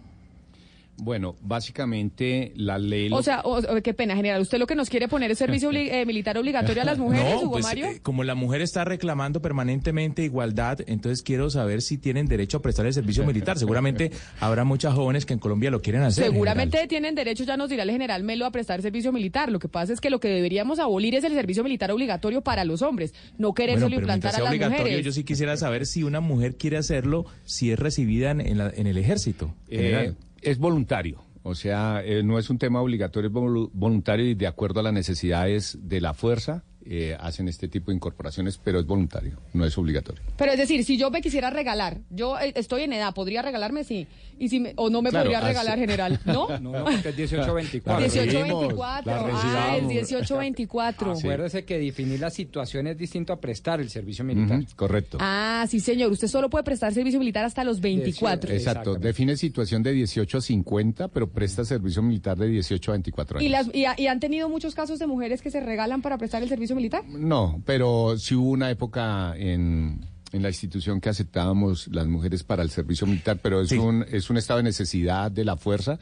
Bueno, básicamente la ley... O sea, qué pena, general. ¿Usted lo que nos quiere poner es servicio obli- eh, militar obligatorio a las mujeres, No, Hugo pues, Mario? eh, como la mujer está reclamando permanentemente igualdad, entonces quiero saber si tienen derecho a prestar el servicio militar. Seguramente habrá muchas jóvenes que en Colombia lo quieren hacer. Seguramente tienen derecho, ya nos dirá el general Melo, a prestar servicio militar. Lo que pasa es que lo que deberíamos abolir es el servicio militar obligatorio para los hombres, no Bueno, pero implantar a las obligatorio, mujeres. yo sí quisiera saber si una mujer quiere hacerlo, si es recibida en, en la- en el ejército. Eh, general. Es voluntario, o sea, eh, no es un tema obligatorio, es volu- voluntario y de acuerdo a las necesidades de la fuerza eh, hacen este tipo de incorporaciones, pero es voluntario, no es obligatorio. Pero es decir, si yo me quisiera regalar, yo eh, estoy en edad, ¿podría regalarme? Sí. Y si me- o no me Claro, podría hace- regalar, general, ¿no? No, porque es 1824. 1824. Ah, es 1824. Acuérdese que definir la situación es distinto a prestar el servicio militar. Correcto. Ah, sí, señor. Usted solo puede prestar servicio militar hasta los 24. Exacto, define situación de 18 a 50, pero presta servicio militar de 18 a 24 años. ¿Y, las, y, ha- y han tenido muchos casos de mujeres que se regalan para prestar el servicio militar? No, pero sí hubo una época en, en la institución que aceptábamos las mujeres para el servicio militar, pero es, un, es un estado de necesidad de la fuerza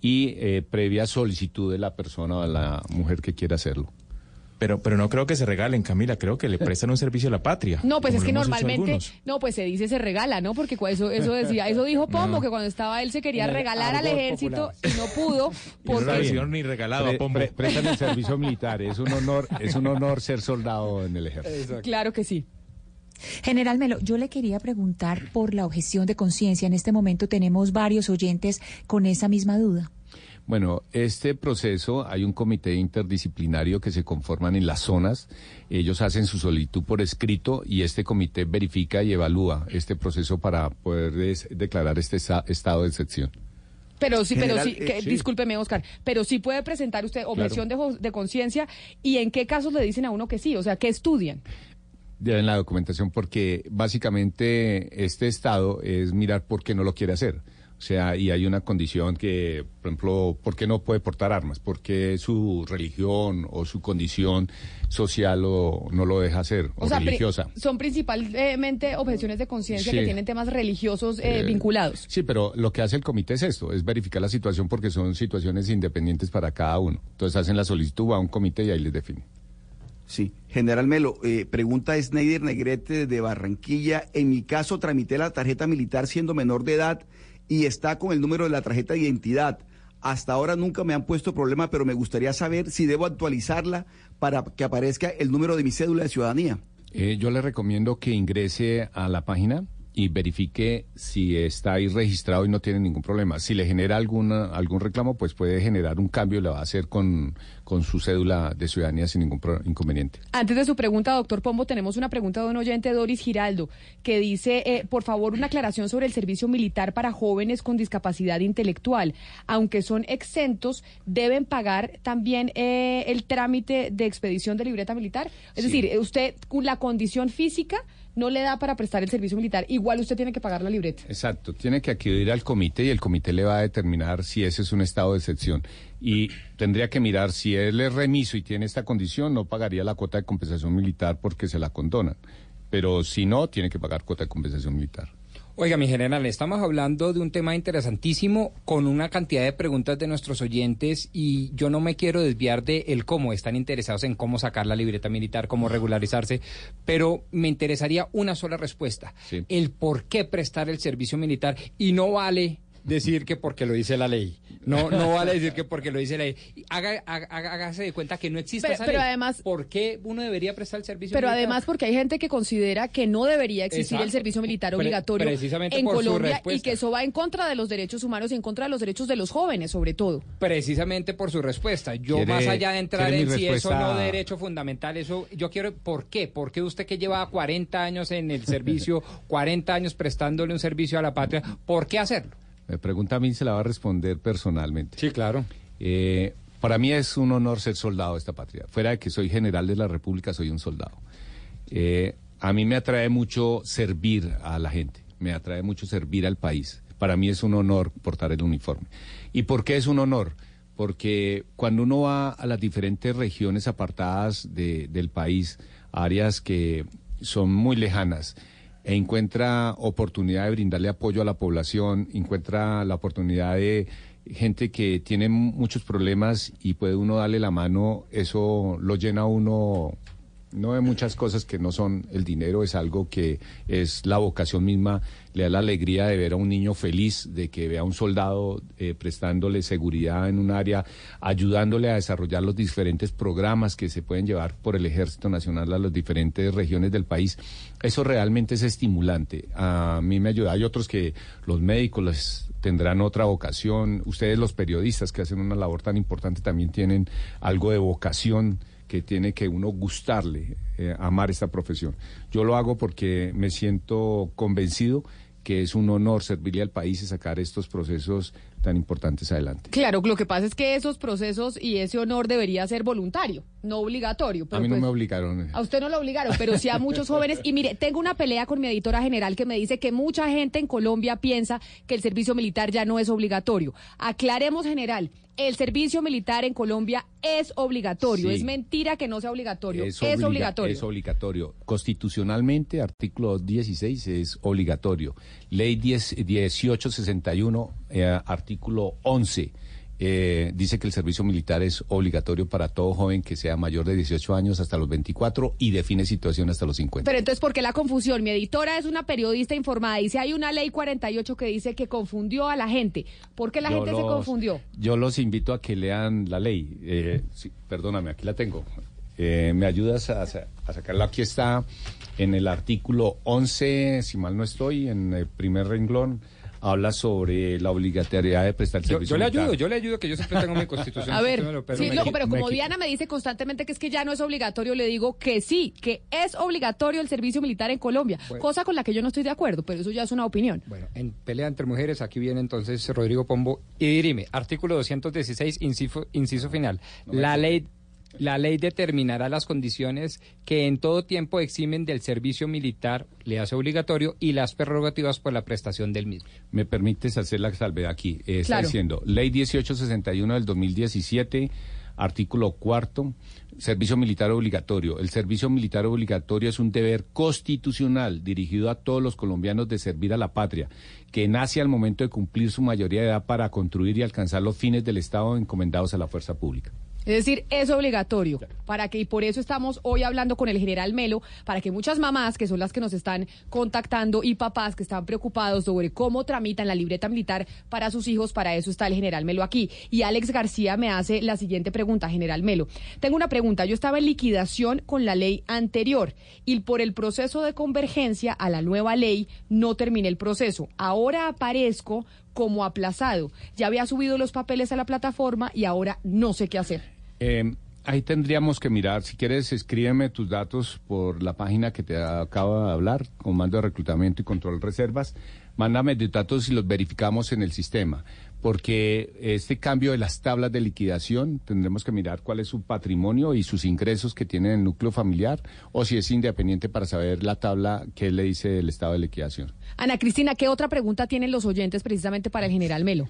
y eh, previa solicitud de la persona o de la mujer que quiera hacerlo. Pero, pero no creo que se regalen, Camila, creo que le prestan un servicio a la patria. No, pues es que normalmente, no, pues se dice se regala, ¿no? Porque eso, eso decía, eso dijo Pombo, que cuando estaba él se quería regalar al ejército popular. y no pudo. Y no lo ni regalado a Pre- Pombo. pre- prestan el servicio militar, es un honor, es un honor ser soldado en el ejército. claro que sí. General Melo, yo le quería preguntar por la objeción de conciencia. En este momento tenemos varios oyentes con esa misma duda. Bueno, este proceso, hay un comité interdisciplinario que se conforman en las zonas, ellos hacen su solicitud por escrito y este comité verifica y evalúa este proceso para poder des- declarar este estado de excepción. Pero sí, pero sí, eh, que- sí. discúlpeme, Oscar, pero sí puede presentar usted objeción de, de conciencia y en qué casos le dicen a uno que sí, o sea, ¿qué estudian? Ya en la documentación porque básicamente este estado es mirar por qué no lo quiere hacer. O sea, y hay una condición que, por ejemplo, ¿por qué no puede portar armas? Porque su religión o su condición social o no lo deja hacer, o, O sea, pri- religiosa. son principalmente objeciones de conciencia Sí. que tienen temas religiosos eh, Eh, vinculados. Sí, pero lo que hace el comité es esto, es verificar la situación porque son situaciones independientes para cada uno. Entonces hacen la solicitud, a un comité y ahí les define. Sí, General Melo, eh, pregunta Sneider Negrete de Barranquilla. En mi caso, tramité la tarjeta militar siendo menor de edad y está con el número de la tarjeta de identidad. Hasta ahora nunca me han puesto problema, pero me gustaría saber si debo actualizarla para que aparezca el número de mi cédula de ciudadanía. Eh, yo le recomiendo que ingrese a la página y verifique si está ahí registrado y no tiene ningún problema. Si le genera alguna, algún reclamo, pues puede generar un cambio y lo va a hacer con, con su cédula de ciudadanía sin ningún inconveniente. Antes de su pregunta, doctor Pombo, tenemos una pregunta de un oyente, Doris Giraldo, que dice, eh, por favor, una aclaración sobre el servicio militar para jóvenes con discapacidad intelectual. Aunque son exentos, ¿deben pagar también eh, el trámite de expedición de libreta militar? Es Sí. decir, usted, la condición física, no le da para prestar el servicio militar. Igual usted tiene que pagar la libreta. Exacto, tiene que acudir al comité y el comité le va a determinar si ese es un estado de excepción. Y tendría que mirar si él es remiso y tiene esta condición, no pagaría la cuota de compensación militar porque se la condonan. Pero si no, tiene que pagar cuota de compensación militar. Oiga, mi general, estamos hablando de un tema interesantísimo con una cantidad de preguntas de nuestros oyentes y yo no me quiero desviar de el cómo están interesados en cómo sacar la libreta militar, cómo regularizarse, pero me interesaría una sola respuesta. El por qué prestar el servicio militar y no vale decir que porque lo dice la ley. No, no vale decir que porque lo dice la ley. Haga, haga- hágase de cuenta que no existe Pero- esa pero ley. además- ¿Por qué uno debería prestar el servicio Pero militar? además porque hay gente que considera que no debería existir el servicio militar Pre- obligatorio precisamente en por su Colombia y que eso va en contra de los derechos humanos y en contra de los derechos de los jóvenes, sobre todo. Precisamente por su respuesta. Yo ¿Quiere- más allá de entrar en si eso no derecho fundamental, eso yo quiero, ¿por qué? ¿Por qué usted que lleva 40 años en el servicio, 40 años prestándole un servicio a la patria, ¿por qué hacerlo? Me pregunta a mí, se la va a responder personalmente. Sí, claro. Eh, para mí es un honor ser soldado de esta patria. Fuera de que soy general de la República, soy un soldado. Eh, a mí me atrae mucho servir a la gente, me atrae mucho servir al país. Para mí es un honor portar el uniforme. ¿Y por qué es un honor? Porque cuando uno va a las diferentes regiones apartadas de- del país, áreas que son muy lejanas, e encuentra oportunidad de brindarle apoyo a la población, encuentra la oportunidad de gente que tiene muchos problemas y puede uno darle la mano, eso lo llena uno no de muchas cosas que no son el dinero, es algo que es la vocación misma, le da la alegría de ver a un niño feliz, de que vea a un soldado eh, prestándole seguridad en un área, ayudándole a desarrollar los diferentes programas que se pueden llevar por el Ejército Nacional a las diferentes regiones del país. Eso realmente es estimulante. A mí me ayuda. Hay otros que los médicos les tendrán otra vocación. Ustedes los periodistas que hacen una labor tan importante también tienen algo de vocación que tiene que uno gustarle, eh, amar esta profesión. Yo lo hago porque me siento convencido que es un honor servirle al país y sacar estos procesos tan importantes adelante. Claro, lo que pasa es que esos procesos y ese honor debería ser voluntario, no obligatorio. A mí no pues- me obligaron. A usted no lo obligaron, pero sí a muchos jóvenes. Y mire, tengo una pelea con mi editora general que me dice que mucha gente en Colombia piensa que el servicio militar ya no es obligatorio. Aclaremos, general, el servicio militar en Colombia es obligatorio. Sí. Es mentira que no sea obligatorio. Es, obliga- obligatorio. Es obligatorio. Constitucionalmente, artículo 16 es obligatorio. Ley 10 1861, eh, artículo 11. eh, dice que el servicio militar es obligatorio para todo joven que sea mayor de 18 años hasta los 24 y define situación hasta los 50. Pero entonces, ¿por qué la confusión? Mi editora es una periodista informada. Dice, hay una ley 48 que dice que confundió a la gente. ¿Por qué la Yo gente se confundió? Yo los invito a que lean la ley. Eh, sí, perdóname, aquí la tengo. Eh, ¿Me ayudas a, a sacarla? Aquí está en el artículo 11, si mal no estoy, en el primer renglón. Habla sobre la obligatoriedad de prestar Yo, servicio yo le militar. ayudo, yo le ayudo, que yo siempre tengo mi constitución. A ver, pero sí, no, pero como Diana me dice constantemente que es que ya no es obligatorio, le digo que sí, que es obligatorio el servicio militar en Colombia, Bueno. cosa con la que yo no estoy de acuerdo, pero eso ya es una opinión. Bueno, en pelea entre mujeres, aquí viene entonces Rodrigo Pombo y dirime, artículo 216, inciso, inciso final. La ley, la ley determinará las condiciones que en todo tiempo eximen del servicio militar, le hace obligatorio, y las prerrogativas por la prestación del mismo. ¿Me permites hacer la salvedad aquí? Eh, está Claro. diciendo, Ley 1861 del 2017, artículo cuarto, servicio militar obligatorio. El servicio militar obligatorio es un deber constitucional dirigido a todos los colombianos de servir a la patria, que nace al momento de cumplir su mayoría de edad para construir y alcanzar los fines del Estado encomendados a la fuerza pública. Es decir, es obligatorio para que y por eso estamos hoy hablando con el general Melo para que muchas mamás que son las que nos están contactando y papás que están preocupados sobre cómo tramitan la libreta militar para sus hijos, para eso está el general Melo aquí. Y Alex García me hace la siguiente pregunta, general Melo. Tengo una pregunta, yo estaba en liquidación con la ley anterior y por el proceso de convergencia a la nueva ley no terminé el proceso. Ahora aparezco como aplazado. Ya había subido los papeles a la plataforma y ahora no sé qué hacer. Eh, ahí tendríamos que mirar, si quieres, escríbeme tus datos por la página que te acabo de hablar, Comando de Reclutamiento y Control Reservas. Mándame tus datos y los verificamos en el sistema, porque este cambio de las tablas de liquidación tendremos que mirar cuál es su patrimonio y sus ingresos que tiene el núcleo familiar, o si es independiente para saber la tabla que le dice el estado de liquidación. Ana Cristina, ¿qué otra pregunta tienen los oyentes precisamente para el general Melo?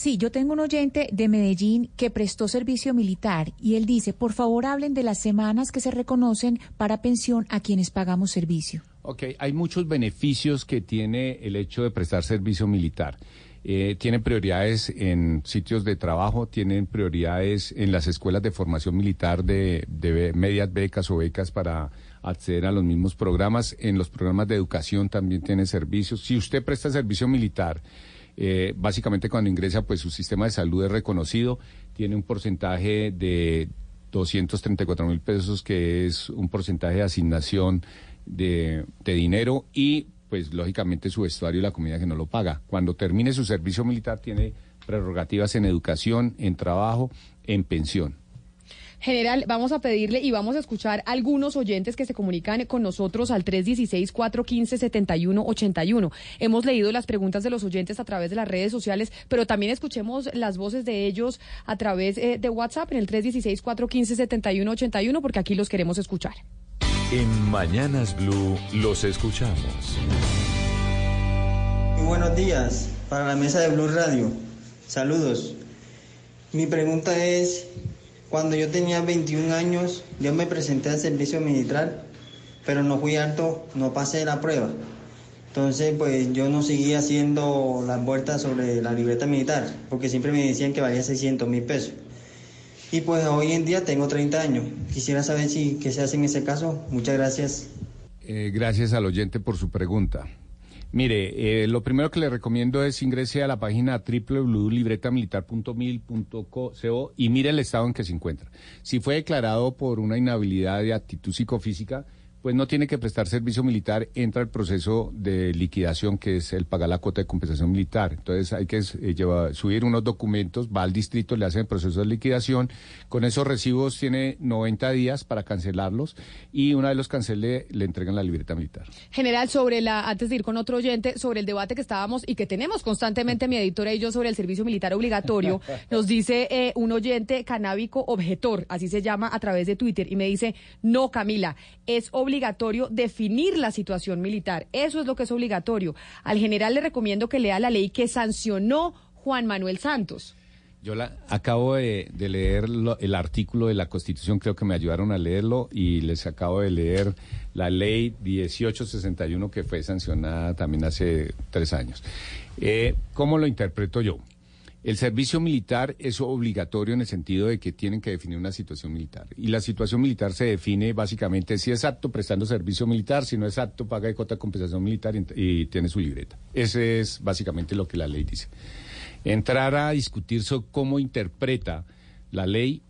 Sí, yo tengo un oyente de Medellín que prestó servicio militar y él dice, por favor hablen de las semanas que se reconocen para pensión a quienes pagamos servicio. Ok, hay muchos beneficios que tiene el hecho de prestar servicio militar. Eh, tienen prioridades en sitios de trabajo, tienen prioridades en las escuelas de formación militar de, de medias becas o becas para acceder a los mismos programas. En los programas de educación también tiene servicios. Si usted presta servicio militar, eh, básicamente cuando ingresa, pues su sistema de salud es reconocido, tiene un porcentaje de 234 mil pesos, que es un porcentaje de asignación de, de dinero y pues lógicamente su vestuario y la comida que no lo paga. Cuando termine su servicio militar tiene prerrogativas en educación, en trabajo, en pensión. General, vamos a pedirle y vamos a escuchar algunos oyentes que se comunican con nosotros al 316-415-7181. Hemos leído las preguntas de los oyentes a través de las redes sociales, pero también escuchemos las voces de ellos a través eh, de WhatsApp en el 316-415-7181 porque aquí los queremos escuchar. En Mañanas Blue los escuchamos. Muy buenos días para la mesa de Blue Radio. Saludos. Mi pregunta es, cuando yo tenía 21 años, yo me presenté al servicio militar, pero no fui alto, no pasé la prueba. Entonces, pues yo no seguí haciendo las vueltas sobre la libreta militar, porque siempre me decían que valía 600 mil pesos. Y pues hoy en día tengo 30 años. Quisiera saber si qué se hace en ese caso. Muchas gracias. Eh, gracias al oyente por su pregunta. Mire, eh, lo primero que le recomiendo es ingrese a la página www.libretamilitar.mil.co y mire el estado en que se encuentra. Si fue declarado por una inhabilidad de actitud psicofísica, pues no tiene que prestar servicio militar, entra el proceso de liquidación, que es el pagar la cuota de compensación militar. Entonces hay que eh, llevar- subir unos documentos, va al distrito, le hacen el proceso de liquidación. Con esos recibos tiene 90 días para cancelarlos y una vez los cancele, le entregan la libreta militar. General, sobre la, antes de ir con otro oyente, sobre el debate que estábamos y que tenemos constantemente mi editora y yo sobre el servicio militar obligatorio, nos dice eh, un oyente canábico objetor, así se llama a través de Twitter, y me dice, no, Camila, es obligatorio definir la situación militar. Eso es lo que es obligatorio. Al general le recomiendo que lea la ley que sancionó Juan Manuel Santos. Yo la, acabo de, leer el artículo de la Constitución, creo que me ayudaron a leerlo y les acabo de leer la ley 1861 que fue sancionada también hace tres años. Eh, ¿Cómo lo interpreto yo? El servicio militar es obligatorio en el sentido de que tienen que definir una situación militar. Y la situación militar se define básicamente si es apto prestando servicio militar, si no es apto paga de cuota de compensación militar y, tiene su libreta. Ese es básicamente lo que la ley dice. Entrar a discutir sobre cómo interpreta la ley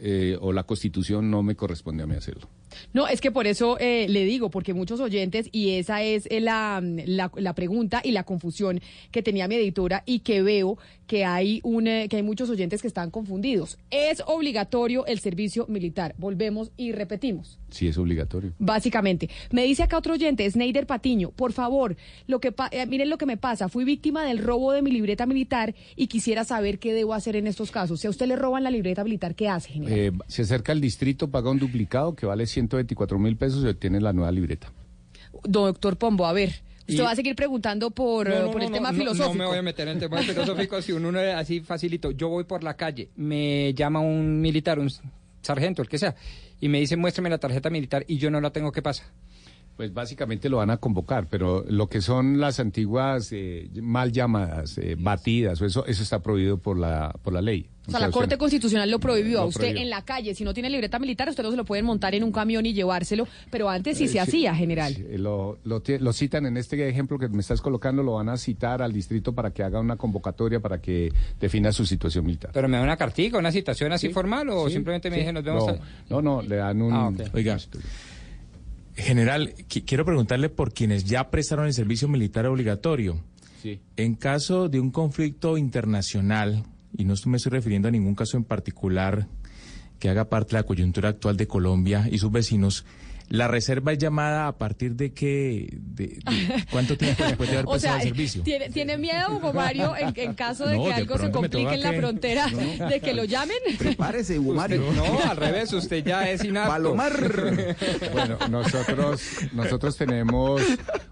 eh, o la constitución no me corresponde a mí hacerlo. No, es que por eso eh, le digo, porque muchos oyentes, y esa es eh, la, la pregunta y la confusión que tenía mi editora y que veo que hay, un, eh, que hay muchos oyentes que están confundidos. Es obligatorio el servicio militar. Volvemos y repetimos. Sí, es obligatorio. Básicamente. Me dice acá otro oyente, Sneider Patiño, por favor, lo que pa- eh, miren lo que me pasa. Fui víctima del robo de mi libreta militar y quisiera saber qué debo hacer en estos casos. Si a usted le roban la libreta militar, ¿qué hace, general? Eh, se acerca al distrito, paga un duplicado que vale 124 mil pesos y obtiene la nueva libreta. Doctor Pombo, a ver. Usted va a seguir preguntando por, No, no, por el tema filosófico. No me voy a meter en temas filosóficos. Si uno, uno así facilito, yo voy por la calle, me llama un militar, un sargento, el que sea, y me dice, muéstrame la tarjeta militar y yo no la tengo, ¿qué pasa? Pues básicamente lo van a convocar, pero lo que son las antiguas eh, mal llamadas, eh, batidas, o eso, eso está prohibido por la, por la ley. O sea, la Corte Constitucional lo prohibió. Lo a usted prohibió. en la calle, si no tiene libreta militar, usted no se lo pueden montar en un camión y llevárselo, pero antes sí Eh, se sí, hacía, general. sí, lo, lo lo citan en este ejemplo que me estás colocando, lo van a citar al distrito para que haga una convocatoria para que defina su situación militar. ¿Pero me da una cartica, una citación así Sí, formal o sí, simplemente me sí. dicen nos vemos? No, a- no, no, le dan un... Ah. Oiga, general, qui- quiero preguntarle por quienes ya prestaron el servicio militar obligatorio. Sí. En caso de un conflicto internacional, y no me estoy refiriendo a ningún caso en particular que haga parte de la coyuntura actual de Colombia y sus vecinos, ¿la reserva es llamada a partir de qué? De, de- ¿Cuánto tiempo después de haber O prestado sea, el servicio? ¿tiene, ¿tiene miedo, Hugo Mario, en, en caso de No, que de algo se complique en la que- frontera, de que lo llamen? Prepárese, Hugo Mario. No, al revés, usted ya es inapto. Palomar. Bueno, nosotros, nosotros tenemos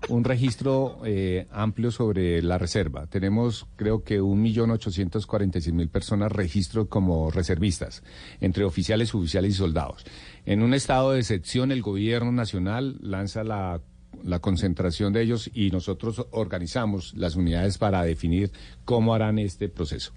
un registro eh, amplio sobre la reserva. Tenemos, creo que, un millón ochocientos cuarenta y seis mil personas registro como reservistas, entre oficiales, suboficiales y soldados. En un estado de excepción, el gobierno nacional lanza la la concentración de ellos y nosotros organizamos las unidades para definir cómo harán este proceso.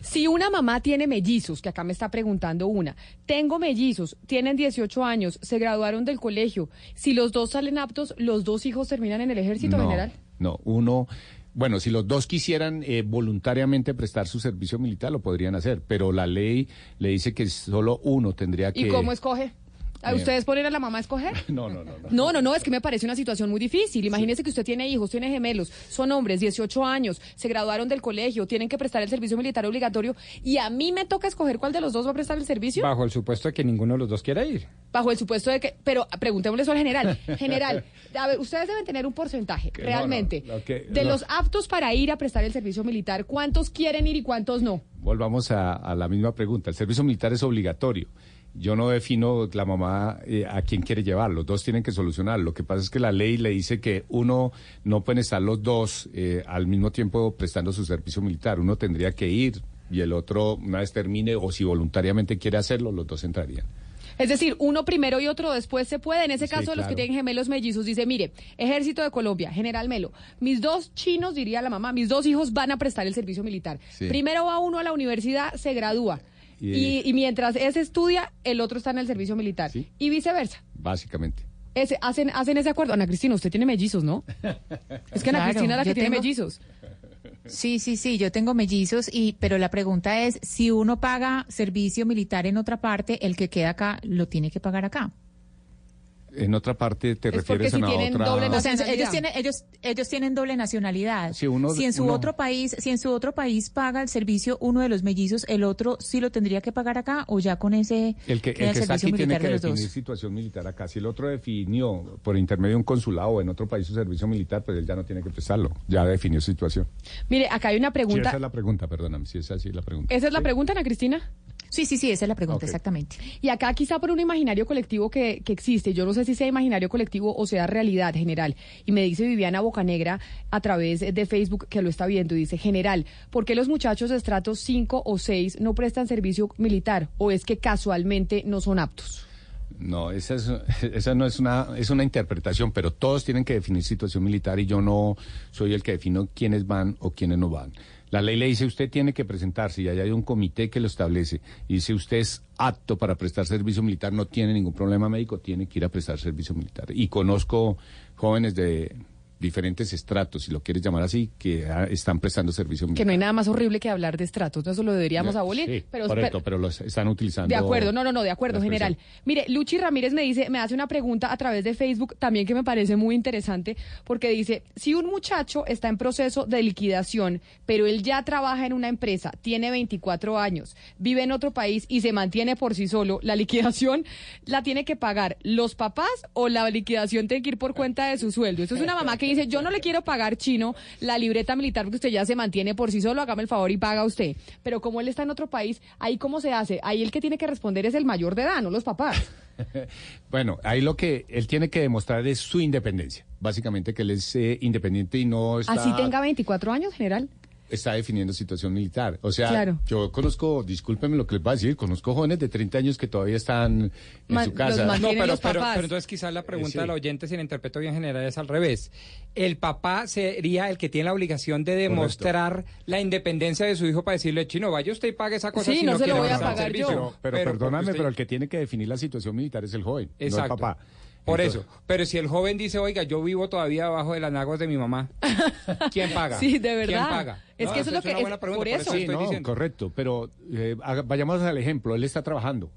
Si una mamá tiene mellizos, que acá me está preguntando una, tengo mellizos, tienen 18 años, se graduaron del colegio, si los dos salen aptos, ¿los dos hijos terminan en el ejército no, general? No, uno, bueno, si los dos quisieran eh, voluntariamente prestar su servicio militar, lo podrían hacer, pero la ley le dice que solo uno tendría que... ¿Y cómo escoge? ¿A ¿Ustedes ponen a la mamá a escoger? No, no, no. no. No, no, no, es que me parece una situación muy difícil. Imagínese que usted tiene hijos, tiene gemelos, son hombres, 18 años, se graduaron del colegio, tienen que prestar el servicio militar obligatorio y a mí me toca escoger cuál de los dos va a prestar el servicio. Bajo el supuesto de que ninguno de los dos quiera ir. Bajo el supuesto de que, pero preguntémosle eso al general. General, a ver, ustedes deben tener un porcentaje, Que realmente, no, lo que- de lo- los aptos para ir a prestar el servicio militar, ¿cuántos quieren ir y cuántos no? Volvamos a, a la misma pregunta. El servicio militar es obligatorio. Yo no defino la mamá eh, a quién quiere llevar. Los dos tienen que solucionar. Lo que pasa es que la ley le dice que uno no pueden estar los dos eh, al mismo tiempo prestando su servicio militar. Uno tendría que ir y el otro, una vez termine, o si voluntariamente quiere hacerlo, los dos entrarían. Es decir, uno primero y otro después se puede. En ese Sí, caso, los que claro. tienen gemelos mellizos, dice, mire, Ejército de Colombia, General Melo, mis dos chinos, diría la mamá, mis dos hijos van a prestar el servicio militar. Sí. Primero va uno a la universidad, se gradúa. Y- Y, y mientras ese estudia, el otro está en el servicio militar. Y viceversa. Básicamente. Ese, hacen, hacen ese acuerdo. Ana Cristina, usted tiene mellizos, ¿no? Es que Ana Claro, Cristina es la que tiene tengo- mellizos. Sí, sí, sí, yo tengo mellizos y pero la pregunta es si uno paga servicio militar en otra parte, el que queda acá lo tiene que pagar acá. En otra parte te Es refieres a si una tienen otra... doble O sea, nacionalidad. ellos tienen ellos ellos tienen doble nacionalidad. Uno- si en su uno- otro país, si en su otro país paga el servicio uno de los mellizos, el otro sí lo tendría que pagar acá o ya con ese El que, el que está aquí tiene que de definir dos. situación militar acá. Si el otro definió por intermedio de un consulado o en otro país su servicio militar, pues él ya no tiene que prestarlo. Ya definió su situación. Mire, acá hay una Sí, pregunta. esa es la pregunta, perdóname, si es así la pregunta. ¿Esa es la Sí. pregunta, Ana Cristina? Sí, sí, sí, esa es la pregunta, exactamente. Y acá quizá por un imaginario colectivo que, que existe, yo no sé si sea imaginario colectivo o sea realidad general. Y me dice Viviana Bocanegra a través de Facebook que lo está viendo y dice, general, ¿por qué los muchachos de estratos 5 o 6 no prestan servicio militar? ¿O es que casualmente no son aptos? No, esa, es, esa no es una, es una interpretación, pero todos tienen que definir situación militar y yo no soy el que defino quiénes van o quiénes no van. La ley le dice usted tiene que presentarse y allá hay un comité que lo establece. Y si usted es apto para prestar servicio militar, no tiene ningún problema médico, tiene que ir a prestar servicio militar. Y conozco jóvenes de diferentes estratos, si lo quieres llamar así, que ah, están prestando servicio Que no hay nada más horrible que hablar de estratos, eso lo deberíamos abolir. Sí, pero, correcto, pero- pero los están utilizando. de acuerdo, no, no, no, de acuerdo, general. Mire, Luchi Ramírez me dice, me hace una pregunta a través de Facebook también que me parece muy interesante, porque dice, si un muchacho está en proceso de liquidación, pero él ya trabaja en una empresa, tiene 24 años, vive en otro país y se mantiene por sí solo, la liquidación la tiene que pagar los papás o la liquidación tiene que ir por cuenta de su sueldo. Eso es una mamá que dice, yo no le quiero pagar chino la libreta militar porque usted ya se mantiene por sí solo, hágame el favor y paga usted. Pero como él está en otro país, ahí cómo se hace, ahí el que tiene que responder es el mayor de edad, no los papás. Bueno, ahí lo que él tiene que demostrar es su independencia. Básicamente que él es eh, independiente y no está, Así tenga 24 años, general. Está definiendo situación militar. O sea, Claro. yo conozco, discúlpenme lo que les voy a decir, conozco jóvenes de 30 años que todavía están en Man- su casa. No, pero, los pero, pero entonces quizás la pregunta sí. del oyente, si la interpreto bien general, es al revés. El papá sería el que tiene la obligación de demostrar la independencia de su hijo para decirle, chino, vaya usted y pague esa cosa Sí, si no no, se lo voy a pagar servicio". yo. Pero, porque perdóname, usted- pero el que tiene que definir la situación militar es el joven, Exacto. no el papá. Por Entonces- eso. Pero si el joven dice, oiga, yo vivo todavía abajo de las nagos de mi mamá, ¿quién paga? Sí, de verdad. ¿Quién paga? Es que eso es lo que es- pregunta, por eso. Sí, estoy no, diciendo. correcto, pero eh, vayamos al ejemplo, él está trabajando,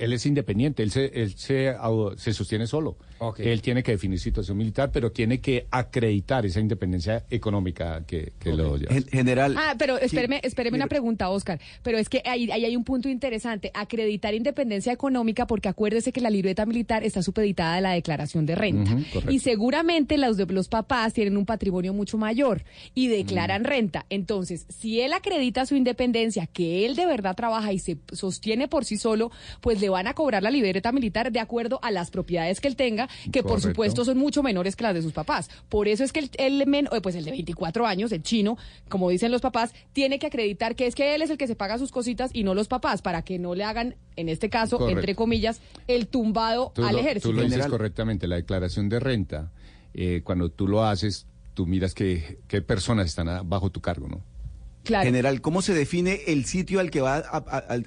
él es independiente, él se, él se, se sostiene solo, él tiene que definir situación militar, pero tiene que acreditar esa independencia económica que, que lo lleva. Gen- General. Ah, pero espéreme, espéreme una pregunta, Oscar. Pero es que ahí, ahí hay un punto interesante. Acreditar independencia económica, porque acuérdese que la libreta militar está supeditada a la declaración de renta. Correcto. y seguramente los, de, los papás tienen un patrimonio mucho mayor y declaran renta. Entonces, si él acredita su independencia, que él de verdad trabaja y se sostiene por sí solo, pues le van a cobrar la libreta militar de acuerdo a las propiedades que él tenga, que por supuesto son mucho menores que las de sus papás. Por eso es que el, el men- eh, pues el de 24 años, el chino, como dicen los papás, tiene que acreditar que es que él es el que se paga sus cositas y no los papás, para que no le hagan, en este caso, Correcto. entre comillas, el tumbado Tú al lo, ejército. tú lo dices correctamente, la declaración de renta, eh, cuando tú lo haces, tú miras que, qué personas están bajo tu cargo, ¿no? General, ¿cómo se define el sitio al que va a-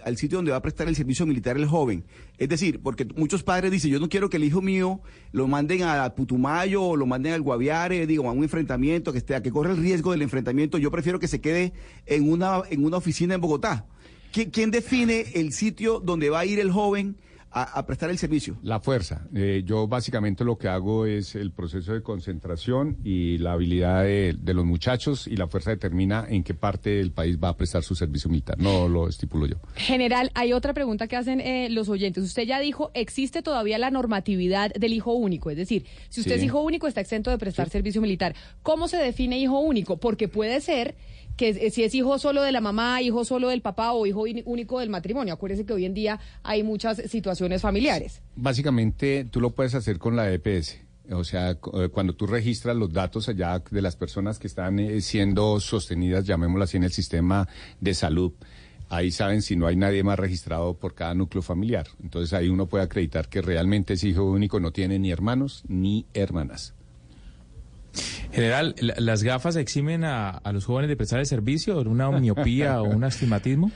al, sitio donde va a prestar el servicio militar el joven? Es decir, porque muchos padres dicen, yo no quiero que el hijo mío lo manden a Putumayo o lo manden al Guaviare, digo, a un enfrentamiento que esté, a que corre el riesgo del enfrentamiento. Yo prefiero que se quede en una en una oficina en Bogotá. ¿Qui- ¿Quién define el sitio donde va a ir el joven a, a prestar el servicio? La fuerza. Eh, yo básicamente lo que hago es el proceso de concentración y la habilidad de, de los muchachos y la fuerza determina en qué parte del país va a prestar su servicio militar. No lo estipulo yo. General, hay otra pregunta que hacen eh, los oyentes. Usted ya dijo, existe todavía la normatividad del hijo único. Es decir, si usted Sí. es hijo único, está exento de prestar servicio militar. ¿Cómo se define hijo único? Porque puede ser que eh, si es hijo solo de la mamá, hijo solo del papá o hijo único del matrimonio. Acuérdese que hoy en día hay muchas situaciones familiares. Básicamente tú lo puedes hacer con la EPS. O sea, eh, cuando tú registras los datos allá de las personas que están eh, siendo sostenidas, llamémoslo así, en el sistema de salud, ahí saben si no hay nadie más registrado por cada núcleo familiar. Entonces ahí uno puede acreditar que realmente ese hijo único no tiene ni hermanos ni hermanas. General, la- ¿las gafas eximen a, a los jóvenes de prestar el servicio? ¿Una miopía o un astigmatismo?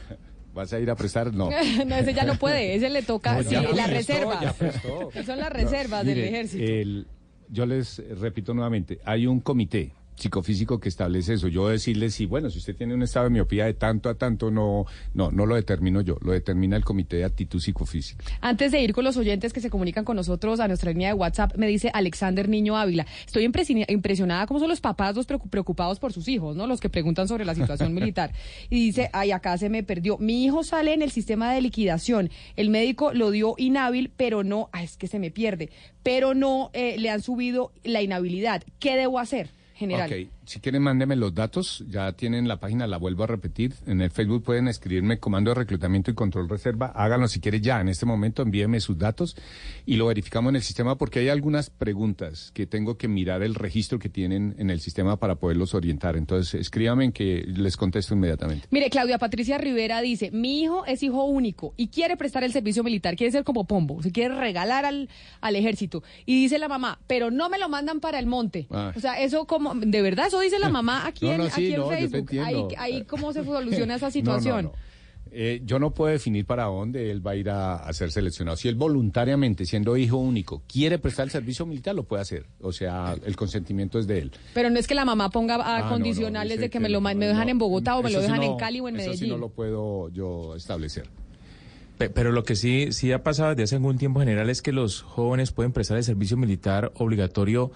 ¿Vas a ir a prestar? No. no, ese ya no puede, ese le toca, No, sí, ya las prestó, reservas. ya prestó. Son las reservas del Mire, ejército. el- yo les repito nuevamente, hay un comité psicofísico que establece eso. Yo decirle si, bueno, si usted tiene un estado de miopía de tanto a tanto, no, no, no lo determino yo, lo determina el comité de actitud psicofísica. Antes de ir con los oyentes que se comunican con nosotros a nuestra línea de WhatsApp, me dice Alexander Niño Ávila. Estoy impresi- impresionada cómo son los papás los preocu- preocupados por sus hijos, ¿no? Los que preguntan sobre la situación militar. Y dice, ay, acá se me perdió. Mi hijo sale en el sistema de liquidación. El médico lo dio inhábil, pero no, ay, es que se me pierde. Pero no eh, le han subido la inhabilidad. ¿Qué debo hacer, general? Ok, si quieren mándenme los datos, ya tienen la página, la vuelvo a repetir. En el Facebook pueden escribirme Comando de Reclutamiento y Control Reserva. Háganlo si quieren ya, en este momento envíenme sus datos y lo verificamos en el sistema porque hay algunas preguntas que tengo que mirar el registro que tienen en el sistema para poderlos orientar. Entonces, escríbanme que les contesto inmediatamente. Mire, Claudia Patricia Rivera dice, mi hijo es hijo único y quiere prestar el servicio militar, quiere ser como Pombo, se quiere regalar al, al ejército. Y dice la mamá, pero no me lo mandan para el monte. Ay. O sea, eso como, de verdad, eso dice la mamá aquí No, en, no, sí, aquí en no, yo te Facebook. Ahí, cómo se soluciona esa No, no, situación. no. Eh, yo no puedo definir para dónde él va a ir a, a ser seleccionado. Si él voluntariamente, siendo hijo único, quiere prestar el servicio militar, lo puede hacer. O sea, el consentimiento es de él. Pero no es que la mamá ponga a Ah, no, no, condicionales de que, que me lo me dejan no, en Bogotá o me lo Eso sí dejan en Cali o en Eso Medellín. sí no lo puedo yo establecer. Pe- Pero lo que sí, sí ha pasado desde hace algún tiempo general es que los jóvenes pueden prestar el servicio militar obligatorio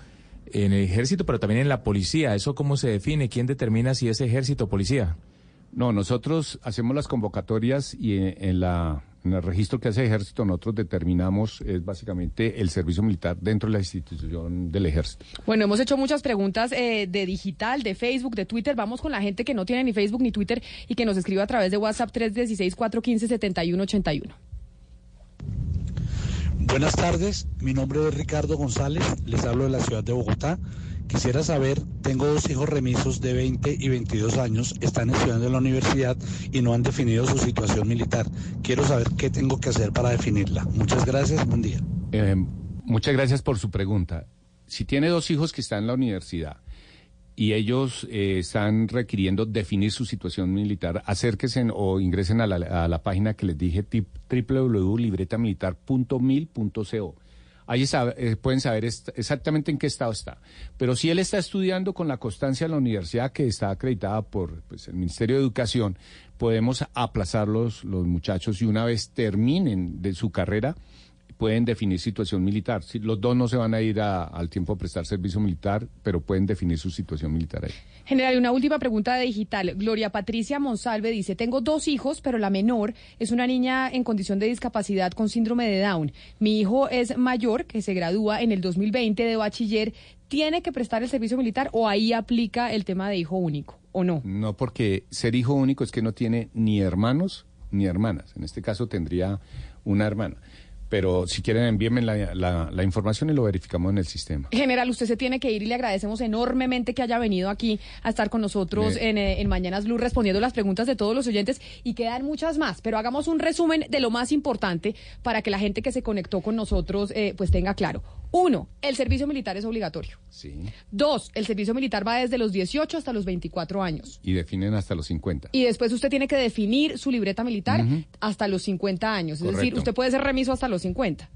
en el ejército, pero también en la policía. ¿Eso cómo se define? ¿Quién determina si es ejército o policía? No, nosotros hacemos las convocatorias y en, en la, en el registro que hace Ejército nosotros determinamos es básicamente el servicio militar dentro de la institución del Ejército. Bueno, hemos hecho muchas preguntas eh, de digital, de Facebook, de Twitter. Vamos con la gente que no tiene ni Facebook ni Twitter y que nos escribe a través de WhatsApp 316-415-7181. Buenas tardes, mi nombre es Ricardo González, les hablo de la ciudad de Bogotá. Quisiera saber, tengo dos hijos remisos de 20 y 22 años, están estudiando en la universidad y no han definido su situación militar. Quiero saber qué tengo que hacer para definirla. Muchas gracias, buen día. Eh, muchas gracias por su pregunta. Si tiene dos hijos que están en la universidad y ellos eh, están requiriendo definir su situación militar, acérquense o ingresen a la, página que les dije, www.libretamilitar.mil.co. Ahí sabe- eh, pueden saber exactamente en qué estado está. Pero si él está estudiando con la constancia en la universidad que está acreditada por pues, el Ministerio de Educación, podemos aplazar los, los muchachos y una vez terminen de su carrera, pueden definir situación militar. Si los dos no se van a ir a- al tiempo a prestar servicio militar, pero pueden definir su situación militar ahí. General, una última pregunta de digital. Gloria Patricia Monsalve dice, tengo dos hijos, pero la menor es una niña en condición de discapacidad con síndrome de Down. Mi hijo es mayor, que se gradúa en el 2020 de bachiller. ¿Tiene que prestar el servicio militar o ahí aplica el tema de hijo único o no? No, porque ser hijo único es que no tiene ni hermanos ni hermanas. En este caso tendría una hermana. Pero si quieren envíenme la, la- la información y lo verificamos en el sistema. General, usted se tiene que ir y le agradecemos enormemente que haya venido aquí a estar con nosotros en, eh, en Mañanas Blue respondiendo las preguntas de todos los oyentes y quedan muchas más, pero hagamos un resumen de lo más importante para que la gente que se conectó con nosotros eh, pues tenga claro. Uno, el servicio militar es obligatorio. Sí. Dos, el servicio militar va desde los 18 hasta los 24 años. Y definen hasta los 50. Y después usted tiene que definir su libreta militar hasta los 50 años. Es decir, usted puede ser remiso hasta los 50.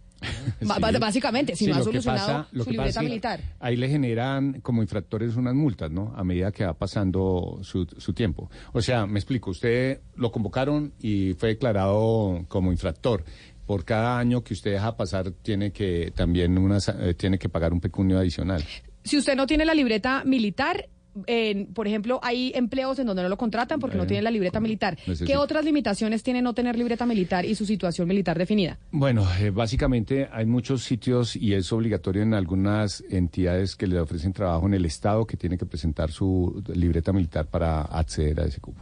Ba- ba- Sí. Básicamente, si Sí, no ha solucionado pasa- su pasa libreta militar. Ahí le generan como infractores unas multas, ¿no? A medida que va pasando su, su tiempo. O sea, me explico, usted lo convocaron y fue declarado como infractor. Por cada año que usted deja pasar tiene que también una, sa- eh, tiene que pagar un pecunio adicional. Si usted no tiene la libreta militar, en- por ejemplo, hay empleos en donde no lo contratan porque no Eh, tienen la libreta militar. ¿Qué otras limitaciones tiene no tener libreta militar y su situación militar definida? Bueno, eh, básicamente hay muchos sitios y es obligatorio en algunas entidades que le ofrecen trabajo en el Estado que tiene que presentar su libreta militar para acceder a ese cupo.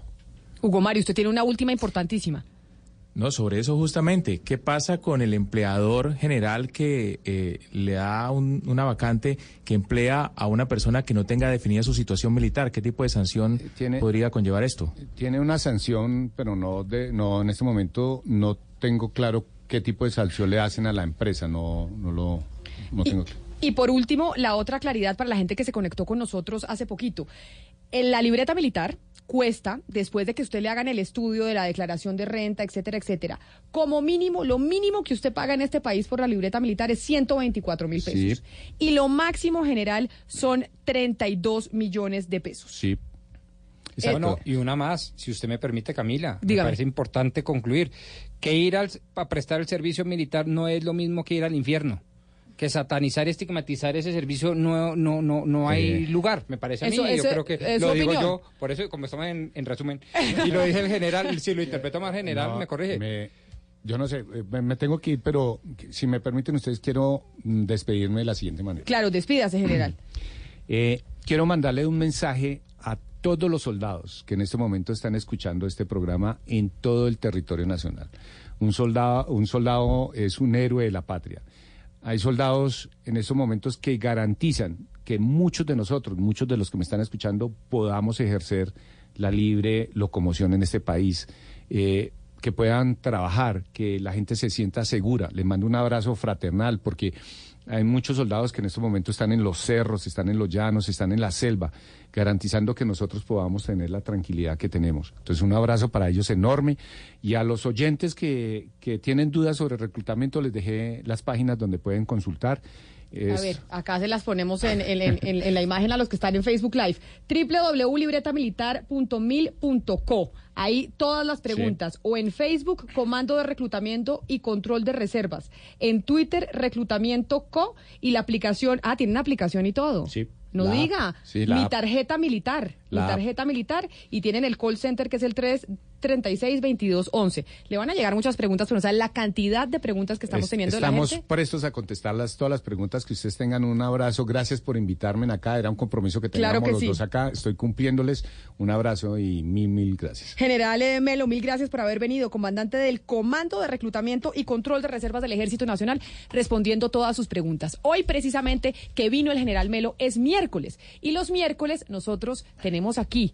Hugo Mario, usted tiene una última importantísima. No, sobre eso justamente. ¿Qué pasa con el empleador general que eh, le da un- una vacante que emplea a una persona que no tenga definida su situación militar? ¿Qué tipo de sanción podría conllevar esto? Tiene una sanción, pero no de, no en este momento no tengo claro qué tipo de sanción le hacen a la empresa, no no lo no tengo claro. Y por último, la otra claridad para la gente que se conectó con nosotros hace poquito. En la libreta militar cuesta, después de que usted le hagan el estudio de la declaración de renta, etcétera, etcétera, como mínimo, lo mínimo que usted paga en este país por la libreta militar es 124 mil pesos. Y lo máximo general son 32 millones de pesos. Sí. Bueno, y una más, si usted me permite, Camila. Me parece importante concluir que ir al, a prestar el servicio militar no es lo mismo que ir al infierno. Que satanizar y estigmatizar ese servicio no, no, no, no hay lugar, me parece a mí. Eso- Yo eso- creo que es lo digo opinión. yo, por eso, como estamos en, en resumen, y lo dice el general, si lo interpreto más general, No, me corrige. me- yo no sé, eh, me, me tengo que ir, pero si me permiten ustedes quiero mm, despedirme de la siguiente manera. Claro, despídase, general. Eh, quiero mandarle un mensaje a todos los soldados que en este momento están escuchando este programa en todo el territorio nacional. Un soldado, un soldado es un héroe de la patria. Hay soldados en estos momentos que garantizan que muchos de nosotros, muchos de los que me están escuchando, podamos ejercer la libre locomoción en este país. eh, que puedan trabajar, que la gente se sienta segura. Les mando un abrazo fraternal porque Hay muchos soldados que en estos momentos están en los cerros, están en los llanos, están en la selva, garantizando que nosotros podamos tener la tranquilidad que tenemos. Entonces, un abrazo para ellos enorme. Y a los oyentes que, que tienen dudas sobre reclutamiento, les dejé las páginas donde pueden consultar. A ver, acá se las ponemos en, en- en- en- en la imagen a los que están en Facebook Live. www.libretamilitar.mil.co. Ahí todas las preguntas. O en Facebook, Comando de Reclutamiento y Control de Reservas. En Twitter, Reclutamiento Co. Y la aplicación. Ah, tiene una aplicación y todo. Sí. No La diga. Sí, la mi tarjeta militar. La mi tarjeta militar. Y tienen el call center que es el 336-2211. Le van a llegar muchas preguntas, pero no saben la cantidad de preguntas que estamos Es- teniendo de la Estamos gente. prestos a contestar las, todas las preguntas que ustedes tengan. Un abrazo. Gracias por invitarme acá. Era un compromiso que Claro teníamos que los sí. dos acá. Estoy cumpliéndoles. Un abrazo y mil, mil gracias. General eh, Melo, mil gracias por haber venido, comandante del Comando de Reclutamiento y Control de Reservas del Ejército Nacional, respondiendo todas sus preguntas. Hoy, precisamente, que vino el general Melo, es miércoles. Y los miércoles nosotros tenemos aquí,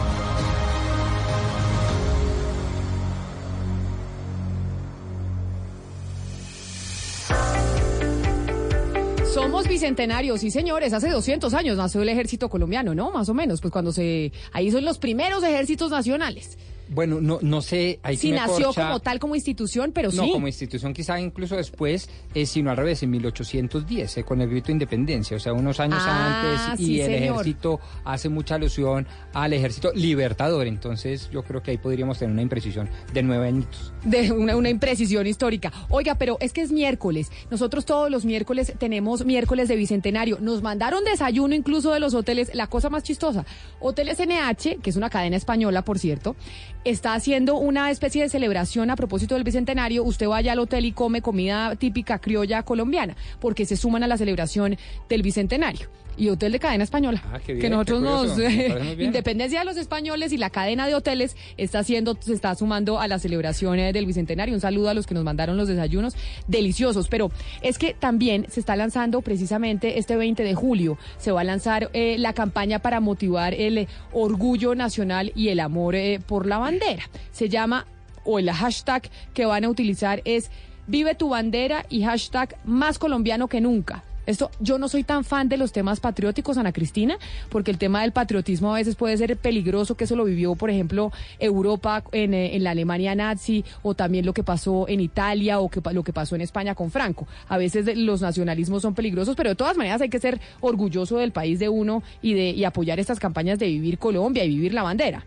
Somos bicentenarios, sí señores, hace 200 años nació el ejército colombiano, ¿no? Más o menos, pues cuando se... Ahí son los primeros ejércitos nacionales. Bueno, no, no sé. Ahí Si nació corcha. como tal, como institución, pero no, sí. como institución quizá incluso después, eh, sino al revés, en 1810, eh, con el grito de independencia, o sea, unos años Ah, antes, y el señor. ejército hace mucha alusión al ejército libertador, entonces yo creo que ahí podríamos tener una imprecisión de nueve añitos. de una, una imprecisión histórica. Oiga, pero es que es miércoles. Nosotros todos los miércoles tenemos miércoles de bicentenario. Nos mandaron desayuno incluso de los hoteles. La cosa más chistosa. Hoteles NH, que es una cadena española, por cierto, está haciendo una especie de celebración a propósito del bicentenario. Usted vaya al hotel y come comida típica criolla colombiana, porque se suman a la celebración del bicentenario. Y hotel de cadena española. Ah, qué bien, que nosotros nos... bien. Independencia de los españoles y la cadena de hoteles está haciendo, se está sumando a la celebración eh, del Bicentenario. Un saludo a los que nos mandaron los desayunos deliciosos. Pero es que también se está lanzando precisamente este 20 de julio, se va a lanzar eh, la campaña para motivar el eh, orgullo nacional y el amor eh, por la bandera. Se llama, o el hashtag que van a utilizar es Vive tu bandera y hashtag más colombiano que nunca. Esto, yo no soy tan fan de los temas patrióticos, Ana Cristina, porque el tema del patriotismo a veces puede ser peligroso, que eso lo vivió, por ejemplo, Europa en, eh, en la Alemania nazi, o también lo que pasó en Italia, o que, lo que pasó en España con Franco. A veces los nacionalismos son peligrosos, pero de todas maneras hay que ser orgulloso del país de uno y, de, y apoyar estas campañas de vivir Colombia y vivir la bandera.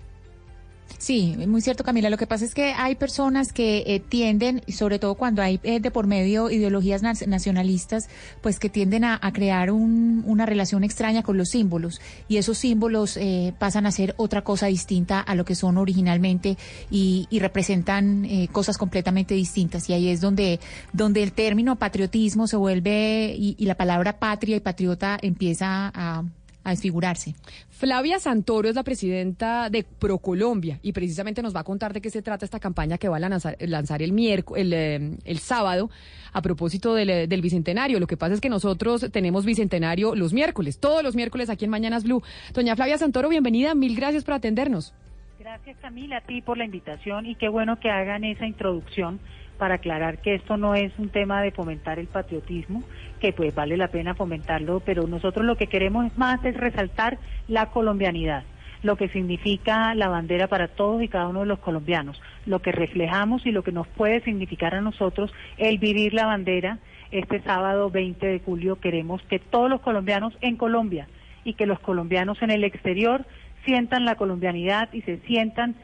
Sí, muy cierto, Camila. Lo que pasa es que hay personas que eh, tienden, sobre todo cuando hay eh, de por medio ideologías nacionalistas, pues que tienden a, a crear un- una relación extraña con los símbolos. Y esos símbolos eh, pasan a ser otra cosa distinta a lo que son originalmente y, y representan eh, cosas completamente distintas. Y ahí es donde, donde el término patriotismo se vuelve y, y la palabra patria y patriota empieza a, a desfigurarse. Flavia Santoro es la presidenta de Procolombia y precisamente nos va a contar de qué se trata esta campaña que va a lanzar, lanzar el miércoles, el, eh, el sábado a propósito del, eh, del bicentenario. Lo que pasa es que nosotros tenemos bicentenario los miércoles, todos los miércoles aquí en Mañanas Blue. Doña Flavia Santoro, bienvenida, mil gracias por atendernos. Gracias Camila a ti por la invitación y qué bueno que hagan esa introducción para aclarar que esto no es un tema de fomentar el patriotismo, que pues vale la pena fomentarlo, pero nosotros lo que queremos más es resaltar la colombianidad, lo que significa la bandera para todos y cada uno de los colombianos, lo que reflejamos y lo que nos puede significar a nosotros el vivir la bandera. Este sábado 20 de julio queremos que todos los colombianos en Colombia y que los colombianos en el exterior sientan la colombianidad y se sientan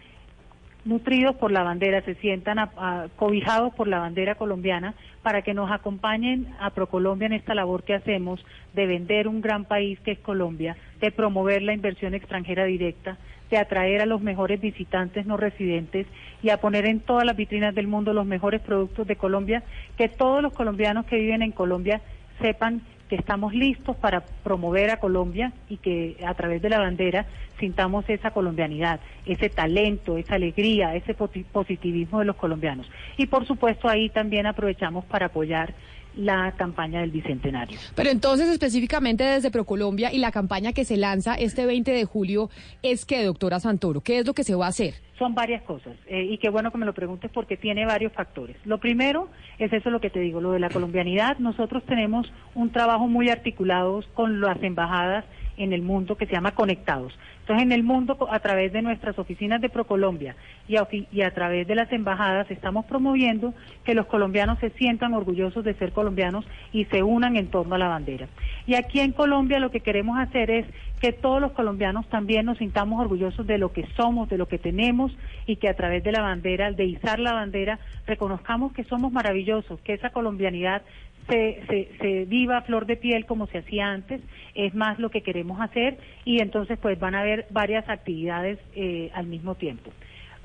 nutridos por la bandera, se sientan a- cobijados por la bandera colombiana para que nos acompañen a Procolombia en esta labor que hacemos de vender un gran país que es Colombia, de promover la inversión extranjera directa, de atraer a los mejores visitantes no residentes y a poner en todas las vitrinas del mundo los mejores productos de Colombia, que todos los colombianos que viven en Colombia sepan que estamos listos para promover a Colombia y que a través de la bandera sintamos esa colombianidad, ese talento, esa alegría, ese positivismo de los colombianos. Y por supuesto ahí también aprovechamos para apoyar la campaña del Bicentenario. Pero entonces, específicamente desde Procolombia y la campaña que se lanza este 20 de julio es que, doctora Santoro, ¿qué es lo que se va a hacer? Son varias cosas eh, y qué bueno que me lo preguntes porque tiene varios factores. Lo primero es eso lo que te digo, lo de la colombianidad. Nosotros tenemos un trabajo muy articulado con las embajadas en el mundo que se llama Conectados. Entonces, en el mundo, a través de nuestras oficinas de Procolombia y a, y a través de las embajadas, estamos promoviendo que los colombianos se sientan orgullosos de ser colombianos y se unan en torno a la bandera. Y aquí en Colombia lo que queremos hacer es que todos los colombianos también nos sintamos orgullosos de lo que somos, de lo que tenemos y que a través de la bandera, de izar la bandera, reconozcamos que somos maravillosos, que esa colombianidad se, se, se viva a flor de piel como se hacía antes, es más lo que queremos hacer y entonces pues van a haber varias actividades eh, al mismo tiempo.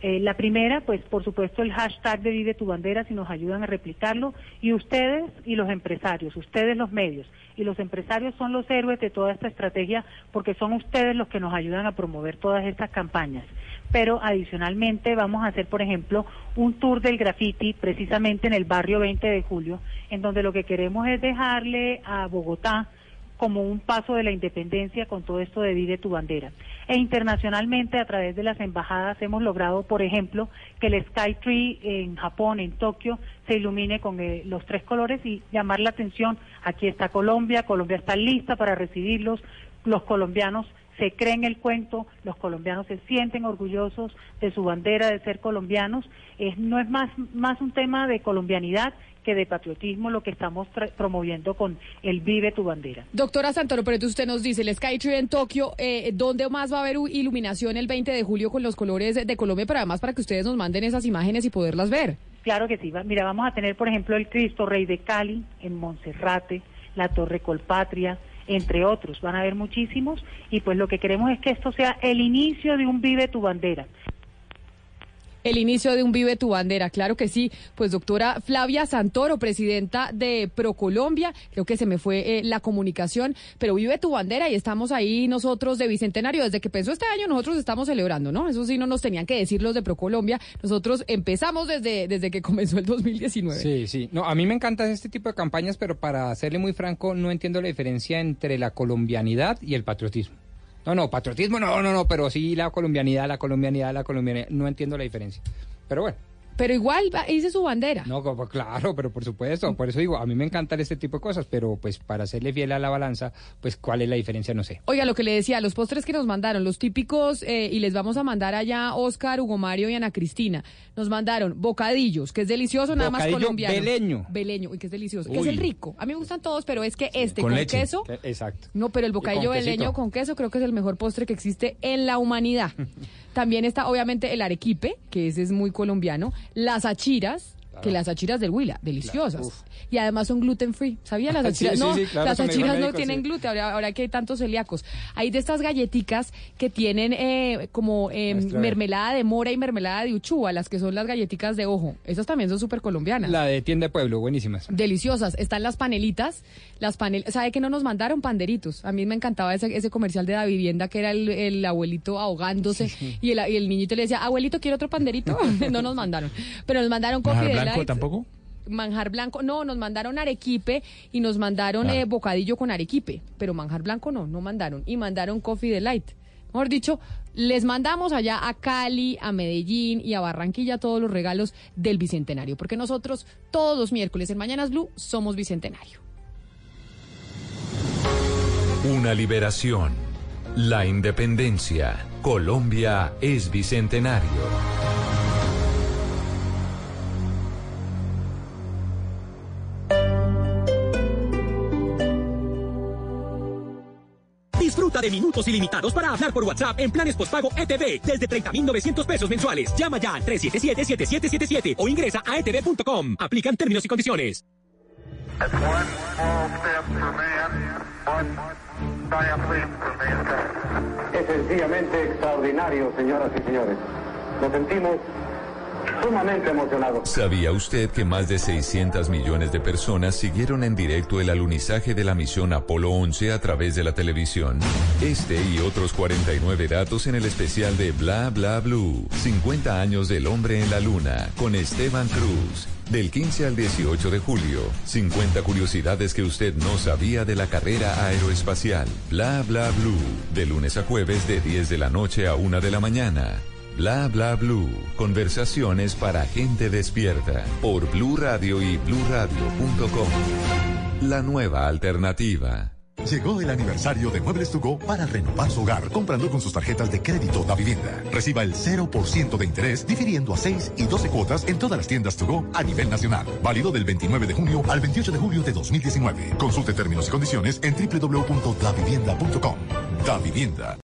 Eh, la primera, pues por supuesto el hashtag de Vive tu Bandera, si nos ayudan a replicarlo, y ustedes y los empresarios, ustedes los medios, y los empresarios son los héroes de toda esta estrategia porque son ustedes los que nos ayudan a promover todas estas campañas. Pero adicionalmente vamos a hacer, por ejemplo, un tour del graffiti precisamente en el barrio 20 de julio, en donde lo que queremos es dejarle a Bogotá como un paso de la independencia con todo esto de Vive tu bandera. E internacionalmente, a través de las embajadas, hemos logrado, por ejemplo, que el Sky Tree en Japón, en Tokio, se ilumine con eh, los tres colores y llamar la atención. Aquí está Colombia, Colombia está lista para recibirlos, los colombianos se creen el cuento, los colombianos se sienten orgullosos de su bandera, de ser colombianos. Es, no es más, más un tema de colombianidad que de patriotismo lo que estamos promoviendo con el Vive tu bandera. Doctora Santoro, pero entonces usted nos dice, el Skytree en Tokio, eh, ¿dónde más va a haber iluminación el 20 de julio con los colores de, de Colombia? Pero además para que ustedes nos manden esas imágenes y poderlas ver. Claro que sí. Mira, vamos a tener, por ejemplo, el Cristo Rey de Cali en Monserrate, la Torre Colpatria, entre otros. Van a haber muchísimos y pues lo que queremos es que esto sea el inicio de un Vive tu bandera. El inicio de un Vive tu bandera, claro que sí. Pues doctora Flavia Santoro, presidenta de Procolombia, creo que se me fue eh, la comunicación, pero Vive tu bandera y estamos ahí nosotros de Bicentenario. Desde que empezó este año nosotros estamos celebrando, ¿no? Eso sí no nos tenían que decir los de Procolombia. Nosotros empezamos desde, desde que comenzó el 2019. Sí, sí. No, a mí me encanta este tipo de campañas, pero para serle muy franco, no entiendo la diferencia entre la colombianidad y el patriotismo. No, no, patriotismo no, no, no, pero sí la colombianidad, la colombianidad, la colombianidad. No entiendo la diferencia. Pero bueno. Pero igual va- hice su bandera. No, como- claro, pero por supuesto, por eso digo, a mí me encantan este tipo de cosas, pero pues para serle fiel a la balanza, pues cuál es la diferencia, no sé. Oiga, lo que le decía, los postres que nos mandaron, los típicos, eh, y les vamos a mandar allá Oscar, Hugo Mario y Ana Cristina. Nos mandaron bocadillos, que es delicioso, nada más colombiano. beleño. Beleño, y que es delicioso. Que es el Uy. rico. A mí me gustan todos, pero es que este con, queso. Que- Exacto. No, pero el bocadillo beleño con queso creo que es el mejor postre que existe en la humanidad. También está, obviamente, el arequipe, que ese es muy colombiano. Las achiras, que las achiras del Huila, deliciosas. Y además son gluten free. ¿Sabía las achiras? sí, no, sí, claro, las achiras no tienen sí. gluten, ahora, ahora que hay tantos celíacos. Hay de estas galletitas que tienen eh, como eh, mermelada de mora y mermelada de uchuva, las que son las galletitas de ojo. Esas también son súper colombianas. La de tienda de pueblo, buenísimas. Deliciosas. Están las panelitas. Las panel ¿Sabe que no nos mandaron panderitos? A mí me encantaba ese, ese comercial de la vivienda que era el, el abuelito ahogándose y, el, y el niñito le decía, abuelito, ¿quiere otro panderito? no nos mandaron. Pero nos mandaron coffee ¿Manjar delights. blanco tampoco? Manjar blanco, no, nos mandaron arequipe y nos mandaron Claro. eh, bocadillo con arequipe, pero manjar blanco no, no mandaron. Y mandaron coffee delight. Mejor dicho, les mandamos allá a Cali, a Medellín y a Barranquilla todos los regalos del Bicentenario, porque nosotros todos los miércoles en Mañanas Blue somos Bicentenario. Una liberación. La independencia. Colombia es bicentenario. Disfruta de minutos ilimitados para hablar por WhatsApp en planes postpago ETV desde 30.900 pesos mensuales. Llama ya al 377-7777 o ingresa a etv.com. Aplican términos y condiciones. Es sencillamente extraordinario, señoras y señores. Lo sentimos sumamente emocionado. ¿Sabía usted que más de 600 millones de personas siguieron en directo el alunizaje de la misión Apolo 11 a través de la televisión? Este y otros 49 datos en el especial de Bla Bla Blue. 50 años del hombre en la luna con Esteban Cruz. Del 15 al 18 de julio, 50 curiosidades que usted no sabía de la carrera aeroespacial. Bla Bla Blue. De lunes a jueves de 10 de la noche a 1 de la mañana. Bla Bla Blue. Conversaciones para gente despierta. Por Blue Radio y bluradio.com. La nueva alternativa. Llegó el aniversario de Muebles to Go para renovar su hogar comprando con sus tarjetas de crédito Da Vivienda. Reciba el 0% de interés difiriendo a 6 y 12 cuotas en todas las tiendas to Go a nivel nacional. Válido del 29 de junio al 28 de julio de 2019. Consulte términos y condiciones en www.davivienda.com. Da Vivienda.